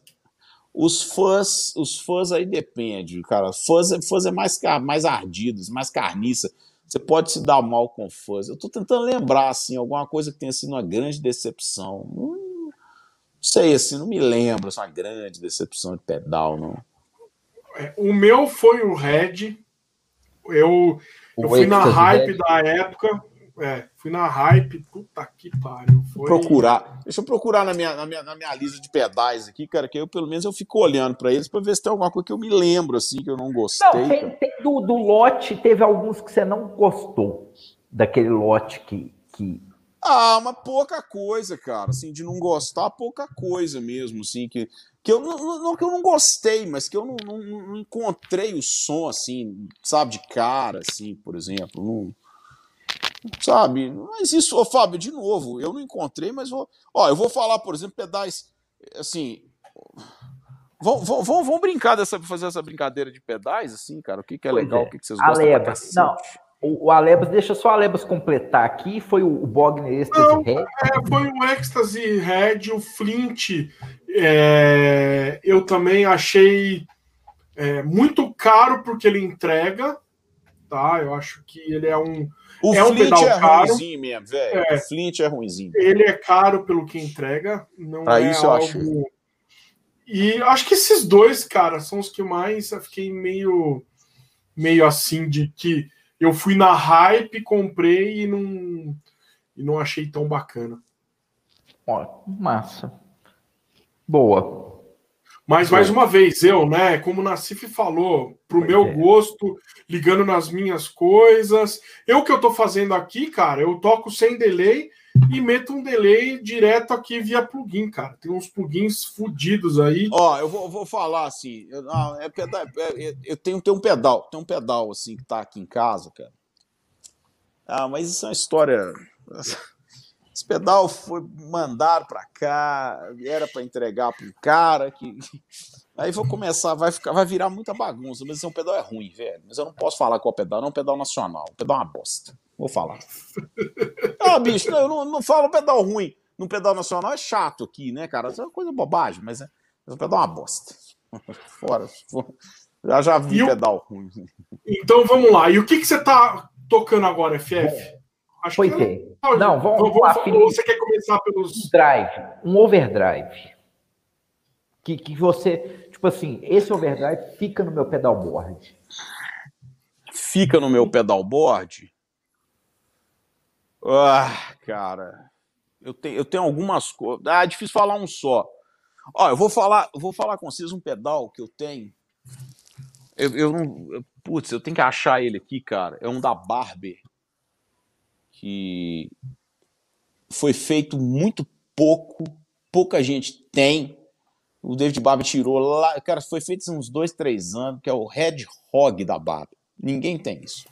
Os fãs, os fãs aí depende, cara. Fãs, é- fãs é mais, mais ardidos, mais carniça. Você pode se dar mal com fãs. Eu tô tentando lembrar, assim, alguma coisa que tenha sido uma grande decepção. Hum, Não sei, assim, não me lembro, assim, uma grande decepção de pedal, não. O meu foi o Red. Eu, eu O fui na hype Red. da época. É, fui na hype. Puta que pariu. Foi... Procurar. Deixa eu procurar na minha, na, minha, na minha lista de pedais aqui, cara, que eu pelo menos eu fico olhando pra eles pra ver se tem alguma coisa que eu me lembro, assim, que eu não gostei. Não, tem, tem do, do lote, teve alguns que você não gostou daquele lote que. que... Ah, mas pouca coisa, cara. Assim, de não gostar, pouca coisa mesmo, assim, que, que eu não, não- não que eu não gostei, mas que eu não, não- não encontrei o som, assim, sabe, de cara, assim, por exemplo. Não, sabe? Mas isso, ô Fábio, de novo, eu não encontrei, mas vou. Ó, eu vou falar, por exemplo, pedais, assim. Vamos, vamos, vamos vamos brincar dessa, fazer essa brincadeira de pedais, assim, cara. O que, que é Pois legal, é. o que, que vocês gostam Alebas. cacete? Não, o, o Alebas, deixa só o Alebas completar aqui. Foi o, o Bogner Ecstasy Não, Red. É, foi o Ecstasy Red, o Flint. é, eu também achei é, muito caro porque ele entrega. Tá? Eu acho que ele é um. O é um Flint pedal é caro. ruimzinho mesmo, velho. É. O Flint é ruimzinho. Ele é caro pelo que entrega. Não Pra é isso eu algo. achei. E acho que esses dois, cara, são os que mais eu fiquei meio, meio assim de que eu fui na hype, comprei e não, e não achei tão bacana. Ó, massa. Boa. Mas mais uma vez, eu, né, como o Nassif falou, pro Pois meu é. gosto, ligando nas minhas coisas. Eu que eu tô fazendo aqui, cara, eu toco sem delay e meto um delay direto aqui via plugin, cara. Tem uns plugins fudidos aí. Ó, eu vou, vou falar assim. Eu, não, é pedal, é- é- eu tenho, tenho um pedal, tem um pedal assim que tá aqui em casa, cara. Ah, mas isso é uma história. Esse pedal foi mandado pra cá, era pra entregar pro cara que. Aí vou começar, vai, ficar, vai virar muita bagunça, mas esse é um pedal é ruim, velho. Mas eu não posso falar qual pedal, não é um pedal nacional. O pedal é uma bosta. Vou falar. Ah, bicho, não, eu não, não falo pedal ruim. No pedal nacional é chato aqui, né, cara? Isso é uma coisa bobagem, mas é, mas o pedal é uma bosta. Fora. fora. Já já vi o- pedal ruim. Então vamos lá. E o que, que você tá tocando agora, FF? Acho Pois que é. Não, vamos, vamos lá, Felipe. você quer começar pelos. drive, um overdrive. Que, que você, tipo assim, esse overdrive fica no meu pedalboard. Fica no meu pedalboard. Ah, cara. Eu tenho, eu tenho algumas coisas. Ah, é difícil falar um só. Ó, eu vou falar, eu vou falar com vocês um pedal que eu tenho. Eu, eu não. eu- putz, eu tenho que achar ele aqui, cara. É um da Barber. Que foi feito muito pouco. Pouca gente tem. O David Barber tirou lá. Cara, foi feito uns dois, três anos, que é o Red Hog da Barber. Ninguém tem isso.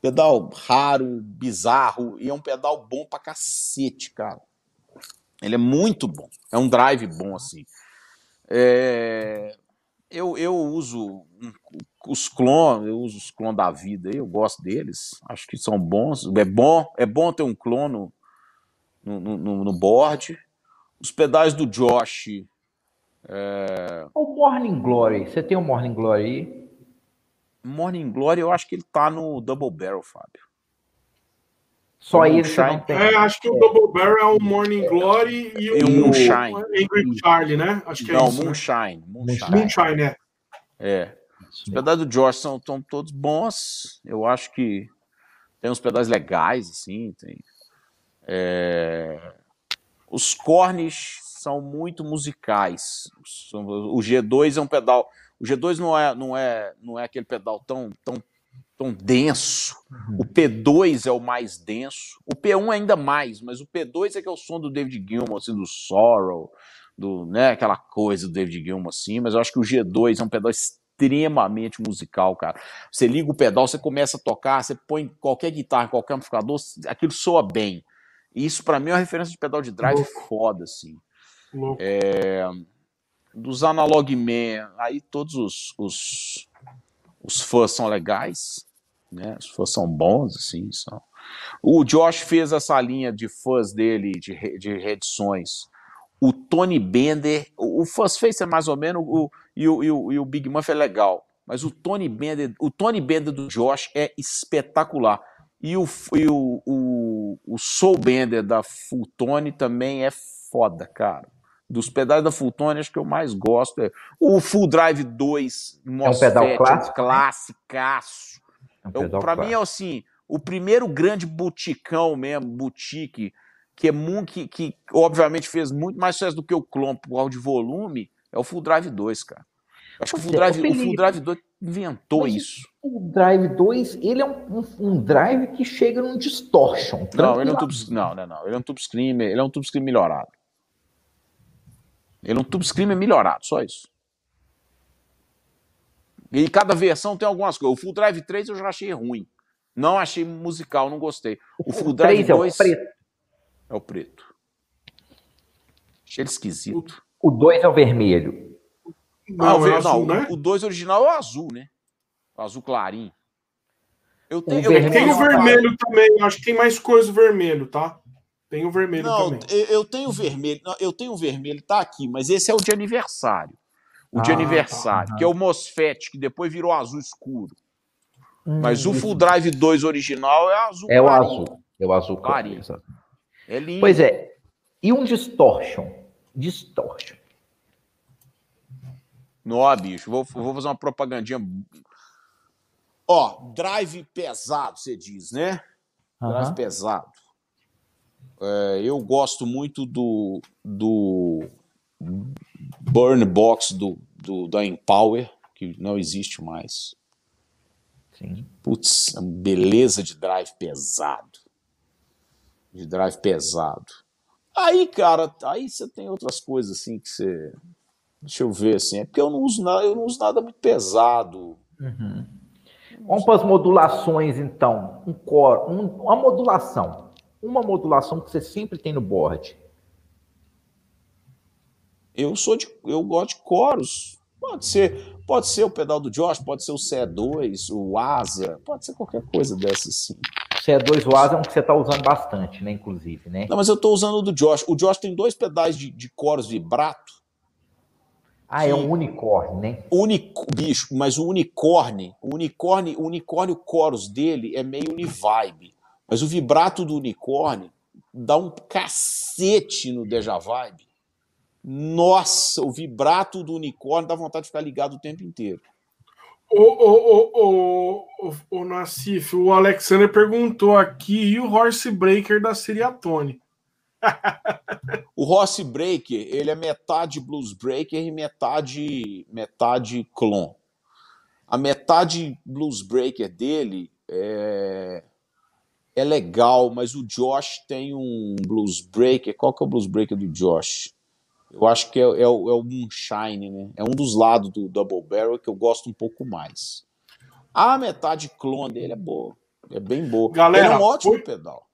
Pedal raro, bizarro, e é um pedal bom pra cacete, cara. Ele é muito bom. É um drive bom, assim. É, Eu, eu uso um- os clones, eu uso os clones da vida, eu gosto deles. Acho que são bons. É bom, é bom ter um clone no, no, no- no board. Os pedais do Josh, O Morning Glory, você tem o Morning Glory aí? Morning Glory, eu acho que ele tá no Double Barrel, Fábio. Só O ele Moonshine. não tem. É, acho que o Double Barrel é o Morning Glory e, E o Moonshine. Angry Charlie, né? Acho que é Não, isso. né? Moonshine. Moonshine. Moonshine, é. É. Os pedais do Josh são todos bons. Eu acho que tem uns pedais legais, assim. Tem, é... Os cornes são muito musicais. O G2 é um pedal. O G2 não é, não é, não é aquele pedal tão, tão, tão denso. Uhum. O P2 é o mais denso. O P1 é ainda mais, mas o P2 é que é o som do David Gilmour, assim, do Sorrow, do, né, aquela coisa do David Gilmour, assim. Mas eu acho que o G2 é um pedal extremamente musical, cara. Você liga o pedal, você começa a tocar, você põe qualquer guitarra, qualquer amplificador, aquilo soa bem. Isso para mim é uma referência de pedal de drive Louco. foda, assim. É, dos Analog Man, aí todos os, os, os fãs são legais, né? Os fãs são bons, assim, são. O Josh fez essa linha de fãs dele, de, de reedições. O Tony Bender, o, o Fuzz Face é mais ou menos, o, e, o, e, o, e o Big Muff é legal. Mas o Tony Bender, o Tony Bender do Josh é espetacular. E o, e o, o, o Soul Bender da Full Tony também é foda, cara. Dos pedais da Full Tony, acho que eu mais gosto é o Full Drive 2 é um pedal clássico, classicaço. É um para mim é assim, o primeiro grande buticão mesmo, boutique, que é muito, que, que obviamente fez muito mais sucesso do que o Clon por causa de volume, é o Full Drive 2, cara. Acho que o Full Drive, o Full Drive 2 inventou Mas isso. O Drive 2, ele é um, um, um drive que chega num distortion. Não, ele é um tube, não, não, não. Ele é um tube screamer, ele é um tube screamer melhorado. Ele é um tube screamer melhorado, só isso. E cada versão tem algumas coisas. O Full Drive 3 eu já achei ruim. Não achei musical, não gostei. O, Full Drive 2 é o preto. É o preto. Achei ele esquisito. O 2 é o vermelho. Não, não, é azul, não né? o 2 original é o azul, né? O azul clarinho. Eu tenho, o eu tenho o vermelho também, acho que tem mais coisa vermelho, tá? Tem o vermelho não, também. Eu, eu tenho o vermelho, eu tenho o vermelho, tá aqui, mas esse é o de aniversário. O ah, de aniversário, tá, que é o MOSFET, que depois virou azul escuro. Hum, mas o Full Drive 2 original é azul É clarinho. o azul. É o azul clarinho. É lindo. Pois é. E um distortion? Distortion. Nó, bicho, vou, vou fazer uma propagandinha. Ó, drive pesado, você diz, né? Drive pesado. É, eu gosto muito do, do Burn Box do, do, da Empower, que não existe mais. Sim. Putz, beleza de drive pesado. De drive pesado. Aí, cara, aí você tem outras coisas assim que você Deixa eu ver assim, é porque eu não uso nada, eu não uso nada muito pesado. Uhum. Vamos para as modulações, então. Um core, um, uma modulação. Uma modulação que você sempre tem no board. Eu sou de. Eu gosto de coros. Pode ser, pode ser o pedal do Josh, pode ser o CE2, o Asa, pode ser qualquer coisa dessa sim. O CE2 o Asa é um que você está usando bastante, né? Inclusive, né? Não, mas eu estou usando o do Josh. O Josh tem dois pedais de, de coros vibrato ah, é um unicórnio, né? Unic... Bicho, mas o unicórnio, o unicórnio, o unicórnio chorus dele é meio univibe. Mas o vibrato do unicórnio dá um cacete no Deja Vibe. Nossa, o vibrato do unicórnio dá vontade de ficar ligado o tempo inteiro. Ô, ô, ô, ô, ô, Nassif, o Alexander perguntou aqui, e o Horse Breaker da Seriatone? o Ross Breaker, ele é metade Blues Breaker e metade, metade clone. A metade Blues Breaker dele é, é legal, mas o Josh tem um Blues Breaker. Qual que é o Blues Breaker do Josh? Eu acho que é, é, o, é o Moonshine, né? É um dos lados do Double Barrel que eu gosto um pouco mais. A metade clone dele é boa. É bem boa. Galera, ele é um ótimo pedal.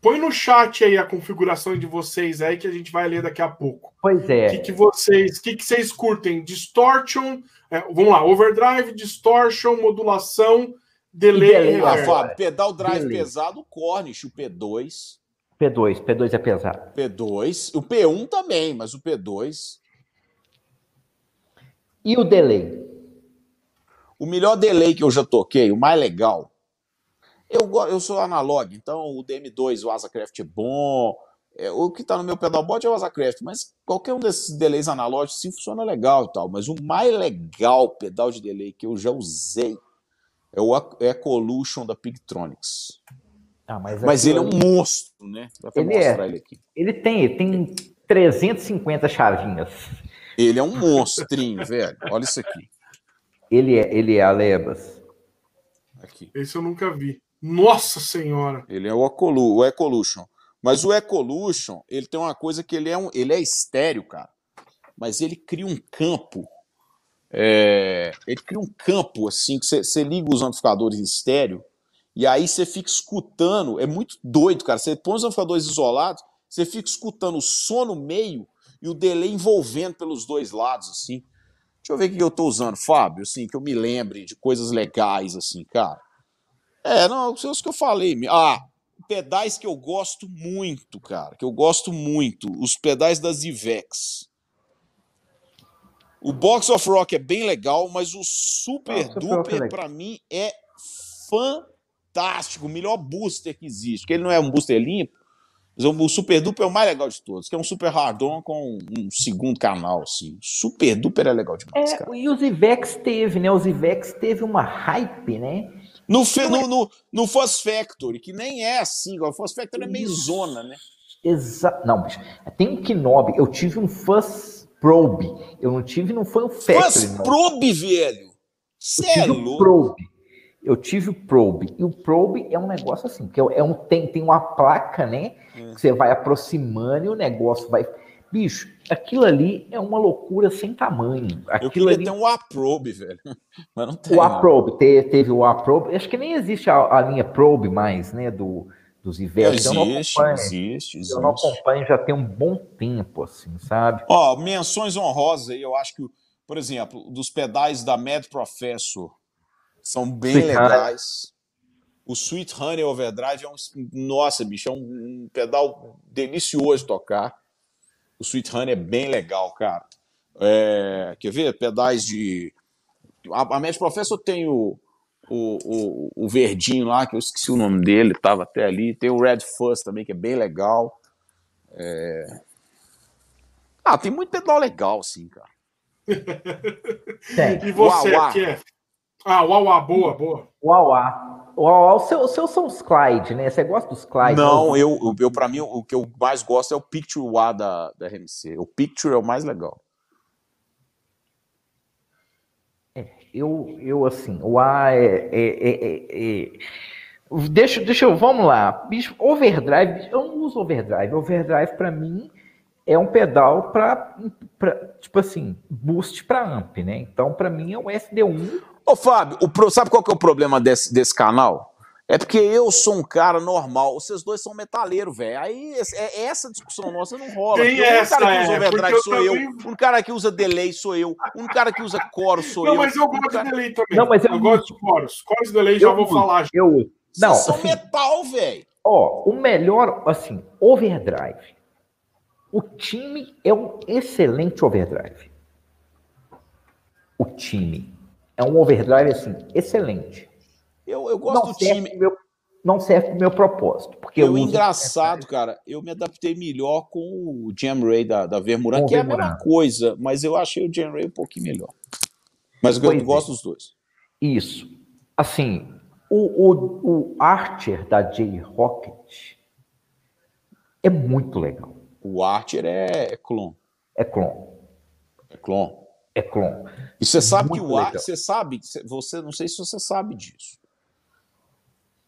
Põe no chat aí a configuração de vocês aí que a gente vai ler daqui a pouco. Pois é. O que, que vocês, que, que vocês curtem? Distortion, é, vamos lá, overdrive, distortion, modulação, delay. delay ah, Fábio, pedal drive delay. pesado, Cornish, o P2. P2, P2 é pesado. P2, o P1 também, mas o P2. E o delay? O melhor delay que eu já toquei, o mais legal, eu, eu sou analog, então o DM2, o Asacraft é bom, é, o que está no meu pedalboard é o Azacraft, mas qualquer um desses delays analógicos sim funciona legal e tal. Mas o mais legal pedal de delay que eu já usei é o Ecolution da Pigtronics. Ah, mas, mas ele é um monstro, né? Ele é. Ele, ele, tem, ele tem 350 chavinhas. Ele é um monstrinho, velho. Olha isso aqui. Ele é, ele é Alebas. Aqui. Esse eu nunca vi. Nossa Senhora! Ele é o, Ecolu, o Ecolution. Mas o Ecolution, ele tem uma coisa que ele é, um, ele é estéreo, cara. Mas ele cria um campo. É, ele cria um campo assim que você liga os amplificadores estéreo e aí você fica escutando. É muito doido, cara. Você põe os amplificadores isolados, você fica escutando o som no meio e o delay envolvendo pelos dois lados, assim. Deixa eu ver o que eu tô usando, Fábio, assim, que eu me lembre de coisas legais, assim, cara. É, não, os que eu falei. Ah, pedais que eu gosto muito, cara, que eu gosto muito, os pedais das Ivex. O Box of Rock é bem legal, mas o Super ah, Duper, para mim, é fantástico. O melhor booster que existe. Que ele não é um booster limpo, mas o Super Duper é o mais legal de todos, que é um Super Hardon com um segundo canal, assim. Super Duper é legal demais, é, cara. E os Ivex teve, né? Os Ivex teve uma hype, né? No, fe, no, no, no Fuzz Factory, que nem é assim, o Fuzz Factory é meio zona, né? Exato. Não, bicho. Tem um Knob. Eu tive um Fuzz Probe. Eu não tive, não foi um Factory. Fuzz não. Probe, velho! É louco. Probe. Eu tive o Probe. E o Probe é um negócio assim, que é um, tem, tem uma placa, né? Hum. Que você vai aproximando e o negócio vai. Bicho, aquilo ali é uma loucura sem tamanho. Aquilo eu queria ali... ter um Aprobe, velho. Mas não tem. O Aprobe, teve, teve o Aprobe. Acho que nem existe a, a linha Probe mais, né? Do, dos Ivex. Existe, existe, existe. Eu não acompanho já tem um bom tempo, assim, sabe? Ó, menções honrosas aí, eu acho que, por exemplo, dos pedais da Mad Professor são bem Sweet legais. O Sweet Honey Overdrive é um. Nossa, bicho, é um, um pedal delicioso de tocar. O Sweet Honey é bem legal, cara. É, quer ver? Pedais de. A, a Med Professor tem o, o, o, o, verdinho lá, que eu esqueci o nome dele, tava até ali. Tem o Red Fuzz também, que é bem legal. É... Ah, tem muito pedal legal, sim, cara. E você, Uau, Ah, Uauá, boa, boa. Uauá. O, seu, seus são os Clyde, né? Você gosta dos Clyde? Não, eu, eu para mim, o que eu mais gosto é o Picture A da, da RMC. O Picture é o mais legal. É, eu, eu assim, o A é, é, é, é, Deixa, deixa eu, vamos lá. Bicho, overdrive, eu não uso overdrive. Overdrive, para mim, é um pedal para, tipo assim, boost para amp, né? Então, para mim, é o SD1 Ô, Fábio, o, sabe qual que é o problema desse, desse canal? É porque eu sou um cara normal, vocês dois são metaleiros, velho. Aí é, essa discussão nossa não rola. Tem essa, um cara que usa é, overdrive sou também... eu, um cara que usa delay sou eu, um cara que usa coro sou não, eu. Não, mas eu gosto cara... de delay também. Não, mas eu, eu gosto de coros. Coros e delay eu já vou falar. Eu Não, vocês são assim, metal, velho. Ó, o melhor, assim, overdrive. O time é um excelente overdrive. O time é um overdrive assim, excelente. Eu, eu gosto não do time. Meu, não serve para o meu propósito. Porque eu, engraçado, cara, eu me adaptei melhor com o Jam Ray da, da Vermuran, que é a mesma coisa, mas eu achei o Jam Ray um pouquinho melhor. Mas eu pois gosto é. dos dois. Isso. Assim, o, o, o Archer da J-Rocket é muito legal. O Archer é, é clone. É clone. É clone. É clone. E você sabe Muito que o ar, você sabe, você não sei se você sabe disso.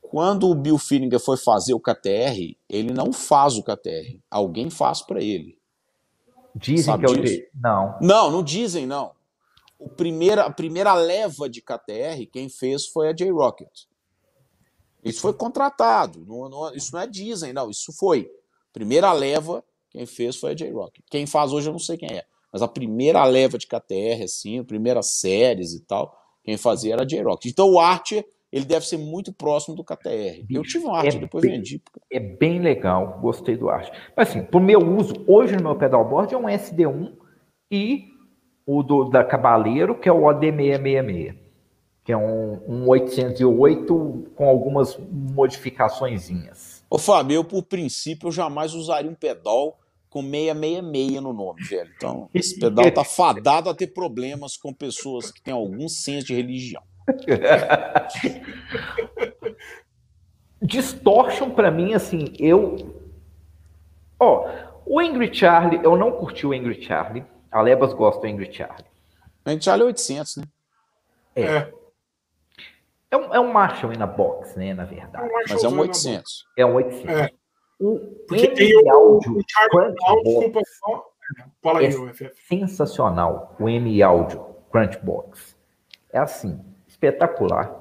Quando o Bill Finninger foi fazer o KTR, ele não faz o KTR, alguém faz para ele. Dizem sabe que é o disso? Não. Não, não dizem não. O primeira, a primeira leva de KTR, quem fez foi a J-Rocket. Isso foi contratado. Não, não, isso não é dizem, não. Isso foi. Primeira leva, quem fez foi a J-Rocket. Quem faz hoje eu não sei quem é. Mas a primeira leva de KTR, assim, a primeira séries e tal, quem fazia era a J-Rock. Então o Archer, ele deve ser muito próximo do KTR. eu tive um Archer, é depois bem, vendi. É bem legal, gostei do Archer. Mas assim, pro meu uso, hoje no meu pedalboard é um SD1 e o do, da Cabaleiro, que é o OD666, que é um, um 808 com algumas modificaçõezinhas. Ô, Fábio, eu, por princípio, eu jamais usaria um pedal com 666 no nome, velho. Então, esse pedal tá fadado a ter problemas com pessoas que têm algum senso de religião. Distortion, para mim, assim, eu. Ó, o Angry Charlie, eu não curti o Angry Charlie. A Lebas gosta do Angry Charlie. O Angry Charlie é 800, né? É. É, é um, é um Marshall in a box, né, na verdade. Mas é um 800. É um 800. É. O Porque tem o, áudio, o Charlie desculpa só. Fala aí, é sensacional o M Audio Crunchbox. É assim, espetacular.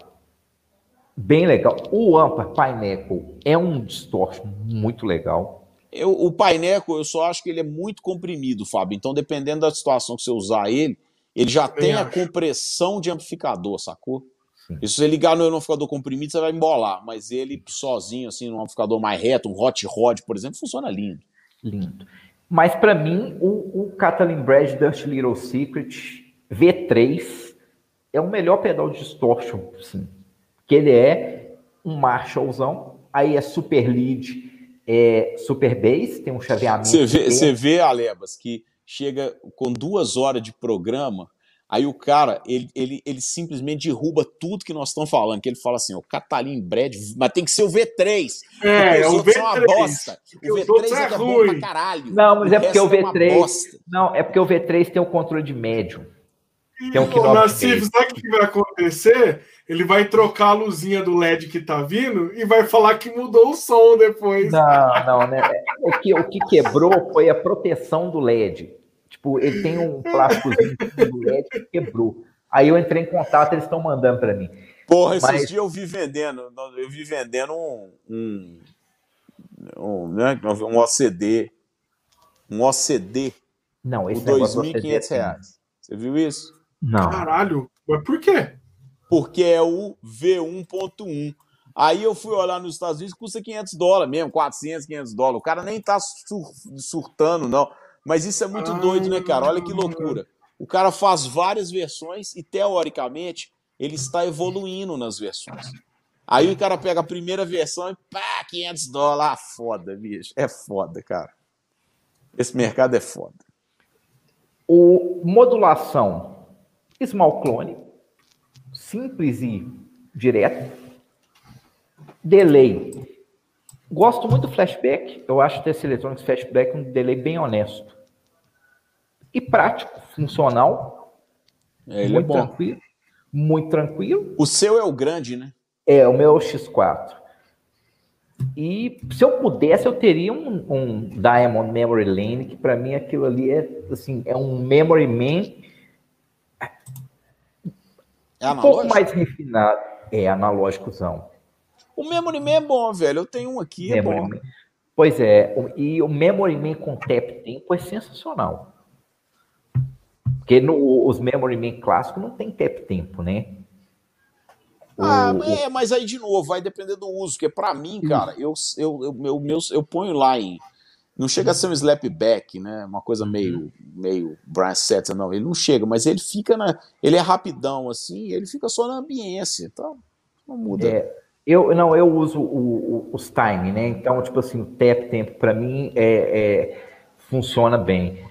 Bem legal. O Ampar Pineapple é um distortion muito legal. Eu, o Pineapple, eu só acho que ele é muito comprimido, Fábio. Então, dependendo da situação que você usar ele, ele já tem acho. a compressão de amplificador, sacou? Sim. E se você ligar no amplificador comprimido, você vai embolar. Mas ele sozinho, assim, num amplificador mais reto, um hot rod, por exemplo, funciona lindo. Lindo. Mas para mim, o, o Catalin Brad Dust Little Secret V3 é o melhor pedal de distortion, sim. Que ele é um Marshallzão, aí é super lead, é super bass, tem um chaveamento. Você vê, você vê Alebas, que chega com duas horas de programa, Aí o cara, ele, ele, ele simplesmente derruba tudo que nós estamos falando. Que ele fala assim: o Catalin Brad, mas tem que ser o V3. É, é o V3. São uma bosta. O V3 é, é bom pra caralho. Não, mas é porque o V3. É não, é porque o V3 tem o controle de médio. Que é um Ô, Nassif, sabe o que vai acontecer? Ele vai trocar a luzinha do LED que tá vindo e vai falar que mudou o som depois. Não, não, né? O que, o que quebrou foi a proteção do LED. Tipo, ele tem um plásticozinho do LED que quebrou. Aí eu entrei em contato, eles estão mandando para mim. Porra, esses Mas... dias eu vi vendendo, eu vi vendendo um, um, um, né, um OCD. Um OCD. Não, esse por 2.500 reais. Você viu isso? Não. Caralho, mas por quê? Porque é o V1.1. Aí eu fui olhar nos Estados Unidos, custa 500 dólares mesmo, 400, 500 dólares. O cara nem tá sur surtando, não. Mas isso é muito ah, doido, né, cara? Olha que loucura. O cara faz várias versões e, teoricamente, ele está evoluindo nas versões. Aí o cara pega a primeira versão e pá, 500 dólares. Ah, foda, bicho. É foda, cara. Esse mercado é foda. O modulação small clone, simples e direto. Delay Gosto muito do flashback. Eu acho que esse Electronics Flashback um delay bem honesto. E prático, funcional. É, ele é muito é bom. tranquilo. Muito tranquilo. O seu é o grande, né? É, o meu é o X4. E se eu pudesse, eu teria um, um Diamond Memory Lane, que para mim aquilo ali é assim, é um Memory Man é um pouco mais refinado. É analógicozão. O Memory Man é bom, velho. Eu tenho um aqui, é Memory bom. Man. Pois é, e o Memory Man com tap tempo é sensacional. Porque no, os Memory Man clássicos não tem tap tempo, né? Ah, o, é, mas aí de novo, vai depender do uso, porque para mim, cara, eu, eu, eu, eu, eu, eu ponho lá em. Não chega a ser um slapback, né? Uma coisa meio, uhum. meio Brian Setzer, não. Ele não chega, mas ele fica na. Ele é rapidão, assim, ele fica só na ambiência. Então, não muda. É, eu não, eu uso o, o, os time, né? Então, tipo assim, o tap tempo para mim é, é, funciona bem.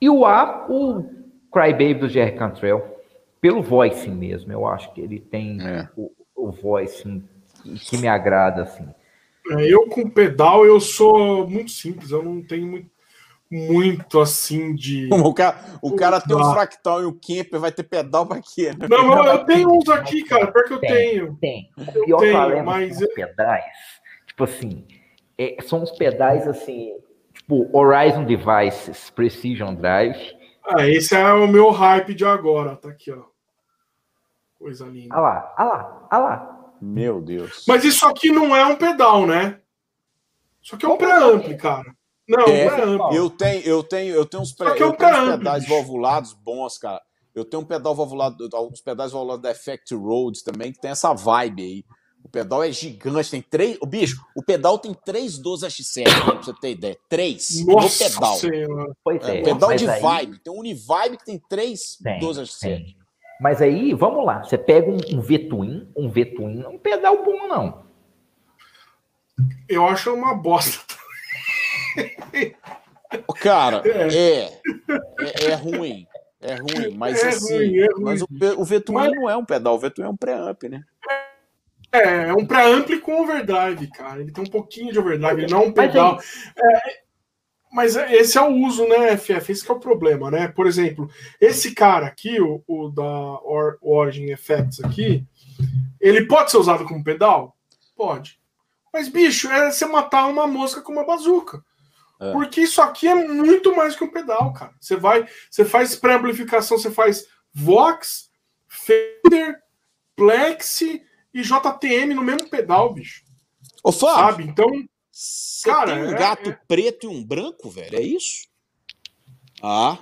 E o A, o Crybaby do Jerry Cantrell, pelo voicing mesmo, eu acho que ele tem é. o, o voicing que me agrada assim. Eu com pedal eu sou muito simples, eu não tenho muito muito assim de. O cara, o cara tem um fractal e o Kemper vai ter pedal para quê? Né? Não, não, eu tenho uns aqui, cara, porque eu tem, tenho. Tem. Eu e tenho, mas. pedais, tipo assim, é, são uns pedais assim, tipo Horizon Devices, Precision Drive. Ah, esse é o meu hype de agora, tá aqui, ó. Coisa linda. Olha lá, olha lá, olha lá. Meu Deus. Mas isso aqui não é um pedal, né? Isso aqui é um pré-ampli, cara. Não, é, é eu tenho, eu tenho, eu tenho uns, pré, eu tenho uns pedais valvulados bons, cara. Eu tenho um pedal valvulado, os pedais valvulados da Effect Roads também, que tem essa vibe aí. O pedal é gigante, tem três. O bicho, o pedal tem três 12 X7, pra você ter ideia. Três Nossa no pedal. Senhora. Pois é, é pedal de aí... vibe. Tem um Univibe que tem três tem, 12 X7. Tem. Mas aí, vamos lá. Você pega um, um V-Twin, um V-Twin, não é um pedal bom, não. Eu acho uma bosta. Cara, é. É, é, é ruim. É ruim, mas É assim. ruim, é ruim. Mas o, o não é um pedal, o Vetwin é um preamp, né? É, é um pré-ampli com overdrive, cara. Ele tem um pouquinho de overdrive, ele não é um pedal. É, mas esse é o uso, né, FF? Esse que é o problema, né? Por exemplo, esse cara aqui, o, o da Or- Origin Effects aqui, ele pode ser usado como pedal? Pode. Mas, bicho, é você matar uma mosca com uma bazuca. É. Porque isso aqui é muito mais que um pedal, cara. Você vai, você faz pré-amplificação, você faz Vox, Fender, Plexi e JTM no mesmo pedal, bicho. Ô, Fábio, Sabe? Então, você Cara, tem um é- gato é- preto e um branco, velho? É isso? Ah.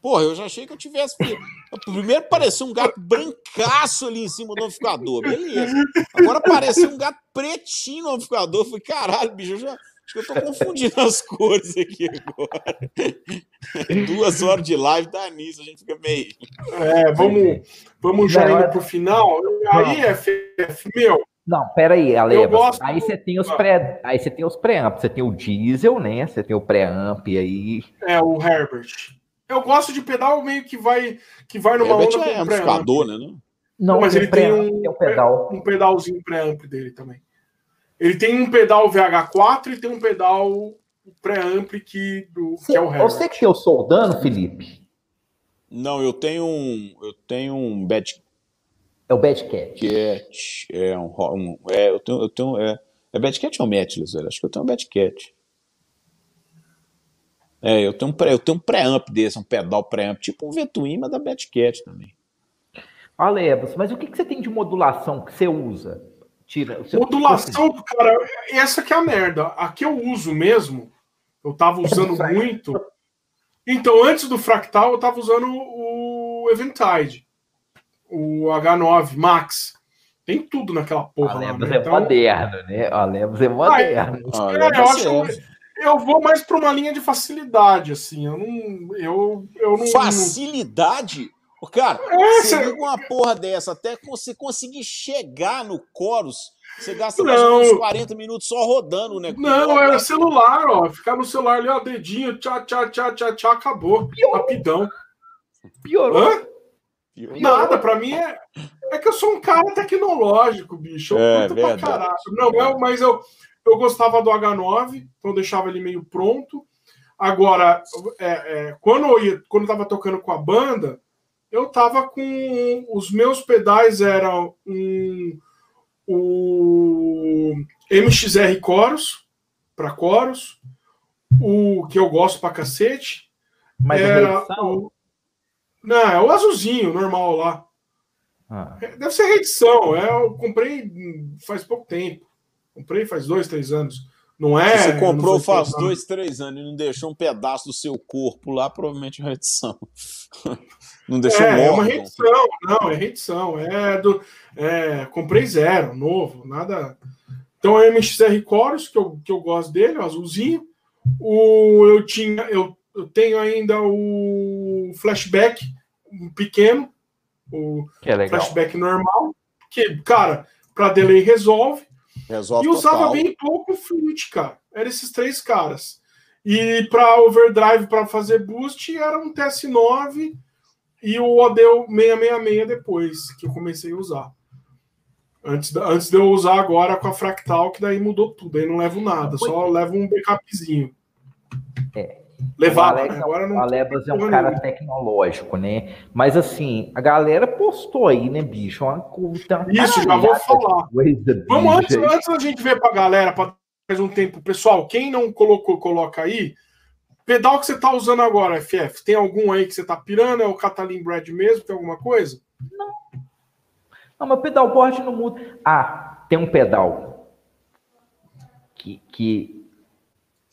Porra, eu já achei que eu tivesse. Primeiro parecia um gato brancaço ali em cima do amplificador, beleza. Agora parecia um gato pretinho no amplificador. Eu falei, caralho, bicho, eu já. Acho que eu tô confundindo as cores aqui agora. Duas horas de live dá nisso, a gente fica meio. é, vamos, vamos já Não, indo é- pro final. Aí, FF, meu, Não, peraí, gosto Aí você tem os pré, aí você tem os pré-amp, você tem o diesel, né? Você tem o pré-amp aí. é o Herbert. Eu gosto de pedal meio que vai, que vai numa Herbert onda é com pré-amp. né? Não? Não, mas tem ele tem um, tem o pedal. um pedalzinho pré-amp dele também. Ele tem um pedal VH4 e tem um pedal pré-amp que, do, que é o Herbert. Você que eu soldando, Felipe, Não, eu tenho um. Eu tenho um Bad é o Bad Cat. Cat. É um. um é, eu tenho. Eu tenho é, é Bad Cat ou Metless, velho? Acho que eu tenho um Bad Cat. É, eu tenho um pré, eu tenho um pré-amp desse, um pedal pré-amp, tipo um Vetwin, mas da Bad Cat também. Alebas, mas o que, que você tem de modulação que você usa? Tira, você- Modulação, cara, essa que é a merda. A que eu uso mesmo, eu tava usando muito. Então, antes do Fractal, eu tava usando o Eventide, o H9 Max. Tem tudo naquela porra. lá, Alebas né? é Então, moderno, né? Alebas é moderno. Ah, É, eu acho eu vou mais para uma linha de facilidade, assim. Eu não. Eu, eu não. Facilidade? Ô, Cara, É, você cê- liga uma porra dessa, até você conseguir chegar no Chorus, você gasta mais ou menos 40 minutos só rodando o negócio. Não, é celular, ó. Ficar no celular ali, ó, dedinho, tchá, tchá, tchá, tchá, tchá, acabou. Rapidão. Piorou. Hã? Nada, pra mim é. É que eu sou um cara tecnológico, bicho. Eu É, curto pra verdade. caralho. Não, eu- mas eu, eu gostava do H9, então eu deixava ele meio pronto. Agora, é, é, quando, eu ia, quando eu tava tocando com a banda, eu tava com. Os meus pedais eram um, o MXR Chorus, para Chorus, o que eu gosto pra cacete. Mas a era o, não, é o azulzinho, normal lá. Ah, Deve ser reedição. É, eu comprei faz pouco tempo. Comprei faz dois, três anos. Não é. Se você comprou anos 80, faz dois, três anos e não deixou um pedaço do seu corpo lá, provavelmente é reedição. não deixou É, é uma reedição. Não, é reedição. É do. É, comprei zero, novo, nada. Então é o MXR Chorus, que eu, que eu gosto dele, o azulzinho. O, eu, tinha, eu, eu tenho ainda o flashback um pequeno, o que é legal. flashback normal, que, cara, para delay resolve. Resolve E usava total. bem pouco flute, cara. Eram esses três caras. E para overdrive, para fazer boost, era um TS9 e o Odeu 666 depois, que eu comecei a usar. Antes, antes de eu usar agora com a Fractal, que daí mudou tudo. Aí não levo nada, só levo um backupzinho. É. Levava, O Alex- né? Agora O não. Alebas é um cara nenhuma. tecnológico, né? Mas assim, a galera postou aí, né, bicho? Uma, uma Isso, já vou falar. coisa, Vamos bicho, antes, antes da gente ver pra galera, para mais um tempo. Pessoal, quem não colocou, coloca aí. Pedal que você tá usando agora, FF, tem algum aí que você tá pirando? É o Catalin Brad mesmo? Tem alguma coisa? Não, mas pedalboard não muda. Ah, tem um pedal que, que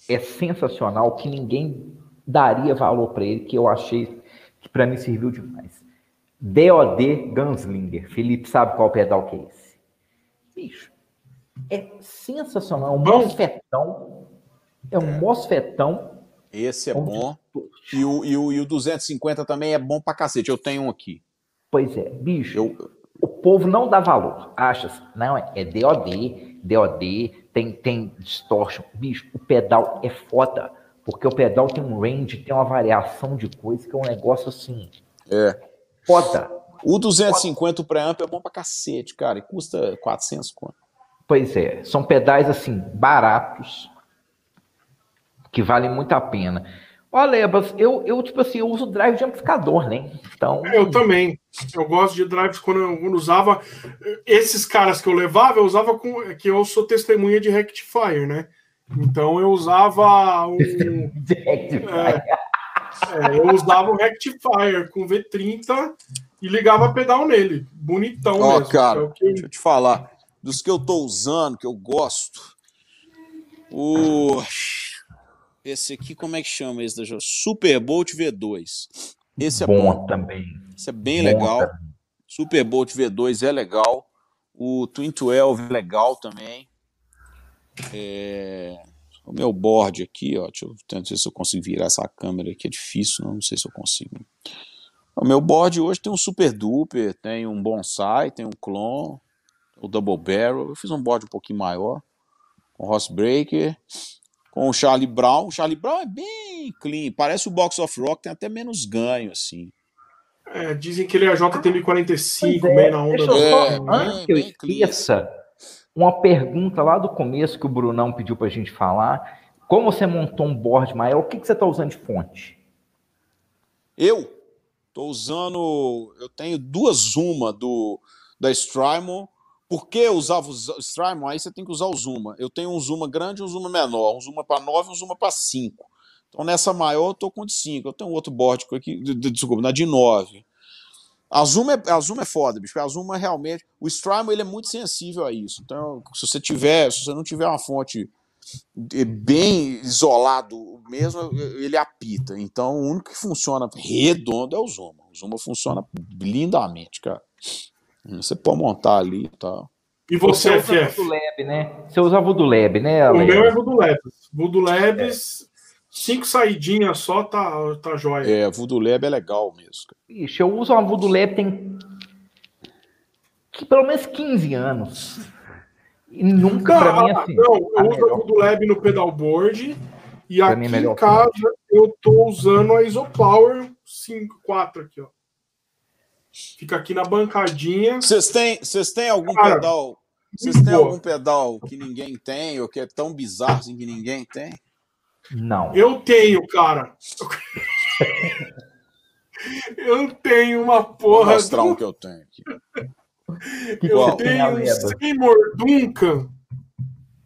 é sensacional, que ninguém daria valor para ele, que eu achei que para mim serviu demais. DOD Gunslinger. Felipe sabe qual pedal que é esse? Bicho, é sensacional. É um Bom. mosfetão. É um mosfetão. Esse é bom. E o, e, o, e o 250 também é bom pra cacete. Eu tenho um aqui. Pois é, bicho. Eu, O povo não dá valor. Acha, não, é DOD, DOD, tem, tem distortion. Bicho, o pedal é foda, porque o pedal tem um range, tem uma variação de coisa que é um negócio assim. É. Foda. O 250 o preamp é bom pra cacete, cara, e custa 400 conto. Pois é, são pedais assim, baratos, que valem muito a pena. Olha, Lebas, eu, eu, tipo assim, eu uso drive de amplificador, né? Então. Eu também. Eu gosto de drives quando eu, quando usava. Esses caras que eu levava, eu usava com. Que eu sou testemunha de rectifier, né? Então eu usava um. é, é, eu usava um rectifier com V30 e ligava pedal nele. Bonitão Ó, mesmo. cara, é o que deixa eu te falar. Dos que eu tô usando, que eu gosto. O. Esse aqui, como é que chama esse da Jo- Superbolt V2. Esse é bom. Bom também. Esse é bem Bom legal. também. Superbolt V2 é legal. O Twin 12 é legal também. É, O meu board aqui, ó. Deixa eu tentar ver se eu consigo virar essa câmera aqui. É difícil, não, não sei se eu consigo. O meu board hoje tem um Super Duper, tem um Bonsai, tem um Clone, o Double Barrel. Eu fiz um board um pouquinho maior, com Ross Breaker, com o Charlie Brown. O Charlie Brown é bem clean, parece o Box of Rock, tem até menos ganho, assim. é, dizem que ele é JTM45, Pois é, meio na onda deixa eu do. só, É, antes que eu esqueça, uma pergunta lá do começo que o Brunão pediu pra gente falar. Como você montou um board maior, o que, que você tá usando de fonte? Eu tô usando. Eu tenho duas Zuma do, da Strymon. Por que usava o Strymon? Aí você tem que usar o Zuma. Eu tenho um Zuma grande e um Zuma menor. Um Zuma para 9 e um Zuma para 5. Então nessa maior eu tô com de 5. Eu tenho outro board aqui, de- de- desculpa, na de 9. A Zuma, é, a Zuma é foda, bicho. A Zuma realmente. O Strymon ele é muito sensível a isso. Então, se você tiver, se você não tiver uma fonte de- bem isolado mesmo, ele apita. Então, o único que funciona redondo é o Zuma. O Zuma funciona lindamente, cara. Você pode montar ali e tal. E você, usa FF? Voodoo Lab, né? Você usa Voodoo Lab, né, O meu é Voodoo Labs. Voodoo Labs, cinco saidinhas só, tá, tá jóia. É, Voodoo Lab é legal mesmo. cara. Bicho, eu uso uma Voodoo Lab tem que pelo menos 15 anos. E nunca, pra mim, assim. não, eu a uso melhor. a Voodoo Lab no pedalboard. E Pra aqui é melhor em casa eu tô usando a Isopower 5, 4 aqui, ó. Fica aqui na bancadinha. Vocês têm, vocês têm algum Cara, pedal? Vocês têm boa. algum pedal que ninguém tem, ou que é tão bizarro assim que ninguém tem? Não. Eu tenho, cara. Eu tenho uma Vou porra. mostrar do- um que eu tenho aqui. que Eu Qual? tenho um? Seymour Duncan.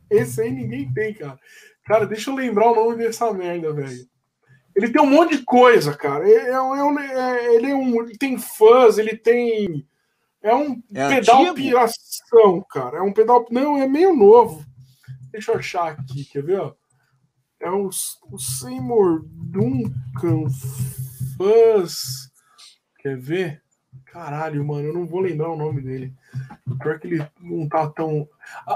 Esse aí ninguém tem, cara. Cara, deixa eu lembrar o nome dessa merda, velho. Ele tem um monte de coisa, cara. É, é um- é é- ele, é um, ele tem fãs, ele tem. É um É pedal antigo? piração, cara. É um pedal. Não, é meio novo. Deixa eu achar aqui, quer ver? ó? É o, o Seymour Duncan Fuzz. Quer ver? Caralho, mano, eu não vou lembrar o nome dele. Pior que ele não tá tão.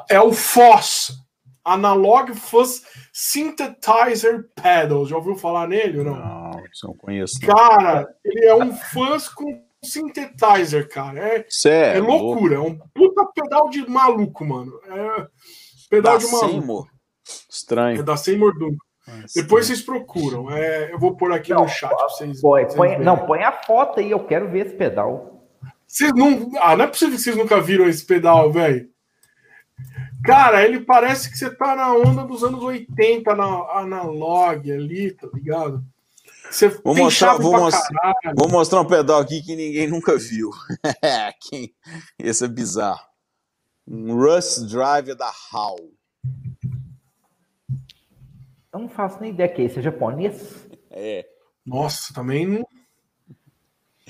É o Foss. Analog Fuzz Synthesizer Pedal. Já ouviu falar nele ou não? Não, isso eu não conheço. não. Cara, ele é um fuzz com synthesizer, cara. É, é, é loucura. É um puta pedal de maluco, mano. É pedal Da de maluco. Seymour. É Estranho. da Seymour Duncan. Depois vocês procuram. É, eu vou pôr aqui Não, no chat pra vocês. Põe, vocês põe- verem. não, põe a foto aí, eu quero ver esse pedal. Vocês não. Ah, não é possível que vocês nunca viram esse pedal, velho. Cara, ele parece que você tá na onda dos anos 80 na analog ali, tá ligado? Você Vou tem mostrar- chave vou pra mostrar-. Vou mostrar um pedal aqui que ninguém nunca viu. Quem- Esse é bizarro. Um Rust Drive da HAL. Eu não faço nem ideia que é esse, é japonês? É. Nossa, também não.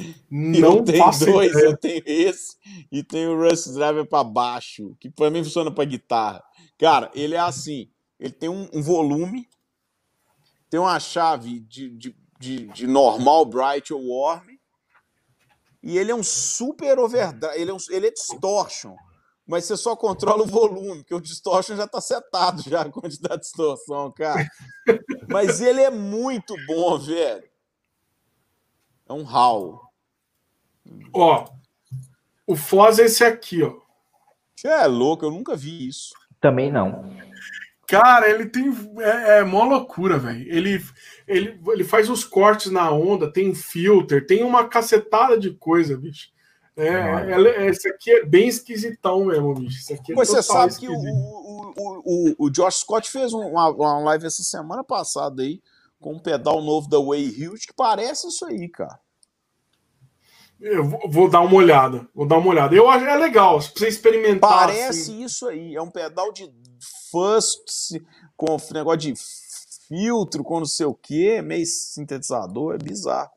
eu Não tenho faço dois, ideia. eu tenho esse e tenho o Rust Driver para baixo, que para mim funciona para guitarra. Cara, ele é assim, ele tem um, um volume, tem uma chave de, de, de, de normal, bright ou warm, e ele é um super overdrive, ele é, um, ele é distortion, mas você só controla o volume, porque o distortion já tá setado já a quantidade de distorção, cara. Mas ele é muito bom, velho. É um HAL. Ó, o Foz é esse aqui, ó. Você é louco, eu nunca vi isso. Também não. Cara, ele tem. É, é mó loucura, velho. Ele, ele, ele faz os cortes na onda, tem filter, tem uma cacetada de coisa, bicho. É, é, esse aqui é bem esquisitão mesmo, bicho. Esse aqui é Mas você sabe esquisito. que o, o, o, o, Josh Scott fez uma, uma live essa semana passada aí, com um pedal novo da Way Huge que parece isso aí, cara. Eu vou dar uma olhada. Vou dar uma olhada. Eu acho é legal, pra você experimentar. Parece assim. isso aí. É um pedal de fuzz com negócio de filtro, com não sei o que, meio sintetizador. É bizarro.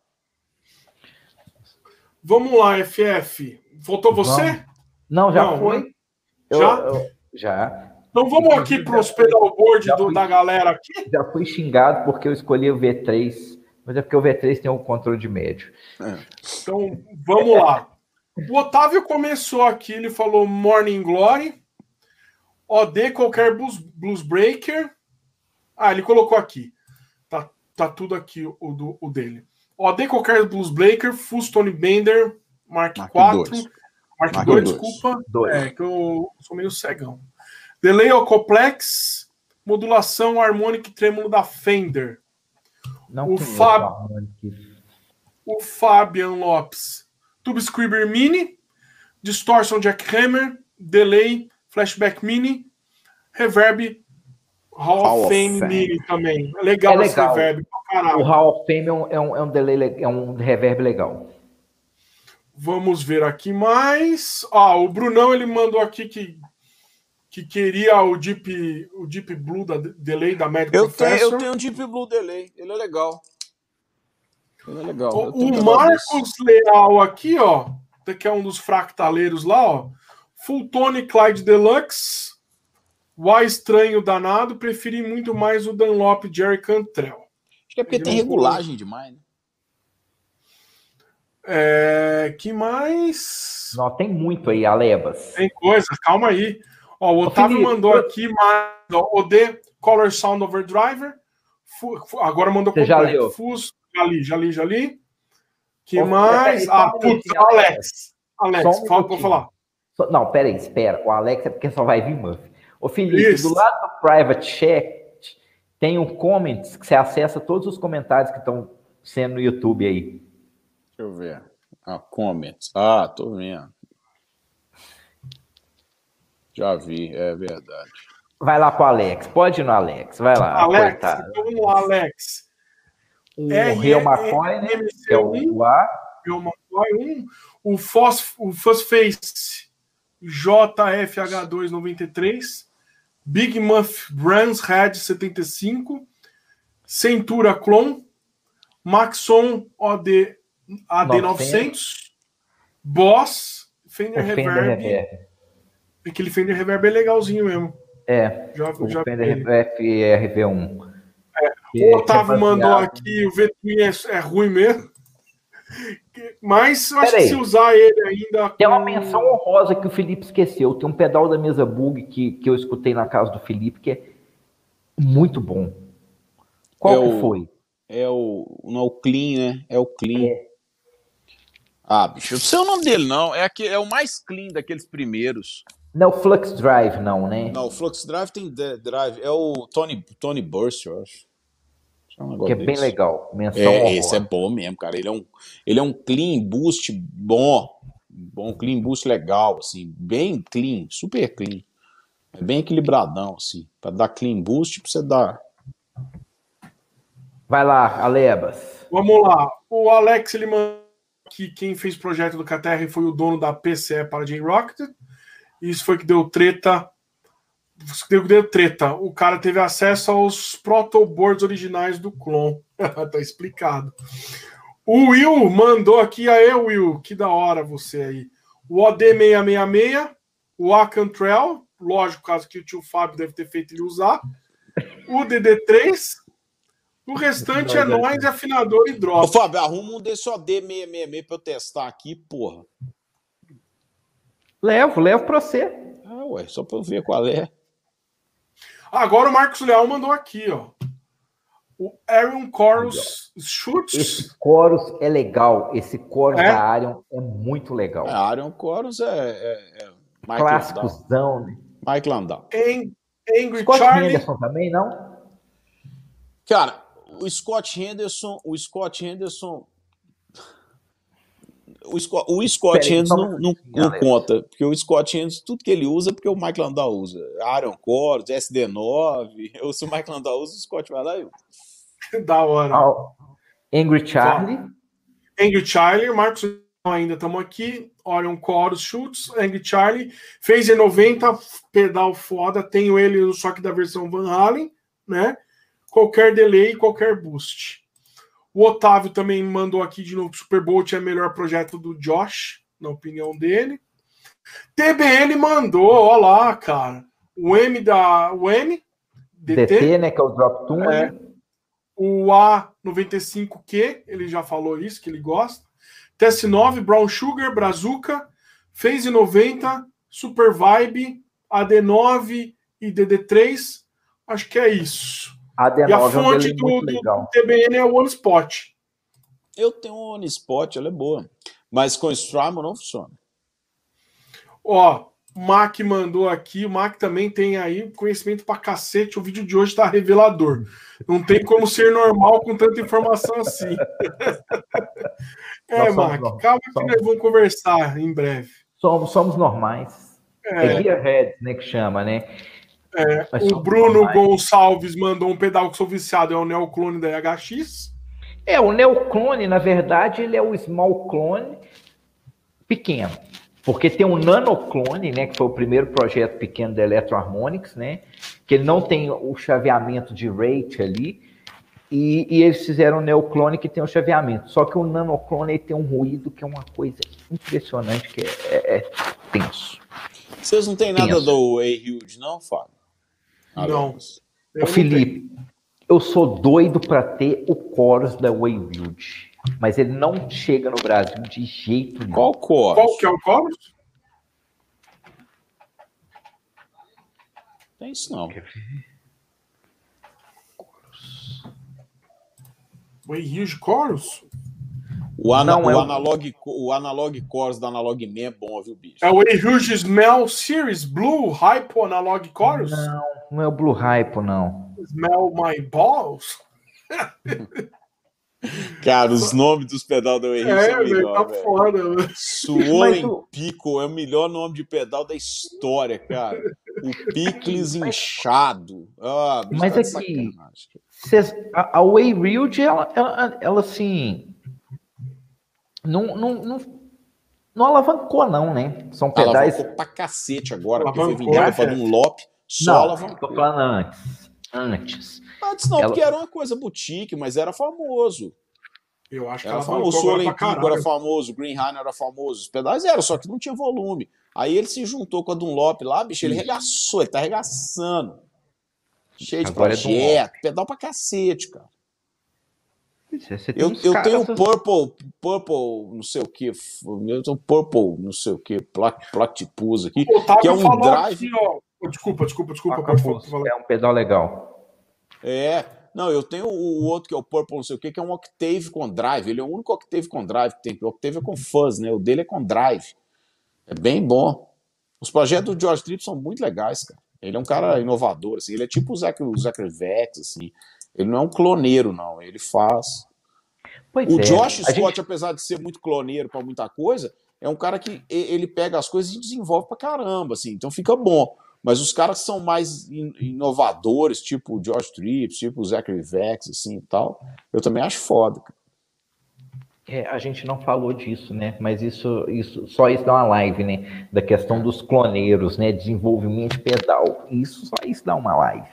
Vamos lá, FF. Faltou você? Vamos. Não, já não, foi. Né? Já? Eu, eu, já. Então vamos aqui para os pedalboard da galera aqui. Já fui xingado porque eu escolhi o V3 mas é porque o V3 tem um controle de médio. É. Então, vamos lá. O Otávio começou aqui, ele falou Morning Glory, OD qualquer blues, blues Breaker. Ah, ele colocou aqui. Tá, tá tudo aqui o, do, o dele. OD qualquer Blues Breaker, Fus Tony Bender, Mark, Mark 4. 2. Mark, Mark 2, 2, desculpa. 2. É, que eu sou meio cegão. Delay Complex, modulação harmônica e trêmulo da Fender. Não o, Fab... o Fabian Lopes. Tube Scriber Mini, Distortion Jackhammer, Delay, Flashback Mini, Reverb Hall, Hall of Fame, Fame, Mini também. É legal, é legal. esse reverb O Hall of Fame é um, é um, é um delay, é um reverb legal. Vamos ver aqui mais. Ah, o Brunão ele mandou aqui que que queria o Deep, o Deep Blue da Delay da Mad eu Tenho, eu tenho um Deep Blue Delay, ele é legal. Ele é legal. O, o Marcos Leal aqui, ó, que é um dos fractaleiros lá, ó. Full Tone Clyde Deluxe, o estranho danado, preferi muito mais o Dunlop Jerry Cantrell. Acho que é porque ele tem regulagem demais, né? É, que mais? Não, tem muito aí, Alebas. Tem coisa, calma aí. Ó, o Otávio Felipe, mandou aqui mais ó, OD Color Sound Overdriver. agora mandou Você já leu? Fus, já li, já li, já li. Que mais? ah, putz, Alex. Alex, um fala pra falar. Não, pera aí, espera. O Alex é porque só vai vir Muff. Ô, Felipe, Isso. do lado do Private Chat tem um comments que você acessa todos os comentários que estão sendo no YouTube aí. Deixa eu ver. Ah, comments. Ah, tô vendo. Já vi, é verdade. Vai lá pro Alex, pode ir no Alex, vai lá. Alex, então vamos lá, Alex. O Real McCoy, né? Que é o A. Real McCoy 1. O, Fos, o Fosface JFH293. Big Muff Brands Red 75. Centura Clone. Maxon OD AD900. Boss. Fender, Fender Reverb. Aquele Fender Reverb é legalzinho mesmo. É, já, o já Fender FRV1. É, o Otávio é mandou aqui, o V-Twin é, é, ruim mesmo. Mas eu acho Pera que aí. se usar ele ainda. Tem uma menção honrosa que o Felipe esqueceu. Tem um pedal da mesa Bug que, que eu escutei na casa do Felipe que é muito bom. Qual é que foi? É o. Não é o Clean, né? É o Clean. É. Ah, bicho, eu não sei o nome dele, não. É, aqui, é o mais clean daqueles primeiros. Não, Flux Drive, não, né? Não, o Flux Drive tem drive. É o Tony, Tony Burst, eu acho. Um que é desse. bem legal. Menção é, esse é bom mesmo, cara. Ele é um, ele é um clean boost bom. Bom clean boost legal, assim. Bem clean, super clean. É bem equilibradão, assim. Pra dar clean boost, pra você dar. Vai lá, Alebas. Vamos lá. O Alex, ele mandou que quem fez o projeto do KTR foi o dono da PCE para J-Rocket isso foi que deu treta. Deu, deu treta. O cara teve acesso aos protoboards originais do clone. tá explicado. O Will mandou aqui, aí, Will, que da hora você aí. O OD666, o Acantrell, lógico, caso que o tio Fábio deve ter feito ele usar. O DD3, o restante é nós, afinador e drop. Ô, Fábio, arruma um desse OD666 pra eu testar aqui, porra. Levo, levo para você. Ah, ué, só para eu ver qual é. Agora o Marcos Leal mandou aqui, ó. O Aaron Chorus Chutes. Esse Chorus é legal. Esse Chorus é? da Arion é muito legal. É, Aaron Chorus é, é, é clássicozão, né? Mike Landau. Angry Scott Charlie. Henderson também, não? Cara, o Scott Henderson, o Scott Henderson. O Scott, o Scott Peraí, não, não, não conta, porque o Scott Henderson, tudo que ele usa é porque o Mike Landau usa. Aaron Chorus, SD9, eu se o Mike Landau usa, o Scott vai lá e usa. Da hora. Ah, Angry Charlie. Angry Charlie, Marcos ainda estamos aqui. Orion Chorus Schultz, Angry Charlie. Fez em 90, pedal foda. Tenho ele só que da versão Van Halen, né? Qualquer delay, qualquer boost. O Otávio também mandou aqui de novo que Superbolt é o melhor projeto do Josh, na opinião dele. TBN mandou, ó lá, cara. O M da. O M, DT, DT, né? Que é o Drop Tune. É. o A95Q, ele já falou isso, que ele gosta. TS9, Brown Sugar, Brazuca, Phase 90, Super Vibe, AD9 e DD3. Acho que é isso. A E a D9 é um fonte delay do, muito do. TBN é o OneSpot. Eu tenho um OneSpot, ela é boa. Mas com Strymon não funciona. Ó, o Mac mandou aqui, o Mac também tem aí conhecimento pra cacete. O vídeo de hoje tá revelador. Não tem como ser normal com tanta informação assim. é, Mac, normais. calma que Somos. nós vamos conversar em breve. Somos, somos normais. É, É, Gearhead, né? Que chama, né? É, o Bruno. Gonçalves mandou um pedal que sou viciado, é o neoclone da HX. É, o neoclone, na verdade, ele é o small clone pequeno. Porque tem um nanoclone, né, que foi o primeiro projeto pequeno da Electro Harmonics, né, que ele não tem o chaveamento de rate ali, e, e eles fizeram um neoclone que tem o chaveamento. Só que o nanoclone ele tem um ruído que é uma coisa impressionante, que é, é- é tenso. Vocês não têm nada do A-Huge, não, Fábio? Não. Eu Ô, não Felipe, eu sou doido para ter o chorus da Waybuild, mas ele não chega no Brasil de jeito nenhum. Qual cor? Qual que é o Chorus? Tem isso não. O Huge Chorus? O, ana, Não, o, é o- analog, o analog cores da Analog Man é bom, viu, bicho? É o Huge Smell Series Blue Hypo Analog Chorus? Não, não é o Blue Hypo, não. Smell My Balls? Cara, os nomes dos pedal da A-Huge É, são velho, melhor, tá foda. velho. Suor em o- Pico é o melhor nome de pedal da história, cara. O Picles inchado. Ah, bicho, Mas aqui- sacanagem. Cês- a, a Waybuild, ela, ela, ela, assim. Não, não, não, não alavancou, não, né? São pedais. Alavancou pra cacete agora, porque foi Alavancou, vendida é, pra chefe? Dunlop, só Não, alavancou. tô falando antes. Antes. Antes não, Ela- porque era uma coisa boutique, mas era famoso. Eu acho que Era ela famoso, o voltou agora pra Solen Pico caralho. era famoso, o Greenhine era famoso, os pedais eram, só que não tinha volume. Aí ele se juntou com a Dunlop lá, bicho, ele regaçou, ele tá arregaçando. Cheio de Agora é projeto, pedal pra cacete, cara. Eu, eu tenho Purple, Purple, não sei o que, eu tenho Purple, não sei o que, Platypus aqui, que é um drive. Oh, Desculpa, desculpa, desculpa. É um pedal legal. É, não, eu tenho o outro que é o Purple, não sei o que, que é um Octave com drive. Ele é o único Octave com drive que tem. O Octave é com fuzz, né? O dele é com drive. É bem bom. Os projetos do George Tripp são muito legais, cara. Ele é um cara inovador, assim. Ele é tipo o Zachary, o Zachary Vex, assim. Ele não é um cloneiro, não. Ele faz. Pois O é. Josh Scott, gente- apesar de ser muito cloneiro pra muita coisa, é um cara que ele pega as coisas e desenvolve pra caramba, assim. Então fica bom. Mas os caras que são mais in- inovadores, tipo o George Tripp, tipo o Zachary Vex, assim e tal, eu também acho foda. É, a gente não falou disso, né? Mas isso, isso, só isso dá uma live, né? Da questão dos cloneiros, né? Desenvolvimento de pedal. Isso, só isso dá uma live,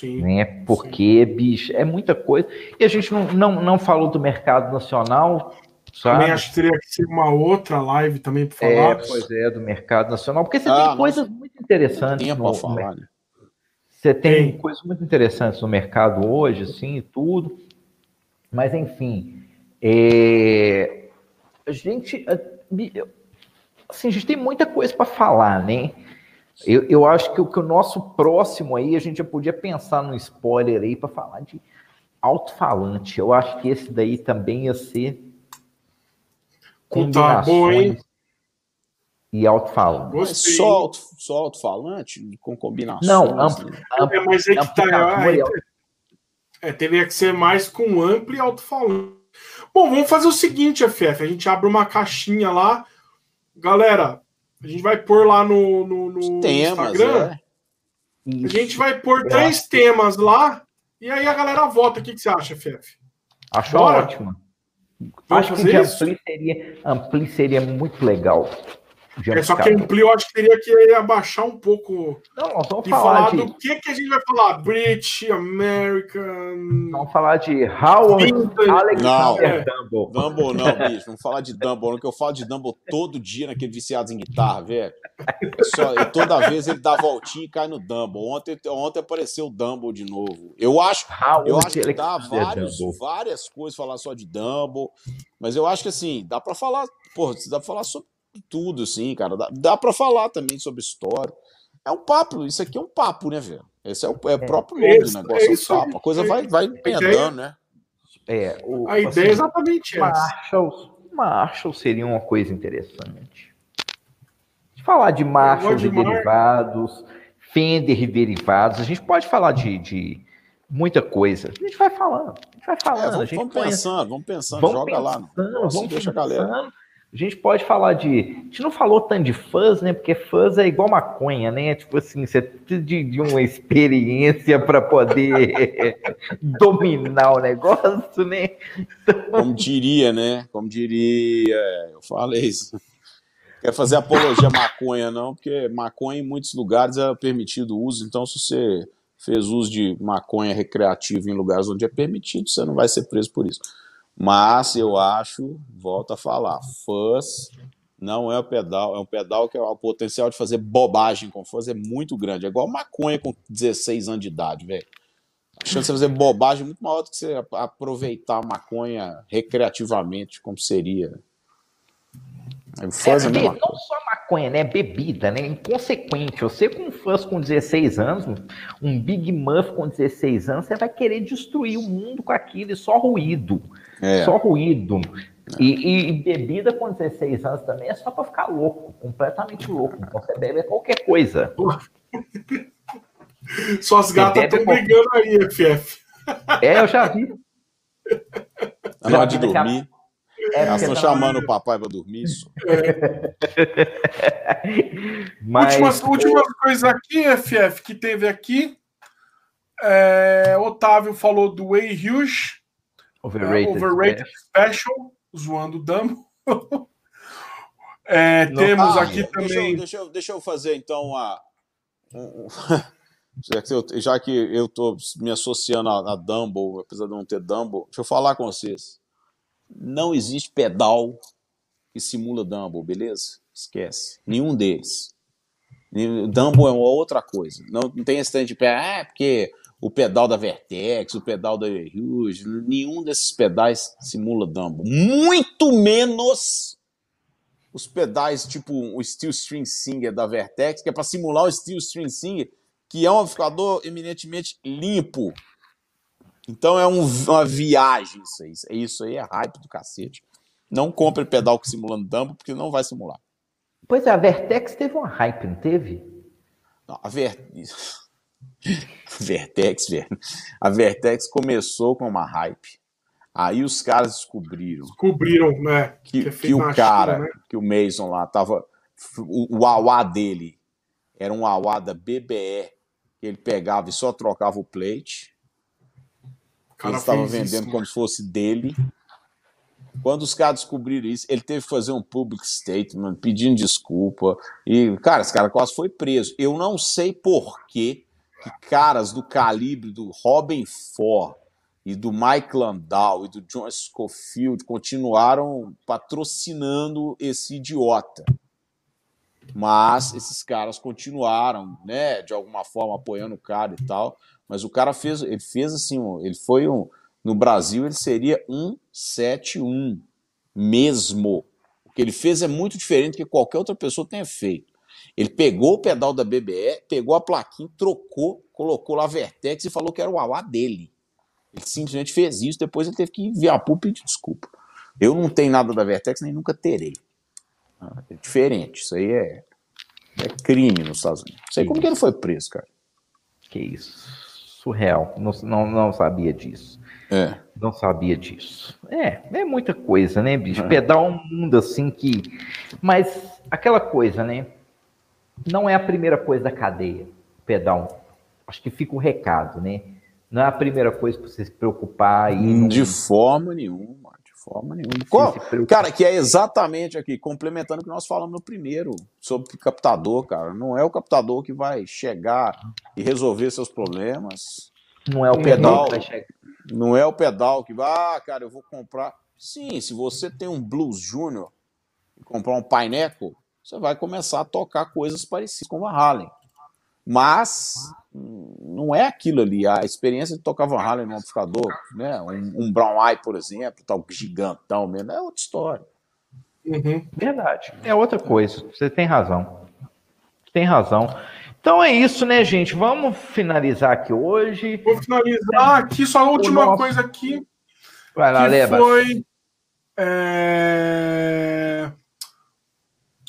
Sim. né? Porque, bicho, é muita coisa. E a gente não, não, não falou do mercado nacional, sabe? Também acho que teria que ser uma outra live também para É, falar. pois é, do mercado nacional. Porque você Ah, tem coisas muito interessantes. No- falar, né? Você tem Tem. coisas muito interessantes no mercado hoje, assim, e tudo. Mas, enfim, é, a gente. Assim, a gente tem muita coisa para falar, né? Eu, eu acho que o, que o nosso próximo aí, a gente já podia pensar no spoiler aí para falar de alto-falante. Eu acho que esse daí também ia ser. Tá bom, hein? e alto-falante. Só, alto, só alto-falante com combinações? Não, amplo. né? É, mas é que tá. É, é, teria que ser mais com amplo e alto-falante. Bom, vamos fazer o seguinte, FF. A gente abre uma caixinha lá. Galera, a gente vai pôr lá no, no, no Temas, Instagram. é. A gente vai pôr três temas lá. E aí a galera vota. O que, que você acha, FF? Acho Bora? ótimo. Vamos Acho que de isso? ampli seria, ampli seria muito legal. De É, só que amplificador. ampli eu acho que teria que abaixar um pouco Não, nós vamos e falar, falar de, do que, que a gente vai falar. British, American. vamos falar de Howard Vintage. Alexander Não. Dumble. Dumble não, bicho. Vamos falar de Dumble, não, que eu falo de Dumble todo dia naquele viciados em guitarra, velho. Só, toda vez ele dá voltinha e cai no Dumble. Ontem, ontem apareceu o Dumble de novo. Eu acho, Howard eu acho que dá vários, várias coisas falar só de Dumble, mas eu acho que assim, dá pra falar, porra, dá pra falar sobre tudo, assim, cara. Dá, dá pra falar também sobre história. É um papo, isso aqui é um papo, né, velho? Esse é o é o próprio nome do Isso, negócio, é, é um isso papo. A coisa vai, vai emendando, né? É, o, A ideia é assim, exatamente essa. Marshall, Marshall seria uma coisa interessante. Falar de Marshall de Mar- derivados, Fender e derivados, a gente pode falar de, de muita coisa. A gente vai falando, a gente vai É, falando. a vamos, gente vamos pensando, vamos pensando, vamos joga lá. no pensando, negócio, vamos deixa a galera. A gente pode falar de. A gente não falou tanto de fuzz, né? Porque fuzz é igual maconha, né? Tipo assim, você precisa de, de uma experiência para poder dominar o negócio, né? Como diria, né? Como diria, eu falei isso. Quer fazer apologia à maconha, não, porque maconha em muitos lugares é permitido o uso, então se você fez uso de maconha recreativa em lugares onde é permitido, você não vai ser preso por isso. Mas eu acho, volto a falar, fuzz não é o pedal, é um pedal que é o potencial de fazer bobagem com fuzz é muito grande. É igual maconha com 16 anos de idade, velho. A chance de você fazer bobagem é muito maior do que você aproveitar a maconha recreativamente, como seria. Fuzz é, É, coisa. não só maconha, né? Bebida, né? Inconsequente. Você com fãs com 16 anos, um Big Muff com 16 anos, você vai querer destruir o mundo com aquilo e só ruído. É. Só ruído. E, e- e bebida com 16 anos também é só pra ficar louco, completamente louco. Então você bebe qualquer coisa. Suas gatas bebe estão qualquer- brigando aí, FF. É, eu já vi. Na hora de dormir. É, Elas estão tá- chamando o papai para dormir. Isso. Mas, últimas, últimas coisas aqui, FF, que teve aqui. É, Otávio falou do Way Hughes, overrated. é, overrated special, zoando o Dumbo. É, temos Ah, aqui deixa também. Eu, deixa, eu, deixa eu fazer então uma. um- já que eu, tô me associando a, a Dumble, apesar de não ter Dumble, deixa eu falar com vocês. Não existe pedal que simula Dumble, beleza? Esquece. Nenhum deles. Dumble é uma outra coisa. Não, não tem esse tanto de pé, ah, porque o pedal da Vertex, o pedal da Hughes, nenhum desses pedais simula Dumble. Muito menos os pedais tipo o Steel String Singer da Vertex, que é para simular o Steel String Singer, que é um amplificador eminentemente limpo. Então é um- uma viagem isso aí. Isso aí é hype do cacete. Não compre pedal que simulando Dumbo, porque não vai simular. Pois é, a Vertex teve uma hype, não teve? Não, a Ver... Vertex, velho. A Vertex começou com uma hype. Aí os caras descobriram Descobriram, né? que, é que feito na o cara, China, né? que o Mason lá tava. O, o AUA dele era um AUA da BBE, que ele pegava e só trocava o plate. O Ele estava vendendo isso, como se fosse dele. Quando os caras descobriram isso, ele teve que fazer um public statement pedindo desculpa. E, cara, esse cara quase foi preso. Eu não sei por que caras do calibre do Robin Ford e do Mike Landau e do John Scofield continuaram patrocinando esse idiota. Mas esses caras continuaram, né, de alguma forma apoiando o cara e tal. Mas o cara fez, ele fez assim, ele foi um, no Brasil ele seria um 71 mesmo. O que ele fez é muito diferente do que qualquer outra pessoa tenha feito. Ele pegou o pedal da BBE, pegou a plaquinha, trocou, colocou lá a Vertex e falou que era o AUA dele. Ele simplesmente fez isso, depois ele teve que enviar a e pedir desculpa. Eu não tenho nada da Vertex, nem nunca terei. É diferente. Isso aí é, é crime nos Estados Unidos. Não sei como que ele foi preso, cara. Que isso. Surreal. Não, não, não sabia disso. É. Não sabia disso. É, é muita coisa, né, bicho? É. Pedal um mundo assim que. Mas aquela coisa, né? Não é a primeira coisa da cadeia, pedal. Acho que fica o recado, né? Não é a primeira coisa para você se preocupar. E de forma nenhuma forma nenhuma. Qual, cara, que é exatamente aqui, complementando o que nós falamos no primeiro, sobre captador, cara. Não é o captador que vai chegar e resolver seus problemas. Não é o pedal, que vai chegar. Não é o pedal que vai, ah, cara, eu vou comprar. Sim, se você tem um Blues Júnior e comprar um Pineapple, você vai começar a tocar coisas parecidas com o Van Halen. Mas não é aquilo ali. A experiência de tocar Van Halen no amplificador, né? um, um Brown Eye, por exemplo, tal gigantão mesmo, é outra história. Uhum. Verdade. É outra coisa. Você tem razão. Tem razão. Então é isso, né, gente? Vamos finalizar aqui hoje. Vou finalizar aqui, só a última nosso... coisa aqui. Vai lá, que leva. Foi. É...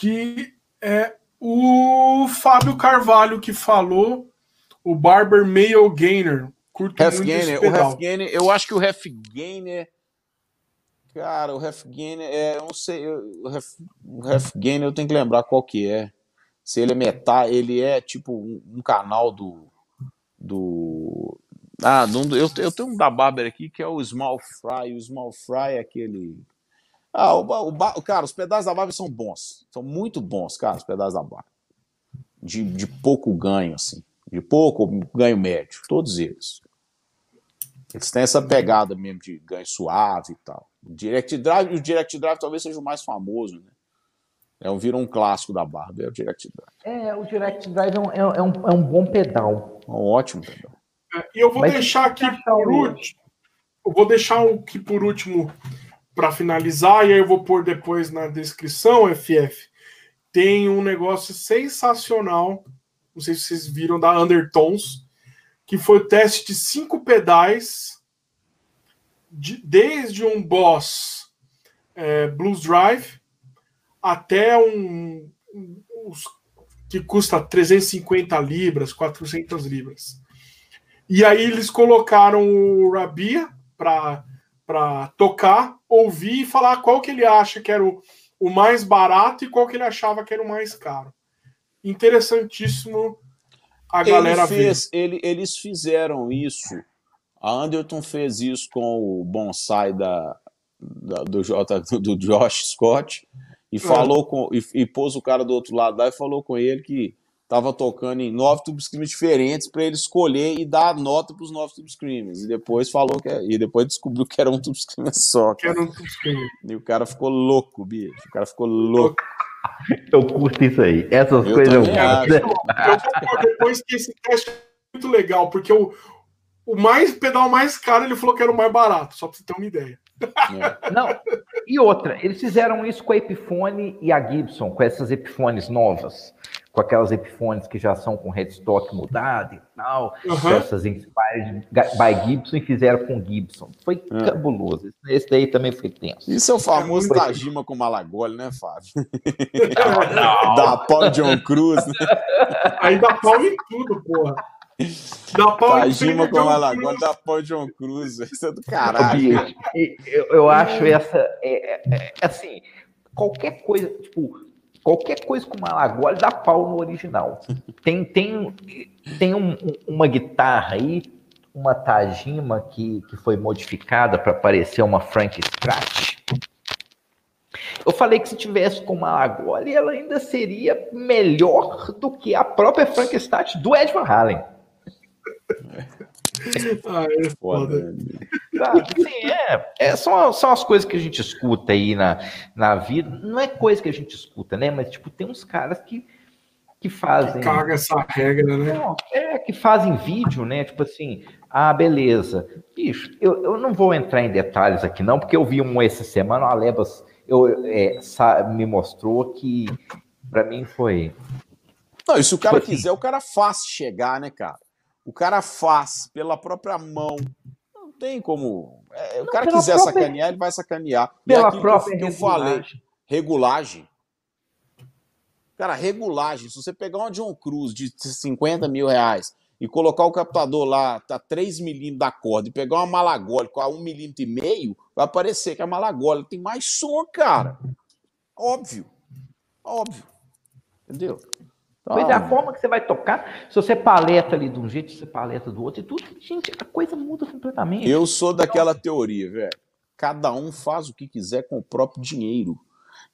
Que é o Fábio Carvalho que falou o Barber Male Gainer. Curto Half muito Gainer, o Half Gainer, eu acho que o Half Gainer. Cara, o Half Gainer, é, eu não sei, o Half, o Half Gainer eu tenho que lembrar qual que é. Se ele é metal, ele é tipo um, um canal do. do ah, eu, eu tenho um da Barber aqui que é o Small Fry. O Small Fry é aquele. Ah, o, o, o cara, os pedais da Barber são bons. São muito bons, cara, os pedais da Barber. De, de pouco ganho, assim de pouco ganho médio, todos eles. Eles têm essa pegada mesmo de ganho suave e tal. O Direct Drive, o Direct Drive talvez seja o mais famoso, né? É um, vira um clássico da Barbie, é o Direct Drive. É, o Direct Drive é um, é um, é um bom pedal. É um ótimo pedal. É, e eu vou Mas deixar aqui por último. Eu vou deixar aqui por último para finalizar, e aí eu vou pôr depois na descrição, FF. Tem um negócio sensacional não sei se vocês viram, da Undertones, que foi o teste de cinco pedais, de, desde um Boss é, Blues Drive até um, um, um, que custa 350 libras, 400 libras. E aí eles colocaram o Rabia para tocar, ouvir e falar qual que ele acha que era o, o mais barato e qual que ele achava que era o mais caro interessantíssimo a ele galera fez, ver. Ele, eles fizeram isso. A Anderton fez isso com o bonsai da, da do, J, do Josh Scott e falou é. com e, e, pôs o cara do outro lado lá e falou com ele que estava tocando em nove tube screamers diferentes para ele escolher e dar a nota para os nove tube screamers e depois falou que é, e depois descobriu que era um tube screamer só. Que era um tube screamer. E o cara ficou louco, bicho. O cara ficou louco. Eu curto isso aí. Essas eu coisas eu curto. Eu, depois que esse teste é muito legal, porque o, o mais pedal mais caro ele falou que era o mais barato, só para você ter uma ideia. É. Não, e outra, eles fizeram isso com a Epiphone e a Gibson, com essas Epiphones novas com aquelas Epiphones que já são com headstock mudado e tal, uhum. essas Inspired by Gibson e fizeram com Gibson. Foi uhum. cabuloso. Esse daí também foi tenso. Isso é o famoso foi... Tajima com Malagoli, né, Fábio? Não, Dá pau John Cruz, né? Aí dá pau em tudo, porra. Dá pau Tajima com Malagoli, dá pau John Cruz. Isso é do caralho. Eu, eu acho essa, é, é, é, assim, qualquer coisa, tipo, Qualquer coisa com Malagoli dá pau no original. Tem, tem, tem um, uma guitarra aí, uma Tajima que, que foi modificada para parecer uma Frank Scratch. Eu falei que se tivesse com Malagoli, ela ainda seria melhor do que a própria Frank Scratch do Ed Van Halen. ah, é foda. Sim, é, é são, são as coisas que a gente escuta aí na, na vida. Não é coisa que a gente escuta, né? Mas, tipo, tem uns caras que, que fazem. Que caga essa regra, né? Não, é, que fazem vídeo, né? Tipo assim, ah, beleza. Bicho, eu, eu não vou entrar em detalhes aqui, não, porque eu vi um essa semana, o Alebas eu, é, me mostrou que para mim foi. Não, e se o cara assim, quiser, o cara faz chegar, né, cara? O cara faz pela própria mão. Não tem como. É, o não, cara quiser própria... sacanear, ele vai sacanear. Pela própria que eu, que eu falei, regulagem. Cara, regulagem. Se você pegar uma John Cruz de 50 mil reais e colocar o captador lá, tá 3 milímetros da corda, e pegar uma malagole com a 1 milímetro e meio, vai aparecer que a malagole tem mais som, cara. Óbvio. Óbvio. Entendeu? Então, pois é, a forma que você vai tocar, se você paleta ali de um jeito, você paleta do outro e tudo, gente, a coisa muda completamente. Eu sou daquela teoria, velho. Cada um faz o que quiser com o próprio dinheiro.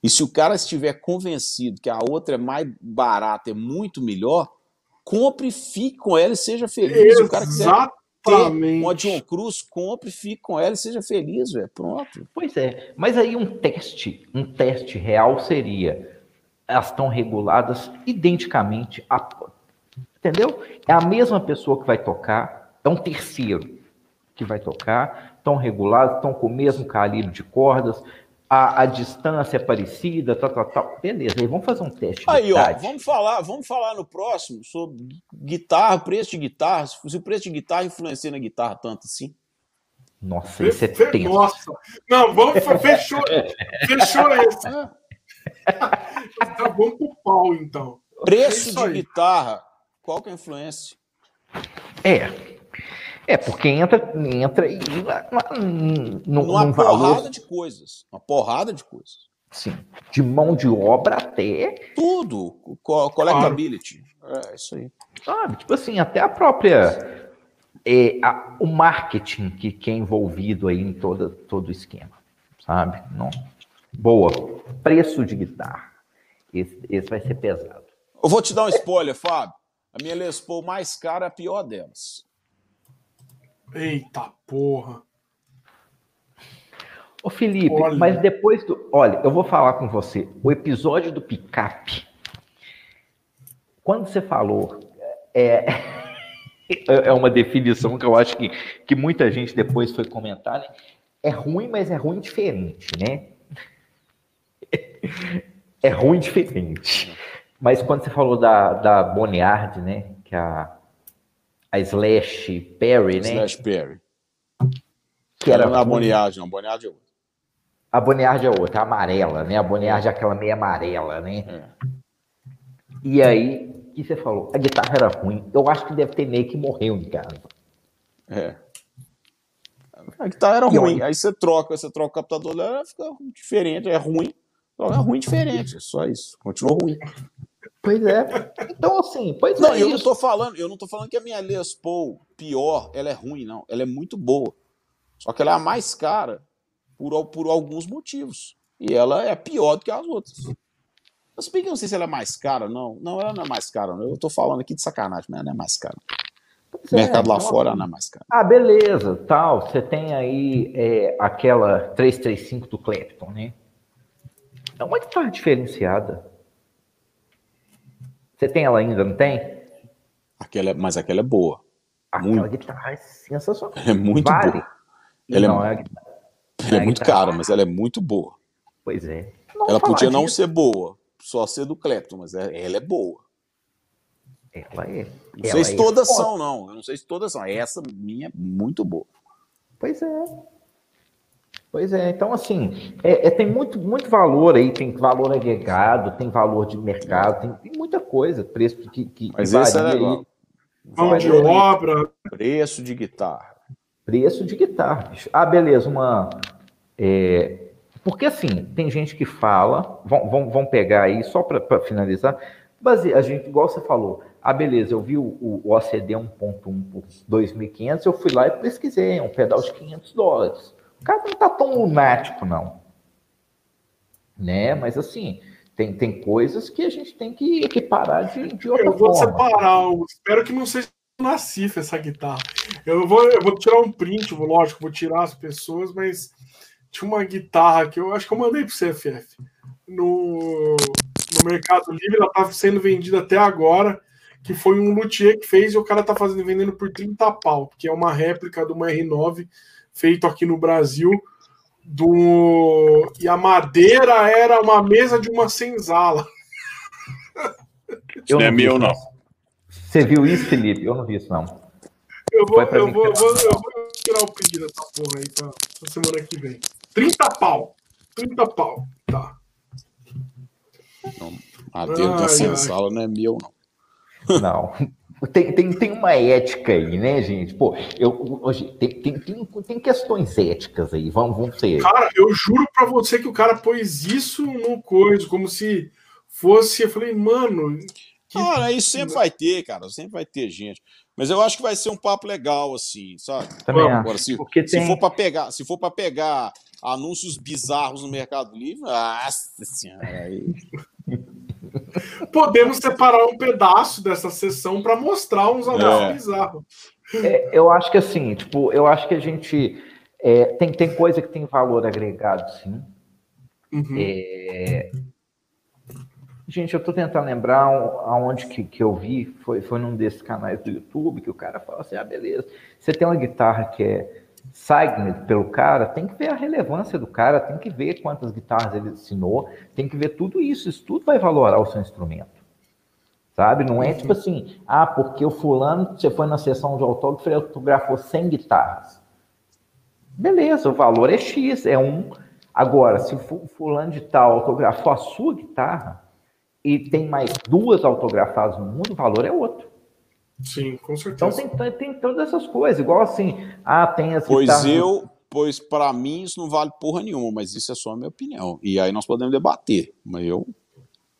E se o cara estiver convencido que a outra é mais barata, é muito melhor, compre e fique com ela e seja feliz. Exatamente. O cara quiser ter uma John Cruz, compre e fique com ela e seja feliz, velho. Pronto. Pois é. Mas aí um teste, um teste real seria elas estão reguladas identicamente a, entendeu? É a mesma pessoa que vai tocar, é um terceiro que vai tocar, estão regulados, estão com o mesmo calibre de cordas, a, a distância é parecida, tal, tal, tal. Beleza, aí vamos fazer um teste. Aí, ó, vamos falar, vamos falar no próximo sobre guitarra, preço de guitarra, se o preço de guitarra influencia na guitarra tanto assim. Nossa, isso é tenso. Nossa, não, vamos, fechou, fechou esse. tá bom pro pau, então. Preço é de guitarra, qual que é a influência? É, é, porque entra, entra e no, numa porrada valor... de coisas. Uma porrada de coisas. Sim. De mão de obra até. Tudo. Co collectability. É isso aí. Sabe? Tipo assim, até a própria. É, a, o marketing que, que é envolvido aí em todo, todo o esquema. Sabe? Não. Boa. Preço de guitarra. Esse, esse vai ser pesado. Eu vou te dar um spoiler, Fábio. A minha Les Paul mais cara é a pior delas. Eita porra. Ô Felipe, olha. mas depois do. Olha, eu vou falar com você. O episódio do picape. Quando você falou. É, é uma definição que eu acho que, que muita gente depois foi comentar, né? É ruim, mas é ruim diferente, né? É ruim diferente. Mas quando você falou da, da Bonniard, né? Que é a a Slash Perry, né? Slash Perry. Que era não é a Boniard, não. Boniard é outra. A Boniard é outra, a amarela, né? A Boniard é aquela meia amarela, né? É. E aí, o que você falou? A guitarra era ruim. Eu acho que deve ter meio que morreu em casa. É. A guitarra era ruim. Aí você troca, você troca o captador dela, fica diferente, é ruim. É ruim diferente, é só isso. Continua ruim. Pois é. Então, assim, pois não, é. Eu isso. não tô falando, eu não tô falando que a minha Les Paul pior, ela é ruim, não. Ela é muito boa. Só que ela é a mais cara por, por alguns motivos. E ela é pior do que as outras. Se bem que eu não sei se ela é mais cara, não. Não, ela não é mais cara, não. Eu tô falando aqui de sacanagem, mas ela não é mais cara. Pois mercado é, lá então, fora não é mais cara. Ah, beleza, tal. Você tem aí é, aquela 335 do Clapton, né? É uma guitarra diferenciada. Você tem ela ainda, não tem? Aquela, mas aquela é boa. Aquela muito. guitarra é sensacional. É muito vale. boa. Ela não, é, ela é, muito cara, mas ela é muito boa. Pois é. Não ela podia disso. não ser boa, só ser do Clapton, mas é, ela é boa. Ela é. Não ela sei se é todas são, não. Eu não sei se todas são. Essa minha é muito boa. Pois é. Pois é, então assim, é, é, tem muito, muito valor aí, tem valor agregado, tem valor de mercado, tem, tem muita coisa, preço que, que Mas esse é legal. Mão de obra. Preço de guitarra. Preço de guitarra. Ah, beleza, uma. É, porque assim, tem gente que fala, vão, vão, vão pegar aí, só para finalizar, base, a gente, igual você falou, ah, beleza, eu vi o, o, o OCD 1.1 por 2.500, eu fui lá e pesquisei, é um pedal de 500 dólares. O cara não tá tão lunático, não. Né? Mas assim, tem, tem coisas que a gente tem que equiparar de, de outra eu vou forma. separar, eu espero que não seja na cifra essa guitarra. Eu vou, eu vou tirar um print, vou, lógico, vou tirar as pessoas, mas tinha uma guitarra que eu acho que eu mandei pro CFF. No, no Mercado Livre, ela tá sendo vendida até agora, que foi um luthier que fez e o cara tá fazendo vendendo por 30 pau, que é uma réplica de uma R9 feito aqui no Brasil. Do... E a madeira era uma mesa de uma senzala. não é meu, não. Você viu isso, Felipe? Eu não vi isso, não. Eu vou, eu vou, eu vou, eu vou tirar o print dessa porra aí pra, pra semana que vem. 30 pau. 30 pau. Tá. Madeiro da senzala não é meu, não. Não. Tem, tem, tem uma ética aí, né, gente? Pô, eu, hoje, tem, tem, tem, tem questões éticas aí, vamos, vamos ser. Cara, eu juro pra você que o cara pôs isso no coisa, como se fosse. Eu falei, mano. Que... Ah, isso sempre vai ter, cara, sempre vai ter gente. Mas eu acho que vai ser um papo legal, assim, sabe? Também Agora, se, tem... se for para pegar, se for para pegar anúncios bizarros no Mercado Livre, nossa senhora, aí. Podemos separar um pedaço dessa sessão para mostrar uns anúncios é. bizarros. É, eu acho que assim, tipo, eu acho que a gente é, tem, tem coisa que tem valor agregado, sim. Uhum. É... Gente, eu estou tentando lembrar aonde que, que eu vi, foi, foi num desses canais do YouTube, que o cara falou assim, ah, beleza, você tem uma guitarra que é signed pelo cara, tem que ver a relevância do cara, tem que ver quantas guitarras ele ensinou, tem que ver tudo isso, isso tudo vai valorar o seu instrumento. Sabe? Não é tipo assim, ah, porque o fulano, você foi na sessão de autógrafo e autografou 100 guitarras. Beleza, o valor é X, é um. Agora, se o fulano de tal autografou a sua guitarra e tem mais duas autografadas no mundo, o valor é outro. Sim, com certeza. Então tem, tem todas essas coisas, igual assim, ah, tem as Pois guitarras... eu, pois para mim isso não vale porra nenhuma, mas isso é só a minha opinião. E aí nós podemos debater, mas eu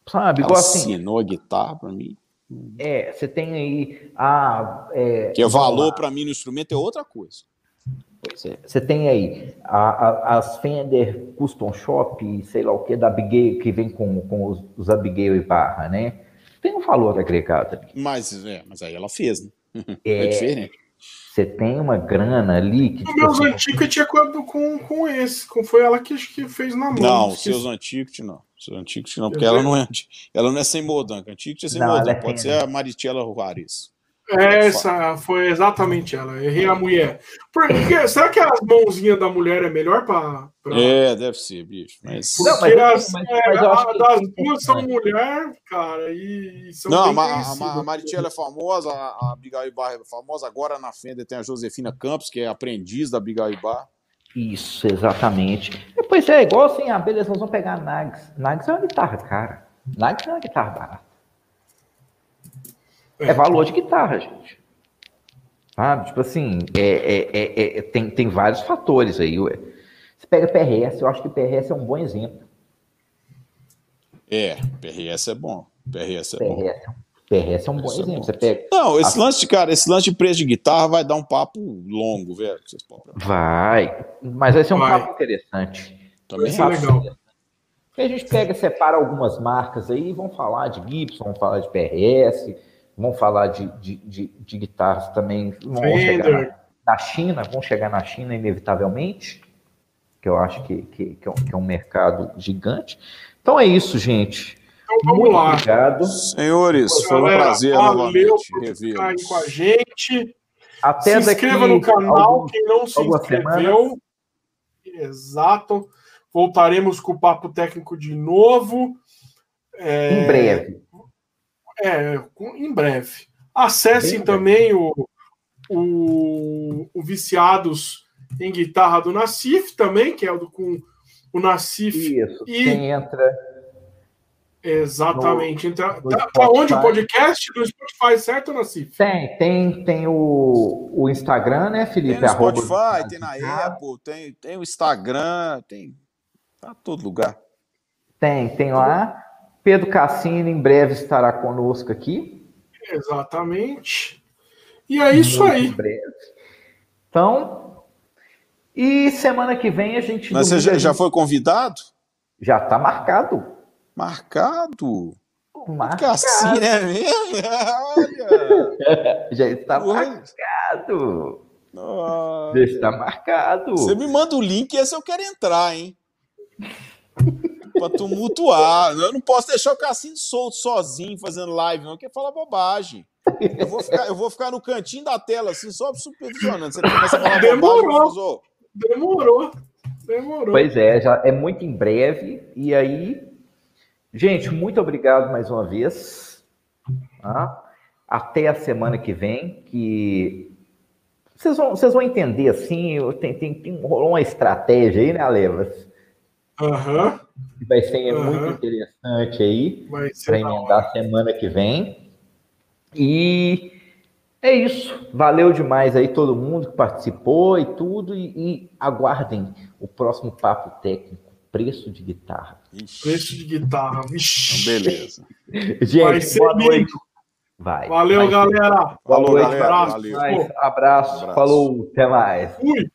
sabe, igual assim, assinou a guitarra para mim. É, você tem aí a é, que é valor para mim no instrumento é outra coisa. É, você tem aí a, a, as Fender Custom Shop, sei lá o que, da Abigail, que vem com, com os, os Abigail e barra, né? Tem um valor agregado. Mas, é, mas aí ela fez, né? É, é diferente. Você tem uma grana ali que. Tipo, meus assim, antigos tinha com, com, com esse. Com, foi ela que, que fez na mão. Não, os seus antigos não. Seus antigos não, porque ela não é, ela não é sem modanca. Antigo tinha sem modanca. É Pode ser a Marichela Ruvares. Essa foi exatamente ela. Errei a mulher. Porque, será que as mãozinhas da mulher é melhor para. Pra... É, deve ser, bicho. Mas... Porque não, mas, as, mas, é, mas das duas são mulher, cara, e são. Não, a, a, a é famosa, a Abigail Barra é famosa. Agora na Fender tem a Josefina Campos, que é aprendiz da Abigail Barra. Isso, exatamente. Pois é, igual assim, ah, beleza, nós vamos pegar a Nags. Nags é uma guitarra cara. Nags é uma guitarra barata. É valor de guitarra, gente. Sabe? Tipo assim, é, é, é, é, tem, tem vários fatores aí. Ué. Você pega PRS, eu acho que PRS é um bom exemplo. É, PRS é bom. PRS é PRS, bom. PRS é um bom exemplo. Você pega Não, esse a... lance de cara, esse lance de preço de guitarra vai dar um papo longo, velho. Vai, mas vai ser um vai. papo interessante. Também é legal. a gente pega, separa algumas marcas aí, vamos falar de Gibson, vamos falar de PRS, vão falar de, de, de, de guitarras também, vão chegar na, na, China, vão chegar na China inevitavelmente, que eu acho que, que, que, é, um, que é um mercado gigante. Então é isso, gente. Então vamos Muito lá. obrigado. Senhores, foi um prazer valeu novamente revê-los. com a gente. Até se inscreva no canal, quem não se inscreveu. Exato. Voltaremos com o Papo Técnico de novo. É... Em breve. É, em breve. Acessem Bem também o, o, o, Viciados em Guitarra do Nacif também, que é o do, com o Nacif. Isso, e... quem entra. Exatamente. No, entra... Tá, tá onde o podcast? No Spotify, certo, Nacif? Tem, tem, tem o, o Instagram, né, Felipe? Tem no Spotify, tem na Apple, tem, tem o Instagram, tem. Tá todo lugar. Tem, tem lá. Pedro Cassino em breve estará conosco aqui. Exatamente. E é isso Muito aí. Breve. Então, e semana que vem a gente. Mas você já, já foi convidado? Já está marcado. Marcado? Marcado. Cassino é mesmo? Olha. já está marcado. Nossa. Já está marcado. Você me manda o link e esse eu quero entrar, hein? para tumultuar. Eu não posso deixar o Cassino solto sozinho fazendo live, não, que fala bobagem. Eu vou, ficar, eu vou ficar no cantinho da tela, assim, só supervisionando. Você começa a falar Demorou. Bobagem, Demorou. Demorou. Pois é, já é muito em breve. E aí, gente, muito obrigado mais uma vez. Tá? Até a semana que vem, que vocês vão, vocês vão entender assim, tem, tem, tem rolou uma estratégia aí, né, Alevas? Aham. Uhum vai ser uhum. muito interessante aí para emendar semana que vem. E é isso. Valeu demais aí todo mundo que participou e tudo. E, e aguardem o próximo papo técnico. Preço de guitarra. Ixi. Preço de guitarra. Vixe. Então, beleza. Gente, boa noite. Vai. Valeu, galera. Falou, galera. Abraço. Valeu. Abraço. Abraço. Falou. Até mais. Fui.